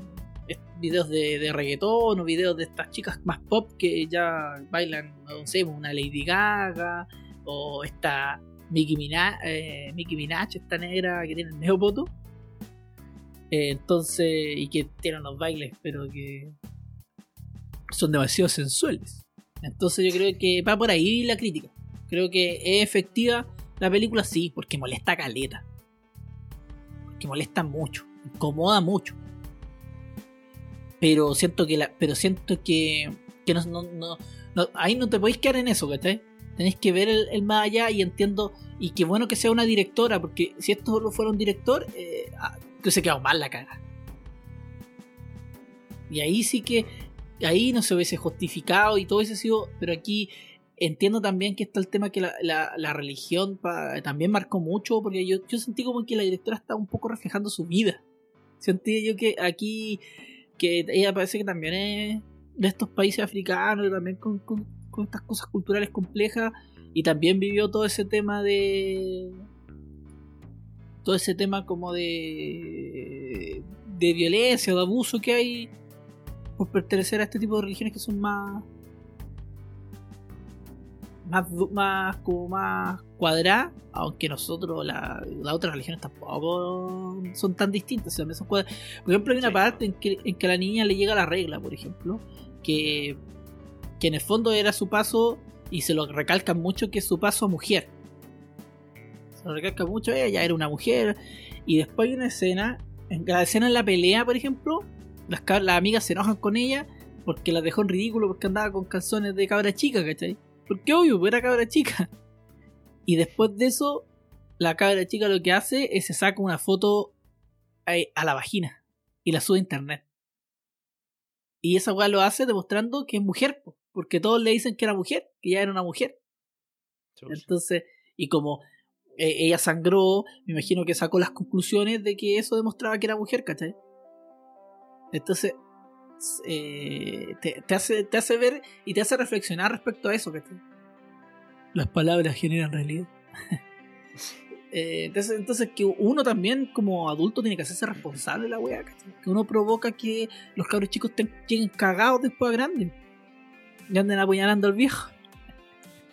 [SPEAKER 1] videos de, de reggaetón o videos de estas chicas más pop que ya bailan, no sé, una Lady Gaga o esta Mickey Minaj, eh, Minaj, esta negra que tiene el neopoto. Eh, entonces, y que tiene unos bailes, pero que son demasiado sensuales. Entonces, yo creo que va por ahí la crítica. Creo que es efectiva la película, sí, porque molesta a caleta. Porque molesta mucho, incomoda mucho. Pero siento que la, pero siento que, que no, no, no, ahí no te podéis quedar en eso, ¿cachai? Tenéis que ver el, más allá y entiendo. Y qué bueno que sea una directora, porque si esto solo fuera un director, eh, ah, se quedado mal la cara. Y ahí sí que. Ahí no se hubiese justificado y todo hubiese sido. Pero aquí entiendo también que está el tema que la, la, religión también marcó mucho, porque yo, yo sentí como que la directora está un poco reflejando su vida. Sentí yo que aquí. Que ella parece que también es de estos países africanos, también con con estas cosas culturales complejas y también vivió todo ese tema de todo ese tema como de de violencia de abuso que hay por pertenecer a este tipo de religiones que son más más, más como más cuadradas, aunque nosotros las otras religiones tampoco son tan distintas, son Por ejemplo, hay una parte en que, en que a la niña le llega la regla, por ejemplo, que que en el fondo era su paso, y se lo recalcan mucho, que es su paso a mujer. Se lo recalca mucho, ella era una mujer, y después hay una escena, en la escena en la pelea, por ejemplo, las, las amigas se enojan con ella porque la dejó en ridículo porque andaba con calzones de cabra chica, ¿cachai? Porque obvio, pues era cabra chica. Y después de eso, la cabra chica lo que hace es se saca una foto a, la vagina y la sube a internet. Y esa weá lo hace demostrando que es mujer, porque todos le dicen que era mujer, que ya era una mujer. Entonces, y como eh, ella sangró, me imagino que sacó las conclusiones de que eso demostraba que era mujer, ¿cachai? Entonces, eh, te, hace, te hace ver y te hace reflexionar respecto a eso, ¿cachai? Las palabras generan realidad. Eh, entonces, entonces, que uno también como adulto tiene que hacerse responsable de la weá. Que uno provoca que los cabros chicos lleguen cagados después a grandes y anden apuñalando al viejo.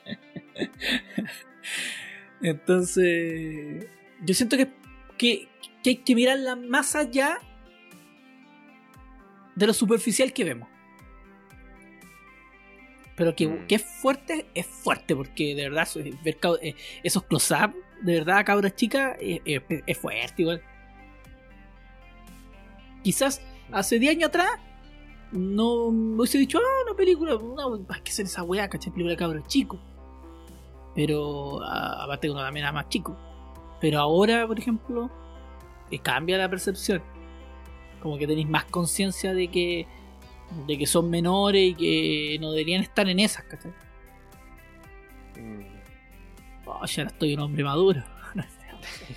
[SPEAKER 1] Entonces, yo siento que, que, hay que mirarla más allá de lo superficial que vemos. Pero que,
[SPEAKER 2] Mm.
[SPEAKER 1] que es fuerte, es fuerte, porque de verdad, eso- ver eh, esos close-up, de verdad, cabras chicas, eh, eh, es fuerte igual. Quizás hace 10 años atrás no me hubiese dicho, ah, una película, no, hay que hacer esa weá, ¿cachai? Película de cabros chicos. Pero, aparte que uno también era más chico. Pero ahora, por ejemplo, eh, cambia la percepción. Como que tenéis más conciencia de que de que son menores y que no deberían estar en esas, ¿cachai?
[SPEAKER 2] Mm.
[SPEAKER 1] Oh, ya no estoy un hombre maduro.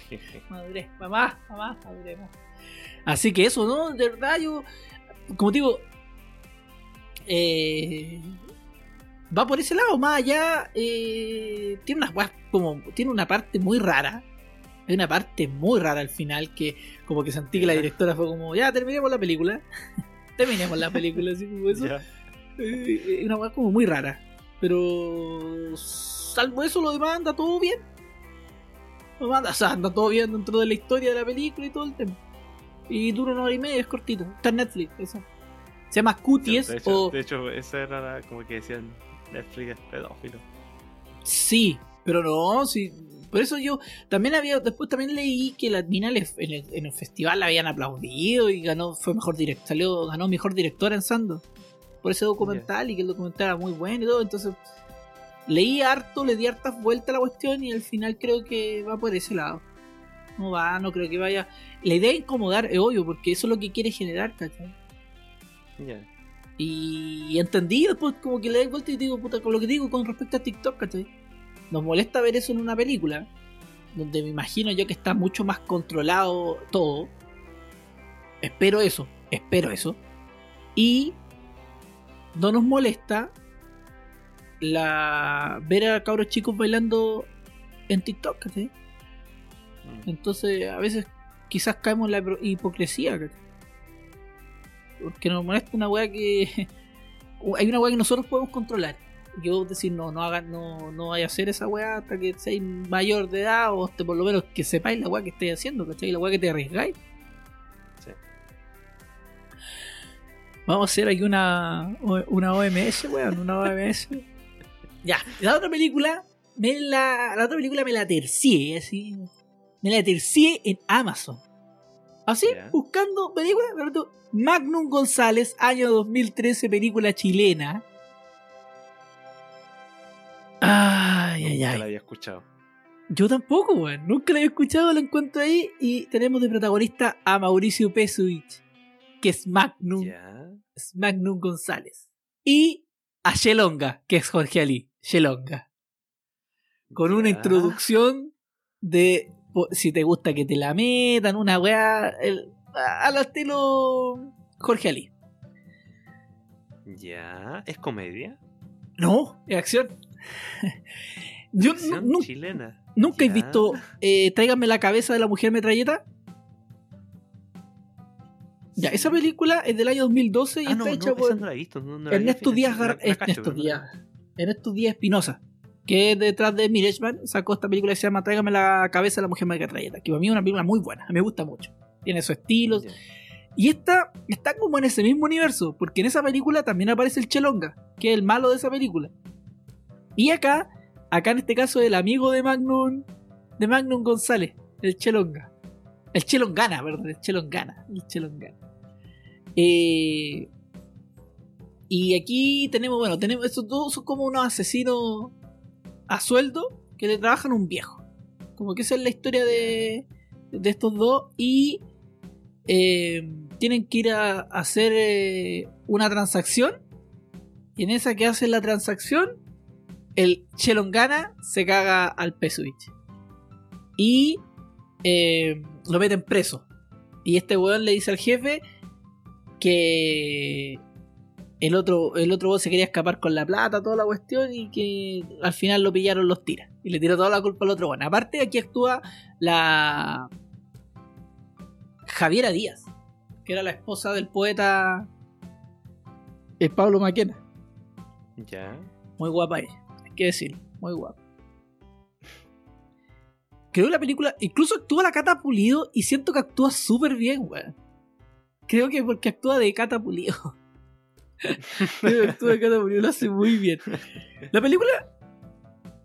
[SPEAKER 1] Madurez, mamá, mamá, madurez. Así que eso, ¿no? De verdad, yo, como digo, eh, va por ese lado, más allá, eh, tiene unas como, tiene una parte muy rara. Hay una parte muy rara al final que como que sentí que la directora fue como, ya terminemos la película. terminemos la película, así como eso.
[SPEAKER 2] Ya.
[SPEAKER 1] Eh, una weá como muy rara. Pero salvo eso, lo demás anda todo bien. Lo demás anda, o sea, anda todo bien dentro de la historia de la película y todo el tema. Y dura una hora y media, es cortito. Está en Netflix, eso. Se llama Cuties
[SPEAKER 2] de, hecho,
[SPEAKER 1] o.
[SPEAKER 2] de hecho, esa era la- como que decían Netflix es pedófilo.
[SPEAKER 1] Sí, pero no, sí. Por eso yo también había, después también leí que la mina le- en el, en el festival la habían aplaudido y ganó, fue mejor director, salió, ganó mejor directora en Sando. Por ese documental y que el documental era muy bueno y todo. Entonces, leí harto, le di hartas vueltas a la cuestión y al final creo que va por ese lado. No va, no creo que vaya. La idea es incomodar, es obvio, porque eso es lo que quiere generar, ¿cachai? Y entendí después como que le doy vuelta y digo, puta, con lo que digo con respecto a TikTok, ¿cachai? Nos molesta ver eso en una película, donde me imagino yo que está mucho más controlado todo. Espero eso, espero eso. Y no nos molesta la ver a cabros chicos bailando en TikTok.
[SPEAKER 2] Mm.
[SPEAKER 1] Entonces, a veces quizás caemos en la hipocresía, ¿cachai? Porque nos molesta una weá que. Hay una weá que nosotros podemos controlar. Y vos decir, no, no hagan, no, no vaya a hacer esa weá hasta que seáis mayor de edad, o hasta por lo menos que sepáis la weá que estáis haciendo, ¿cachai? La weá que te arriesgáis.
[SPEAKER 2] Sí.
[SPEAKER 1] Vamos a hacer aquí una, una OMS, weón, una OMS. ya, la otra película, me la, la otra película me la tercié, así. Me la tercié en Amazon. Así,
[SPEAKER 2] Ya.
[SPEAKER 1] buscando películas, Magnum González, año 2013, película chilena. Ay, ay,
[SPEAKER 2] Nunca
[SPEAKER 1] ay.
[SPEAKER 2] la había escuchado.
[SPEAKER 1] Yo tampoco, weón. Nunca la había escuchado, la encuentro ahí. Y tenemos de protagonista a Mauricio Pesovich, que es Magnum, es Magnum González. Y a Shelonga, que es Jorge Ali. Shelonga. Con una introducción de si te gusta que te la metan, una weá. el- al estilo Jorge Ali.
[SPEAKER 2] Ya. ¿Es comedia?
[SPEAKER 1] No, es acción. Yo
[SPEAKER 2] chilena.
[SPEAKER 1] nunca he visto eh, Tráigame la cabeza de la mujer metralleta. Ya, esa película es del año 2012 y
[SPEAKER 2] Ah,
[SPEAKER 1] está
[SPEAKER 2] no,
[SPEAKER 1] hecha por
[SPEAKER 2] no la he visto.
[SPEAKER 1] Ernesto. Díaz Gar- Ernesto Díaz. Ernesto Díaz Espinosa. Que es detrás de Mirechman sacó esta película que se llama Tráigame la cabeza de la mujer metralleta. Que para mí es una película muy buena. Me gusta mucho. Tiene su estilo. Y esta está como en ese mismo universo, porque en esa película también aparece el Chelonga, que es el malo de esa película. Y acá, acá en este caso, el amigo de Magnum, de Magnum González, el Chelonga. El Chelongana, perdón, el Chelongana. El Chelongana. Eh, y aquí tenemos, bueno, tenemos estos dos son como unos asesinos a sueldo que le trabajan a un viejo. Como que esa es la historia de, de estos dos. Y eh, tienen que ir a, hacer eh, una transacción. Y en esa que hacen la transacción, el Chelongana se caga al Pesovich. Y eh, lo meten preso. Y este weón le dice al jefe que el otro, el otro weón se quería escapar con la plata, toda la cuestión, y que al final lo pillaron los tiras. Y le tiró toda la culpa al otro weón. Aparte, aquí actúa la Javiera Díaz, que era la esposa del poeta eh, Pablo Maquena.
[SPEAKER 2] Ya.
[SPEAKER 1] Muy guapa ella, que decirlo, muy guapa. Creo que la película, incluso actúa la Cata Pulido y siento que actúa súper bien, weón. Creo que porque actúa de Cata Pulido. Estuve acá murió, lo hace muy bien. La película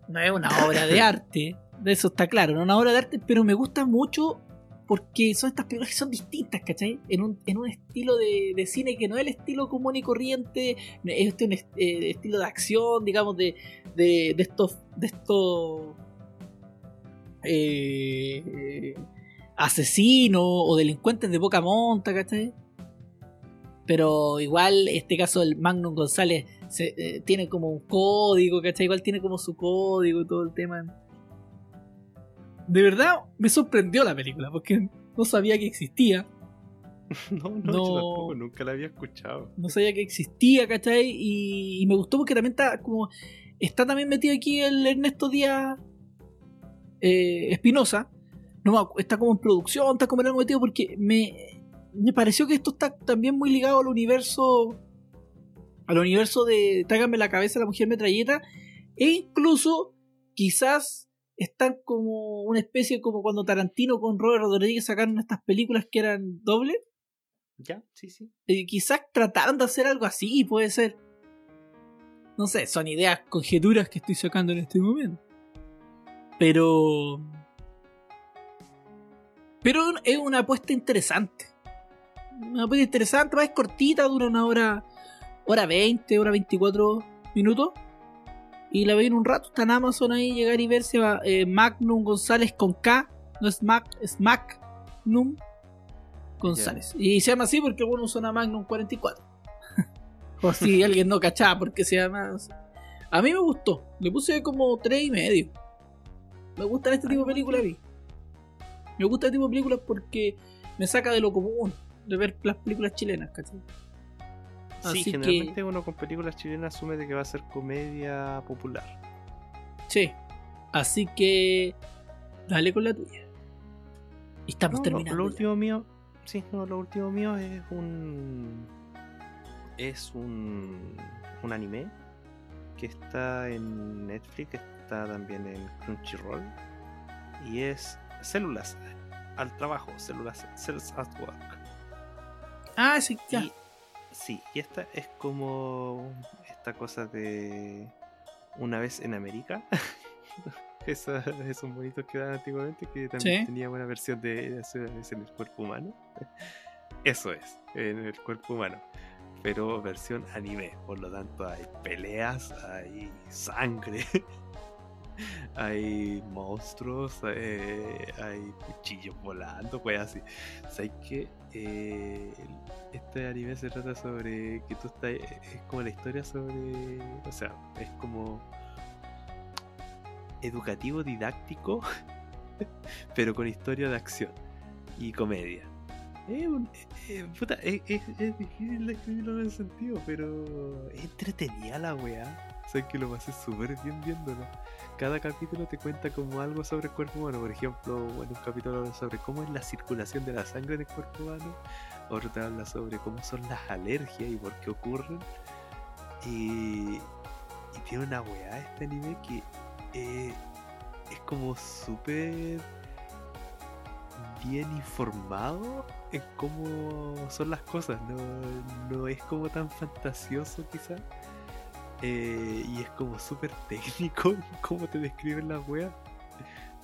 [SPEAKER 1] no es una obra de arte, de eso está claro, no es una obra de arte, pero me gusta mucho porque son estas películas que son distintas, ¿cachai? En un, en un estilo de, de cine que no es el estilo común y corriente, es este un est- eh, estilo de acción, digamos, de, de, de estos, de estos eh, asesinos o delincuentes de poca monta, ¿cachai? Pero igual, este caso del Magnum González se- eh, tiene como un código, ¿cachai? Igual tiene como su código y todo el tema. De verdad, me sorprendió la película, porque no sabía que existía.
[SPEAKER 2] No, no,
[SPEAKER 1] No.
[SPEAKER 2] yo tampoco, nunca la había escuchado.
[SPEAKER 1] No sabía que existía, ¿cachai? Y, y me gustó porque también está como. Está también metido aquí el Ernesto Díaz eh, Espinosa. No, está como en producción, está como en algo metido porque me, me pareció que esto está también muy ligado al universo. Al universo de Trágame la cabeza la mujer metralleta. E incluso, quizás están como una especie como cuando Tarantino con Robert Rodríguez sacaron estas películas que eran dobles.
[SPEAKER 2] Ya, sí, sí.
[SPEAKER 1] Eh, quizás trataron de hacer algo así, puede ser. No sé, son ideas, conjeturas que estoy sacando en este momento. Pero. Pero es una apuesta interesante. Una apuesta interesante, va, es cortita, dura una hora. Hora 20, hora 24 minutos. Y la veis en un rato, está en Amazon ahí, llegar y verse va, eh, Magnum González con K, no es Mac, es Magnum González. Y se llama así porque bueno suena Magnum 44. O si alguien no cachaba porque se llama. A mí me gustó. Le puse como 3 y medio. Me gustan este tipo de películas a mí. Me gusta este tipo de películas porque me saca de lo común de ver las películas chilenas, ¿cachai? Así
[SPEAKER 2] sí,
[SPEAKER 1] que-
[SPEAKER 2] generalmente uno con películas chilenas asume de que va a ser comedia popular.
[SPEAKER 1] Sí. Así que. Dale con la tuya. Y estamos
[SPEAKER 2] No, lo-
[SPEAKER 1] terminando.
[SPEAKER 2] Lo,
[SPEAKER 1] ya.
[SPEAKER 2] último mío, sí, no, lo último mío es un es un un anime que está en Netflix, está también en Crunchyroll y es Células al trabajo, células Cells at Work.
[SPEAKER 1] Ah, sí, ya.
[SPEAKER 2] Y, sí, y esta es como esta cosa de una vez en América. Esa- esos monitos que daban antiguamente que también
[SPEAKER 1] Sí.
[SPEAKER 2] tenía una versión de una vez en el cuerpo humano. Eso es, en el cuerpo humano. Pero versión anime, por lo tanto hay peleas, hay sangre, hay monstruos, eh, hay cuchillos volando, pues así. ¿Sabes qué? Eh, este anime se trata sobre que tú estás. Es como la historia sobre. O sea, es como. Educativo, didáctico, pero con historia de acción y comedia. Eh, puta, es, es- es difícil describirlo en ese sentido, pero es entretenida la weá. O que lo pasé súper bien viéndolo. Cada capítulo te cuenta como algo sobre el cuerpo humano. Por ejemplo, bueno, un capítulo habla sobre cómo es la circulación de la sangre en el cuerpo humano. Otro te habla sobre cómo son las alergias y por qué ocurren. Y, y tiene una weá este anime que eh, es como súper bien informado en cómo son las cosas. No, no es como tan fantasioso quizás. Eh, y es como súper técnico cómo te describen las weas.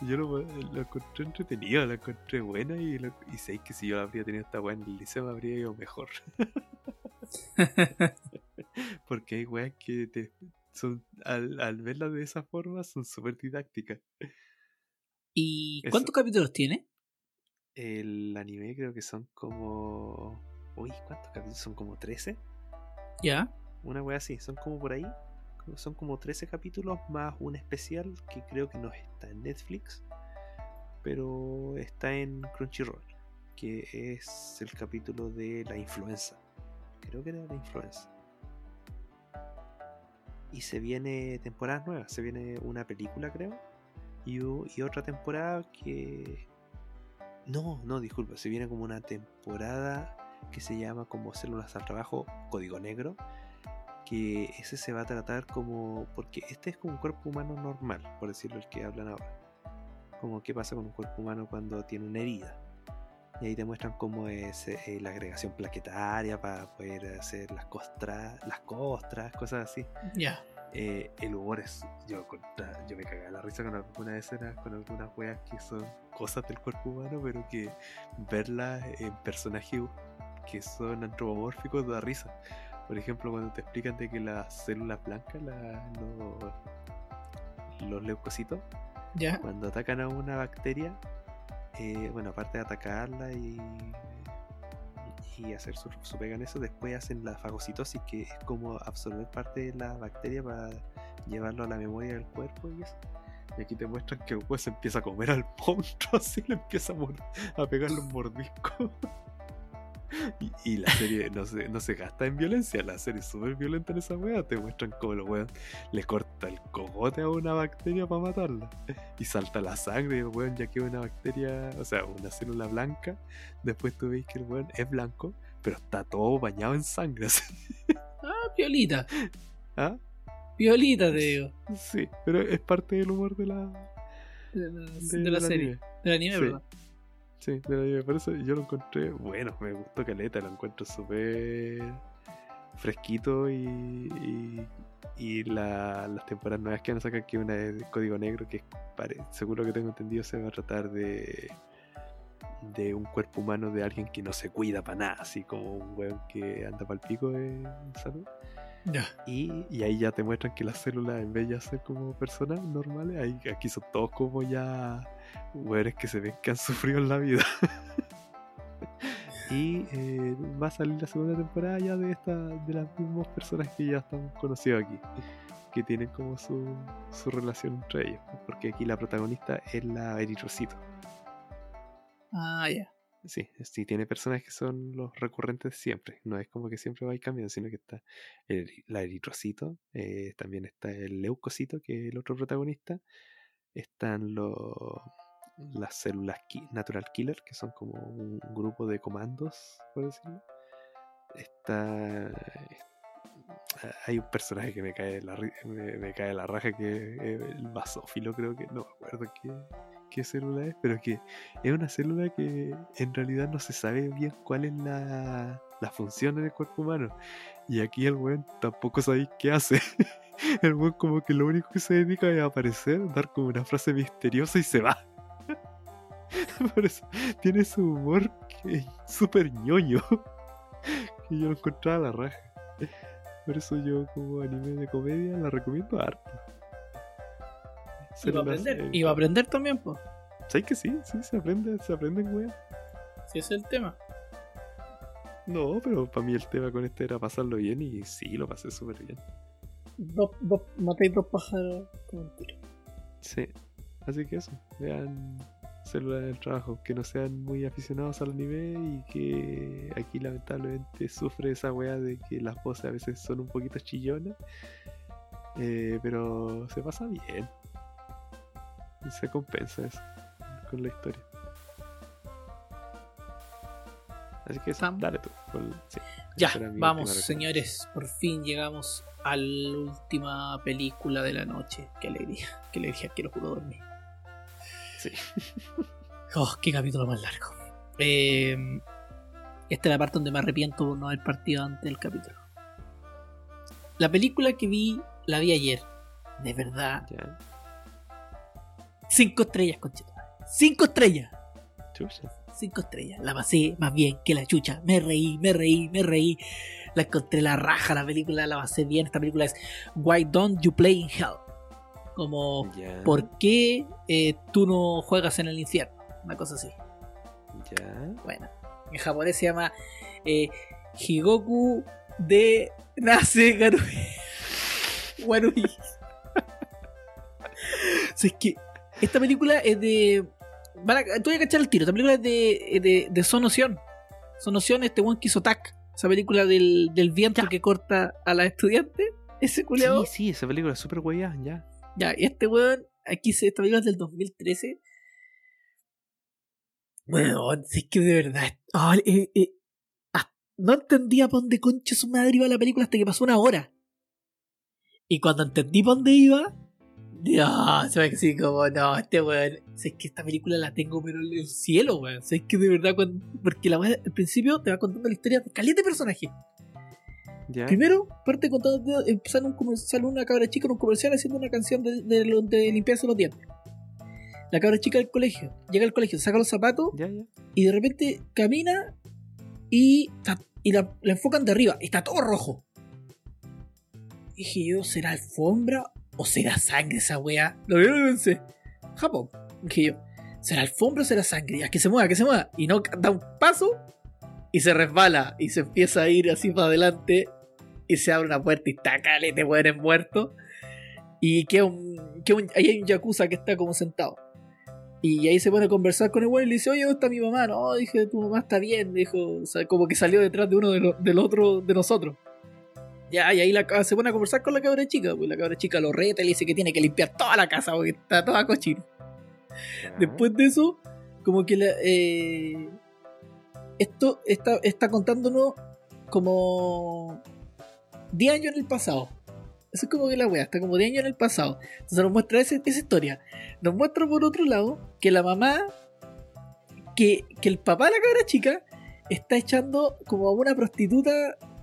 [SPEAKER 2] Yo lo, lo encontré entretenido, lo encontré buena y, lo- y sé que si yo habría tenido esta wea en el liceo me habría ido mejor. Porque hay weas que te, son, al, al verlas de esa forma son súper didácticas.
[SPEAKER 1] ¿Y
[SPEAKER 2] Eso.
[SPEAKER 1] cuántos capítulos tiene?
[SPEAKER 2] El anime creo que son como... Uy, ¿cuántos capítulos? Son como 13.
[SPEAKER 1] Ya.
[SPEAKER 2] Una wea así, son como por ahí. Son como 13 capítulos más un especial que creo que no está en Netflix, pero está en Crunchyroll, que es el capítulo de la influenza. Creo que era la influenza. Y se viene temporada nueva, se viene una película creo, y, y otra temporada que... No, no, disculpa, se viene como una temporada que se llama como Células al Trabajo, Código Negro, que ese se va a tratar como. Porque este es como un cuerpo humano normal, por decirlo el que hablan ahora. Como qué pasa con un cuerpo humano cuando tiene una herida. Y ahí te muestran cómo es eh, la agregación plaquetaria para poder hacer las costras, las costras, cosas así.
[SPEAKER 1] Ya.
[SPEAKER 2] Eh, el humor es. Yo, me cagaba la risa con algunas escenas, con algunas weas que son cosas del cuerpo humano, pero que verlas en personajes que son antropomórficos da risa. Por ejemplo, cuando te explican de que las células blancas, la- los, los leucocitos,
[SPEAKER 1] Ya.
[SPEAKER 2] cuando atacan a una bacteria, eh, bueno, aparte de atacarla y, y hacer su, su pega en eso, después hacen la fagocitosis, que es como absorber parte de la bacteria para llevarlo a la memoria del cuerpo y eso. Y aquí te muestran que el hueso empieza a comer al monstruo, así le empieza a, a pegarle un mordisco. Y, y la serie no se, no se gasta en violencia, la serie es súper violenta en esa wea. Te muestran cómo el weón le corta el cogote a una bacteria para matarla. Y salta la sangre y el weón ya queda una bacteria, o sea, una célula blanca. Después tú veis que el weón es blanco, pero está todo bañado en sangre. así.
[SPEAKER 1] Ah, piolita.
[SPEAKER 2] ¿Ah?
[SPEAKER 1] Piolita, te digo.
[SPEAKER 2] Sí, pero es parte del humor de la,
[SPEAKER 1] De, la-
[SPEAKER 2] de-
[SPEAKER 1] de la
[SPEAKER 2] del
[SPEAKER 1] serie.
[SPEAKER 2] anime.
[SPEAKER 1] Del anime,
[SPEAKER 2] Sí.
[SPEAKER 1] ¿verdad?
[SPEAKER 2] Sí, de la. Por eso yo lo encontré, bueno, me gustó Caleta, lo encuentro súper fresquito y, y, y la- las temporadas nuevas que van a sacar, que una es de Código Negro, que pare- seguro que tengo entendido se va a tratar de de un cuerpo humano de alguien que no se cuida para nada, así como un weón que anda para el pico de salud. Y, y ahí ya te muestran que las células, en vez de ser como personas normales, ahí, aquí son todos como ya weones que se ven que han sufrido en la vida. y eh, va a salir la segunda temporada ya de esta, de las mismas personas que ya están conocidos aquí. Que tienen como su, su relación entre ellos. Porque aquí la protagonista es la eritrocito.
[SPEAKER 1] Ah, ya.
[SPEAKER 2] Sí, sí, tiene personas que son los recurrentes siempre. No es como que siempre va a ir cambiando, sino que está el, la eritrocito, eh, también está el leucocito, que es el otro protagonista. Están los las células natural killer, que son como un grupo de comandos, por decirlo. Está. ah, Hay un personaje que me cae la, me, me cae la raja, que es el basófilo, creo que. No me acuerdo qué, qué célula es, pero que es una célula que en realidad no se sabe bien cuál es la, la función en el cuerpo humano. Y aquí el weón tampoco sabéis qué hace. El weón como que lo único que se dedica es a aparecer, dar como una frase misteriosa y se va. Por eso tiene su humor que es súper ñoño. Que yo lo encontraba a la raja. Por eso yo como anime de comedia la recomiendo harto.
[SPEAKER 1] Iba a
[SPEAKER 2] Células,
[SPEAKER 1] aprender.
[SPEAKER 2] eh,
[SPEAKER 1] Iba a aprender también, pues.
[SPEAKER 2] ¿Sabes que sí? Sí, se aprende, se aprenden, weón.
[SPEAKER 1] Si ese es el tema.
[SPEAKER 2] No, pero para mí el tema con este era pasarlo bien y sí, lo pasé súper bien.
[SPEAKER 1] Dos, dos, matéis dos pájaros con un tiro.
[SPEAKER 2] Sí, así que eso, vean células del trabajo, que no sean muy aficionados al anime y que aquí lamentablemente sufre esa weá de que las voces a veces son un poquito chillonas, eh, pero se pasa bien. Se compensa eso con la historia. Así que
[SPEAKER 1] Sam.
[SPEAKER 2] dale tú. sí,
[SPEAKER 1] Ya, vamos, señores. Por fin llegamos a la última película de la noche. Qué alegría, qué alegría, quiero puro dormir.
[SPEAKER 2] Sí.
[SPEAKER 1] Oh, qué capítulo más largo. Eh, esta es la parte donde me arrepiento por no haber partido antes del capítulo. La película que vi, la vi ayer. De verdad,
[SPEAKER 2] Ya,
[SPEAKER 1] cinco estrellas, conchito. Cinco estrellas.
[SPEAKER 2] chucha.
[SPEAKER 1] Cinco estrellas. La pasé más bien que la chucha. Me reí, me reí, me reí. La encontré la raja, la película la pasé bien. Esta película es Why Don't You Play in Hell? Como, ¿por qué eh, tú no juegas en el infierno? Una cosa así.
[SPEAKER 2] ya.
[SPEAKER 1] Bueno, en japonés se llama eh, Higoku de Nase Garui. Warui. Si es que esta película es de. Van a, tú voy a cachar el tiro. Esta película es de, de, de Sonoción. Sonoción, este one que hizo TAC. Esa película del, del viento que corta a las estudiantes. Ese culiado.
[SPEAKER 2] Sí, sí, esa película es súper guayá, ya.
[SPEAKER 1] Ya, y este weón, aquí se, esta película es del 2013. Bueno, si es que de verdad. ah, eh, eh, ah, no entendía por dónde concha su madre iba la película hasta que pasó una hora. Y cuando entendí por dónde iba, Dios, se ve que sí, como no, este weón. Es que esta película la tengo, pero en el cielo, weón. Es que de verdad, cuando, porque la weá al principio te va contando la historia de caliente personaje.
[SPEAKER 2] ¿Ya?
[SPEAKER 1] Primero, parte contando, empezando un comercial, una cabra chica en un comercial haciendo una canción de, de, limpiarse los dientes. La cabra chica del colegio, llega al colegio, saca los zapatos
[SPEAKER 2] Ya, ya.
[SPEAKER 1] y de repente camina y, está- y la, la enfocan de arriba y está todo rojo. Dije yo, ¿será alfombra o será sangre esa wea? Lo primero que pensé, Japón. Dije yo, ¿será alfombra o será sangre? Ya, que se mueva, que se mueva. Y no da un paso y se resbala y se empieza a ir así para adelante y se abre una puerta y está calete, weón, muerto. Y un- ahí hay un yakuza que está como sentado. Y ahí se pone a conversar con el weón y le dice, oye, ¿dónde está mi mamá? No, dije, tu mamá está bien, dijo, como que salió detrás de uno de del otro de nosotros. Ya, y ahí se pone a conversar con la cabra chica, pues la cabra chica lo reta y le dice que tiene que limpiar toda la casa porque está toda cochina. Después de eso, como que la, eh, esto está, está contándonos como 10 años en el pasado. Eso es como que la wea, está como 10 años en el pasado. Entonces nos muestra ese- esa historia. Nos muestra por otro lado que la mamá, que, que el papá de la cabra chica está echando como a una prostituta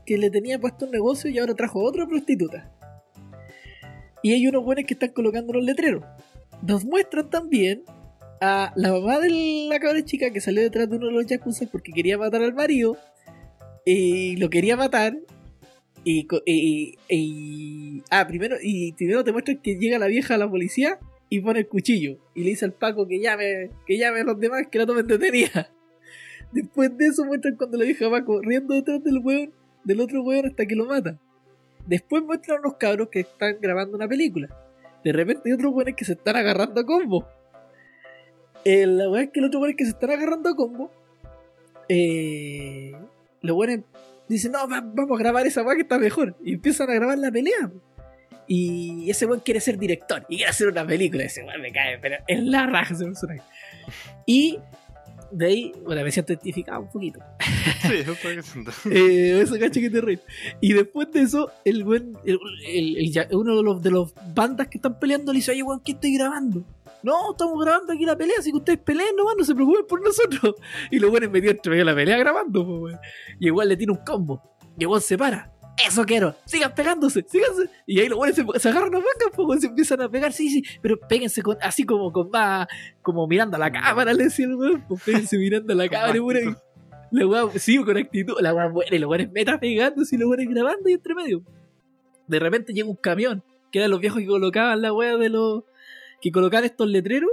[SPEAKER 1] que le tenía puesto un negocio y ahora trajo a otra prostituta. Y hay unos buenos que están colocando los letreros. Nos muestran también a la mamá de la cabra chica que salió detrás de uno de los yakuza porque quería matar al marido y lo quería matar y, ah primero y primero te muestran que llega la vieja a la policía y pone el cuchillo y le dice al Paco que llame que llame a los demás que la tomen detenida. Después de eso muestran cuando la vieja va corriendo detrás del weón del otro weón hasta que lo mata. Después muestran a unos cabros que están grabando una película de repente hay otros weones que se están agarrando a combo. Eh, la weá es que los otros weones que se están agarrando a combo eh, los weones dicen no va- vamos a grabar esa weá que está mejor y empiezan a grabar la pelea. Y ese weón quiere ser director y quiere hacer una película ese weón me cae pero es la raja ese personaje. Y de ahí bueno me siento identificado un poquito
[SPEAKER 2] Sí, que siento.
[SPEAKER 1] eh, eso cacho que te reí. Y después de eso, el buen, el, el- el ya- uno de los, de los bandas que están peleando le dice, oye, weón, ¿qué estoy grabando? No, estamos grabando aquí la pelea, así que ustedes peleen nomás, no se preocupen por nosotros. Y los buenos metidos entre medio de la pelea grabando, po, weón. Y igual le tiene un combo. Y el weón se para. Eso quiero. Sigan pegándose, síganse. Y ahí los buenos se, se agarran a po, weón, se empiezan a pegar, sí, sí. Pero péguense con, así como con más, como mirando a la cámara, le decía el weón. Pues péguense mirando a la cámara,
[SPEAKER 2] actitud.
[SPEAKER 1] la weá, sí, con actitud. La weá buena y los weones meta pegándose y los weones grabando y entre medio. De repente llega un camión, que eran los viejos que colocaban la weá de los. que colocaban estos letreros.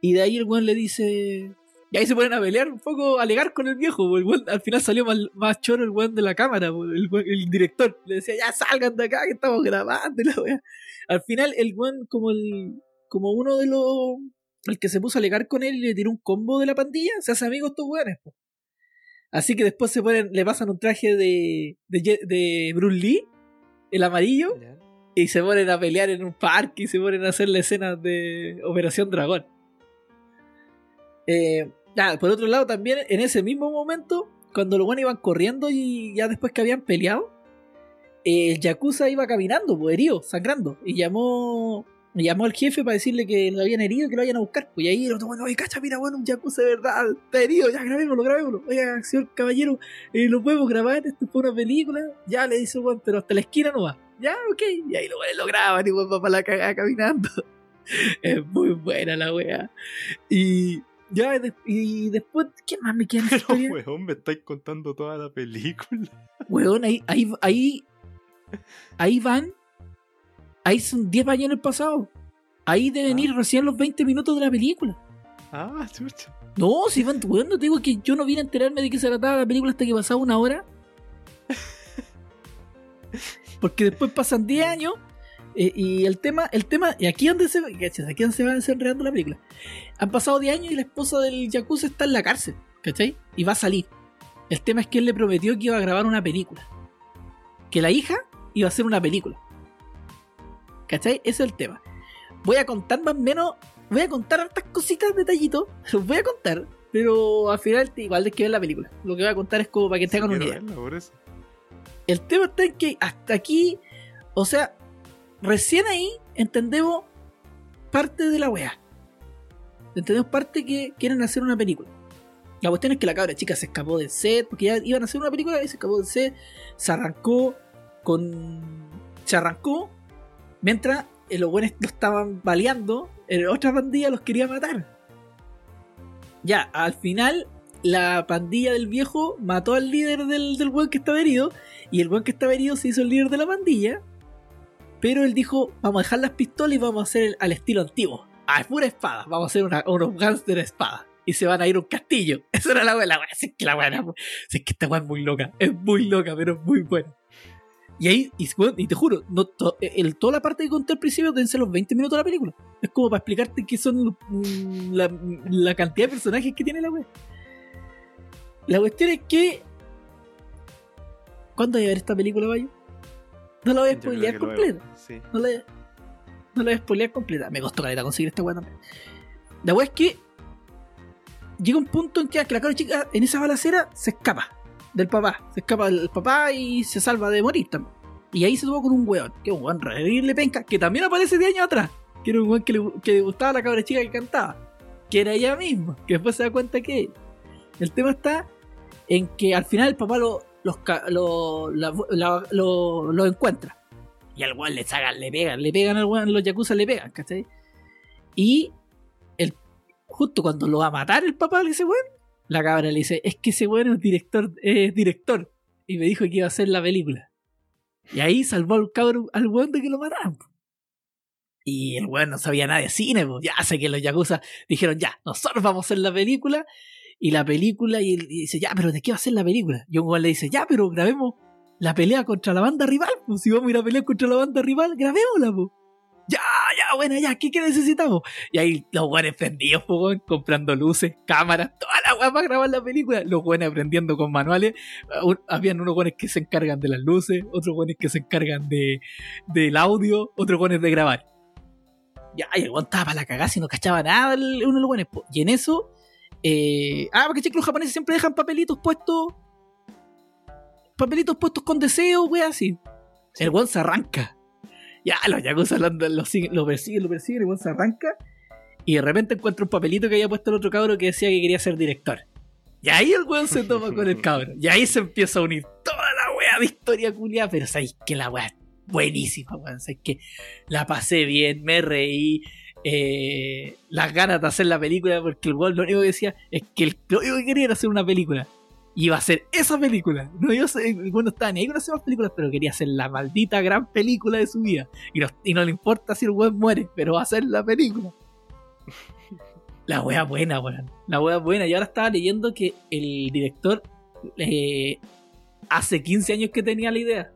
[SPEAKER 1] Y de ahí el weón le dice. Y ahí se ponen a pelear un poco, a alegar con el viejo. El weón, al final salió más, más choro el weón de la cámara, el, el director. Le decía, ya salgan de acá que estamos grabando. La. Al final, el weón, como el. como uno de los. el que se puso a alegar con él y le tiró un combo de la pandilla, se hace amigo de estos weones, po. Así que después se ponen, le pasan un traje de, de, de Bruce Lee, el amarillo, y se ponen a pelear en un parque y se ponen a hacer la escena de Operación Dragón. Eh, por otro lado, también en ese mismo momento, cuando los buenos iban corriendo y ya después que habían peleado, el Yakuza iba caminando, pues, herido, sangrando, y llamó. Llamó al jefe para decirle que lo habían herido y que lo vayan a buscar. Pues y ahí el otro bueno, oye, cacha, mira, bueno, un Yakuza de verdad, está herido, ya grabémoslo, grabémoslo. Oiga, señor caballero, eh, lo podemos grabar, esto fue una película. Ya le dice, bueno, pero hasta la esquina no va. Ya, ok. Y ahí lo, lo graban y bueno, va para la cagada caminando. es muy buena la wea. Y ya, de- y después, ¿qué más me queda en
[SPEAKER 2] Pero,
[SPEAKER 1] historia?
[SPEAKER 2] weón, me estáis contando toda la película.
[SPEAKER 1] Weón, ahí, ahí, ahí, ahí van. Ahí son 10 años en el pasado. Ahí deben
[SPEAKER 2] Ah.
[SPEAKER 1] ir recién los 20 minutos de la película.
[SPEAKER 2] Ah, chucha.
[SPEAKER 1] No, si van, weón, no te digo que yo no vine a enterarme de qué se trataba la película hasta que pasaba una hora. Porque después pasan 10 años eh, y el tema, el tema, y aquí es donde se, aquí donde se va desenredando la película. Han pasado 10 años y la esposa del Yakuza está en la cárcel, ¿cachai? Y va a salir. El tema es que él le prometió que iba a grabar una película. Que la hija iba a hacer una película. ¿Cachai? Ese es el tema. Voy a contar más o menos. Voy a contar hartas cositas, detallitos. Los voy a contar. Pero al final igual hay que ver la película. Lo que voy a contar es como para que
[SPEAKER 2] Sí,
[SPEAKER 1] tengan una
[SPEAKER 2] quiero
[SPEAKER 1] idea.
[SPEAKER 2] verla.
[SPEAKER 1] El tema está en que hasta aquí, o sea, recién ahí entendemos parte de la wea. Entendemos parte que quieren hacer una película. La cuestión es que la cabra chica se escapó del set, porque ya iban a hacer una película y se escapó del set, se arrancó con. Se arrancó mientras los buenos lo estaban baleando, otra pandilla los quería matar. Ya, al final, la pandilla del viejo mató al líder del, del buen que estaba herido, y el buen que estaba herido se hizo el líder de la pandilla. Pero él dijo: Vamos a dejar las pistolas y vamos a hacer al estilo antiguo. Ah, es pura espada. Vamos a hacer una, unos gánster de espada. Y se van a ir a un castillo. Esa era la wea. La. Es que la era- es que esta wea es muy loca. Es muy loca, pero es muy buena. Y ahí, y, y te juro, el, toda la parte que conté al principio deben ser los 20 minutos de la película. Es como para explicarte qué son mm, la, cantidad de personajes que tiene la wea. La cuestión es que. ¿Cuándo voy a ver esta película, Bayo? No la voy a spoilear
[SPEAKER 2] lo
[SPEAKER 1] completa.
[SPEAKER 2] Sí.
[SPEAKER 1] No la, no la voy a spoilear completa. Me costó caleta conseguir esta weá también. La weá es que llega un punto en que, que la cara chica en esa balacera se escapa del papá. Se escapa del papá y se salva de morir también. Y ahí se tuvo con un weón, que es un weón reírle penca, que también aparece de años atrás. Que era un weón que le, que le gustaba a la cabra chica que cantaba. Que era ella misma. Que después se da cuenta que el tema está en que al final el papá lo, los lo, la- la- lo, encuentra. Y al weón le sacan, le pegan, le pegan al weón, los yakuza le pegan, ¿cachai? Y el, justo cuando lo va a matar el papá de ese weón, la cabra le dice, es que ese weón es director, es director. Y me dijo que iba a hacer la película. Y ahí salvó al cabrón, al weón de que lo mataran. Y el weón no sabía nada de cine, po. ya sé que los yakuza dijeron, ya, nosotros vamos a hacer la película. Y la película, y, y dice, ya, pero ¿de qué va a ser la película? Y un weón le dice, ya, pero grabemos la pelea contra la banda rival. Si vamos a ir a pelear contra la banda rival, grabémosla, pues. Ya, ya, bueno, ya, ¿qué, qué necesitamos? Y ahí los weones prendidos, pues, comprando luces, cámaras, toda la weá para grabar la película. Los weones aprendiendo con manuales. Un- Habían unos weones que se encargan de las luces, otros weones que se encargan de, del audio, otros weones de grabar. Ya, y el weón estaba para la cagada si no cachaba nada el- uno de los weones. po. Y en eso, eh, ah, porque que los japoneses siempre dejan papelitos puestos. Papelitos puestos con deseo, wey, así. El weón se arranca. Ya, los yakuza lo, lo, lo persiguen, lo persiguen, el weón se arranca. Y de repente encuentra un papelito que había puesto el otro cabro que decía que quería ser director. Y ahí el weón se toma con el cabro. Y ahí se empieza a unir toda la wea de historia culiada. Pero sabéis que la wea es buenísima, weón. Sabéis que la pasé bien, me reí. Eh, las ganas de hacer la película, porque el weón lo único que decía es que el, lo único que quería era hacer una película. Y iba a hacer esa película. No iba a ser, el weón no estaba ni ahí con hacer más películas, pero quería hacer la maldita gran película de su vida. Y no, y no le importa si el weón muere, pero va a hacer la película. La wea buena, weón. La wea buena. Y ahora estaba leyendo que el director eh, hace 15 años que tenía la idea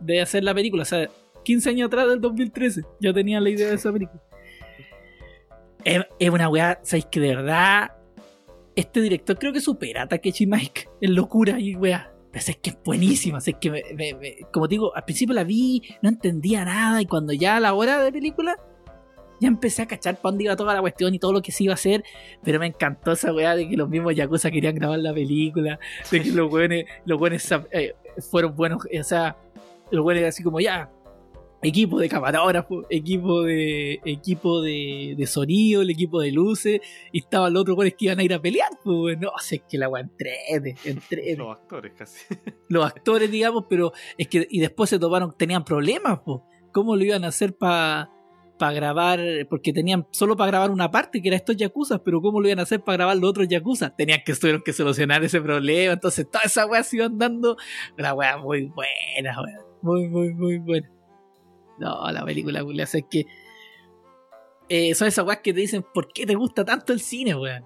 [SPEAKER 1] de hacer la película. O sea, 15 años atrás del 2013 ya tenía la idea de esa película. Es, una wea, ¿sabéis que de verdad? Este director creo que supera a Takeshi Mike en locura y. Pero es que es buenísima, es que como digo, al principio la vi, no entendía nada y cuando ya a la hora de película ya empecé a cachar para dónde iba toda la cuestión y todo lo que se iba a hacer, pero me encantó esa weá de que los mismos Yakuza querían grabar la película, de que los weones, los eh, fueron buenos, eh, o sea, los weones así como ya, equipo de camarógrafo, equipo de equipo de, de sonido, el equipo de luces, y estaban los otros weones que iban a ir a pelear, pues no sé, es que la weá entrete, entrete
[SPEAKER 2] Los actores casi.
[SPEAKER 1] los actores, digamos, pero es que y después se tomaron, tenían problemas, po. ¿Cómo lo iban a hacer para grabar? Porque tenían solo para grabar una parte, que era estos Yakuza, pero ¿cómo lo iban a hacer para grabar los otros Yakuza? Tenían que tuvieron que solucionar ese problema, entonces toda esa weá se iban dando. Una weá muy buena, weá. Muy, muy, muy buena. No, la película, weá, es que. eh, son esas weas que te dicen, ¿por qué te gusta tanto el cine, weón?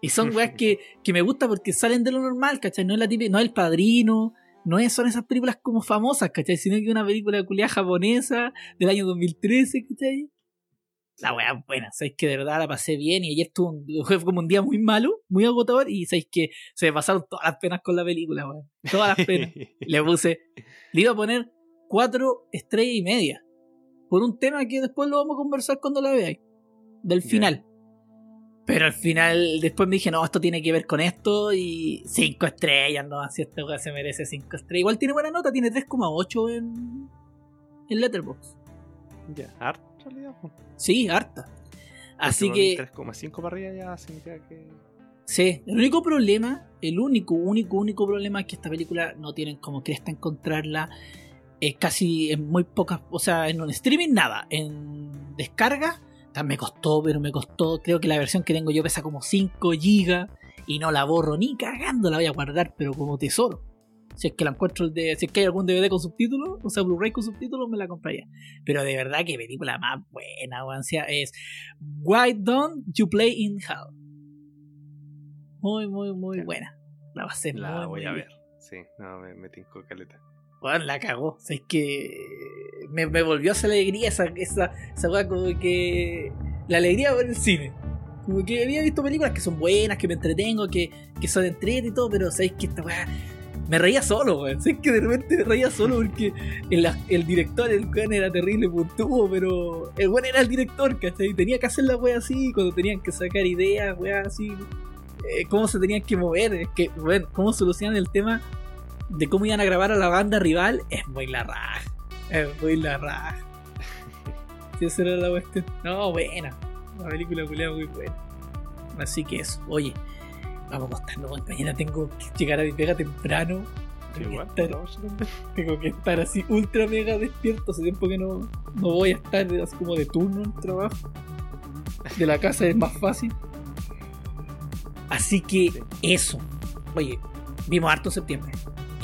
[SPEAKER 1] Y son weas que, que me gustan porque salen de lo normal, ¿cachai? No es la típica, no es el padrino, no es, son esas películas como famosas, ¿cachai? Sino que una película de culiada japonesa del año 2013, ¿cachai? La wea es buena, sabéis que de verdad la pasé bien y ayer tuvo un, fue como un día muy malo, muy agotador y sabéis que se me pasaron todas las penas con la película, weón. Todas las penas. Le puse, le iba a poner cuatro estrellas y media. Por un tema que después lo vamos a conversar cuando la veáis. Del final. Pero al final, después me dije, no, esto tiene que ver con esto y cinco estrellas, no, así esta se merece cinco estrellas. Igual tiene buena nota, tiene 3,8 en, en Letterboxd.
[SPEAKER 2] ya, harto. realidad. po.
[SPEAKER 1] Sí, harta. Así que,
[SPEAKER 2] para mí 3,5 para arriba ya significa que.
[SPEAKER 1] sí, el único problema, el único, único, único problema es que esta película no tienen como cresta encontrarla. Es casi en muy pocas, o sea, en un streaming nada, en descarga me costó, pero me costó, creo que la versión que tengo yo pesa como 5 gigas y no la borro ni cagando, la voy a guardar, pero como tesoro. Si es que la encuentro, de, si es que hay algún DVD con subtítulos, o sea, Blu-ray con subtítulos, me la compraría. Pero de verdad que película más buena, sea, es Why Don't You Play in Hell. Muy, muy, muy buena. La pasé
[SPEAKER 2] La
[SPEAKER 1] muy,
[SPEAKER 2] voy
[SPEAKER 1] muy
[SPEAKER 2] a
[SPEAKER 1] bien.
[SPEAKER 2] ver. Sí, no, me, me tincó caleta.
[SPEAKER 1] Weón, la cagó. O sea, es que me, me volvió esa alegría, esa, esa, esa weá como que. La alegría de ver el cine. Como que había visto películas que son buenas, que me entretengo, que, que son entrete y todo, pero sabéis que esta weá. Me reía solo, weón. Sabéis que de repente me reía solo porque el, el director, el weón era terrible puntuo, pero el weón era el director, ¿cachai? Tenía que hacer la weá así, cuando tenían que sacar ideas, weá así. eh, cómo se tenían que mover, es que, bueno, cómo solucionan el tema de cómo iban a grabar a la banda rival es muy la raja. Es muy la raja. Si esa era la cuestión. No, buena. Una película culiada muy buena. Así que eso. Oye, vamos a acostarnos. weón. Mañana tengo que llegar a mi pega temprano.
[SPEAKER 2] Sí,
[SPEAKER 1] Tengo que estar- tengo que así ultra mega despierto. Hace tiempo que no, no voy a estar así como de turno en el trabajo. De la casa es más fácil. Así que
[SPEAKER 2] Sí.
[SPEAKER 1] eso. Oye, vimos harto septiembre.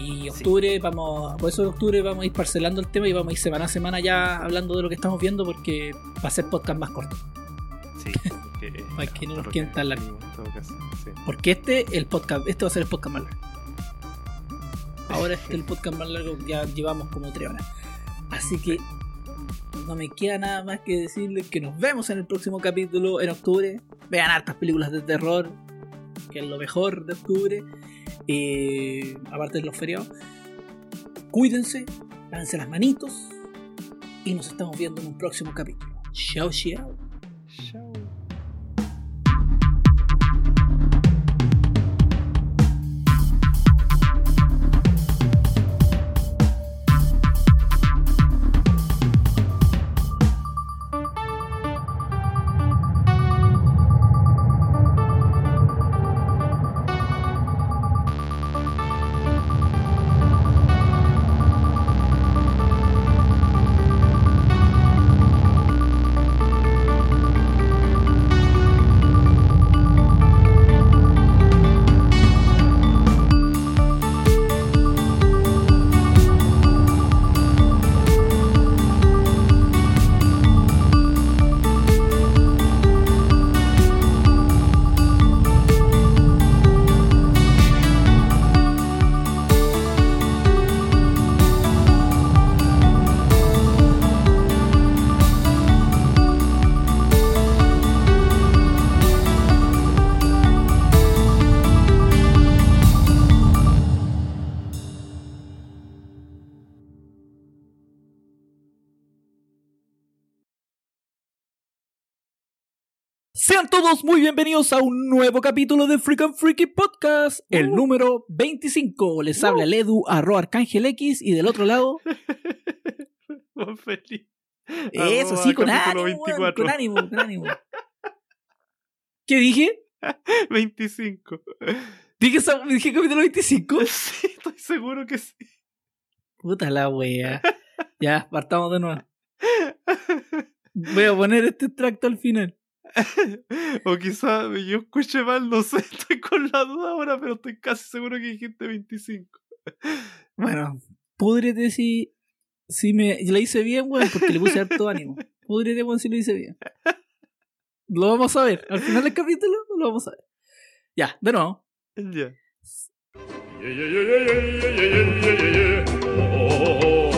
[SPEAKER 1] Y octubre vamos, por eso en octubre vamos a ir parcelando el tema y vamos a ir semana a semana ya hablando de lo que estamos viendo porque va a ser podcast más corto.
[SPEAKER 2] Sí, porque,
[SPEAKER 1] Ay, que no nos
[SPEAKER 2] lo
[SPEAKER 1] quieren tan largo.
[SPEAKER 2] sí.
[SPEAKER 1] Porque este, el podcast, este va a ser el podcast más largo. Ahora este es el podcast más largo, ya llevamos como tres horas. Así que no me queda nada más que decirles que nos vemos en el próximo capítulo en octubre. Vean hartas películas de terror, que es lo mejor de octubre. Eh, aparte de los feriados. Cuídense, lávense las manitos. Y nos estamos viendo en un próximo capítulo. Chao, chao. Todos muy bienvenidos a un nuevo capítulo de Freak and Freaky Podcast, el
[SPEAKER 2] Uh.
[SPEAKER 1] número 25. Les habla el Edu, arroba Arcángel X, y del otro lado,
[SPEAKER 2] Juan feliz.
[SPEAKER 1] eso sí, con ánimo,
[SPEAKER 2] 24.
[SPEAKER 1] con ánimo, con ánimo. ¿Qué dije?
[SPEAKER 2] 25.
[SPEAKER 1] ¿Dije, dije capítulo 25?
[SPEAKER 2] Sí, estoy seguro que sí.
[SPEAKER 1] Puta la wea. Ya, partamos de nuevo. Voy a poner este extracto al final.
[SPEAKER 2] o quizá yo escuché mal, no sé, estoy con la duda ahora, pero estoy casi seguro que dijiste 25.
[SPEAKER 1] Bueno, púdrete si, si me la hice bien, weón, porque le puse harto ánimo. Púdrete, weón, si lo hice bien. Lo vamos a ver. Al final del capítulo lo vamos a ver. Ya, de nuevo.
[SPEAKER 2] Ya.
[SPEAKER 3] Yeah, yeah, yeah, yeah, yeah, yeah, yeah,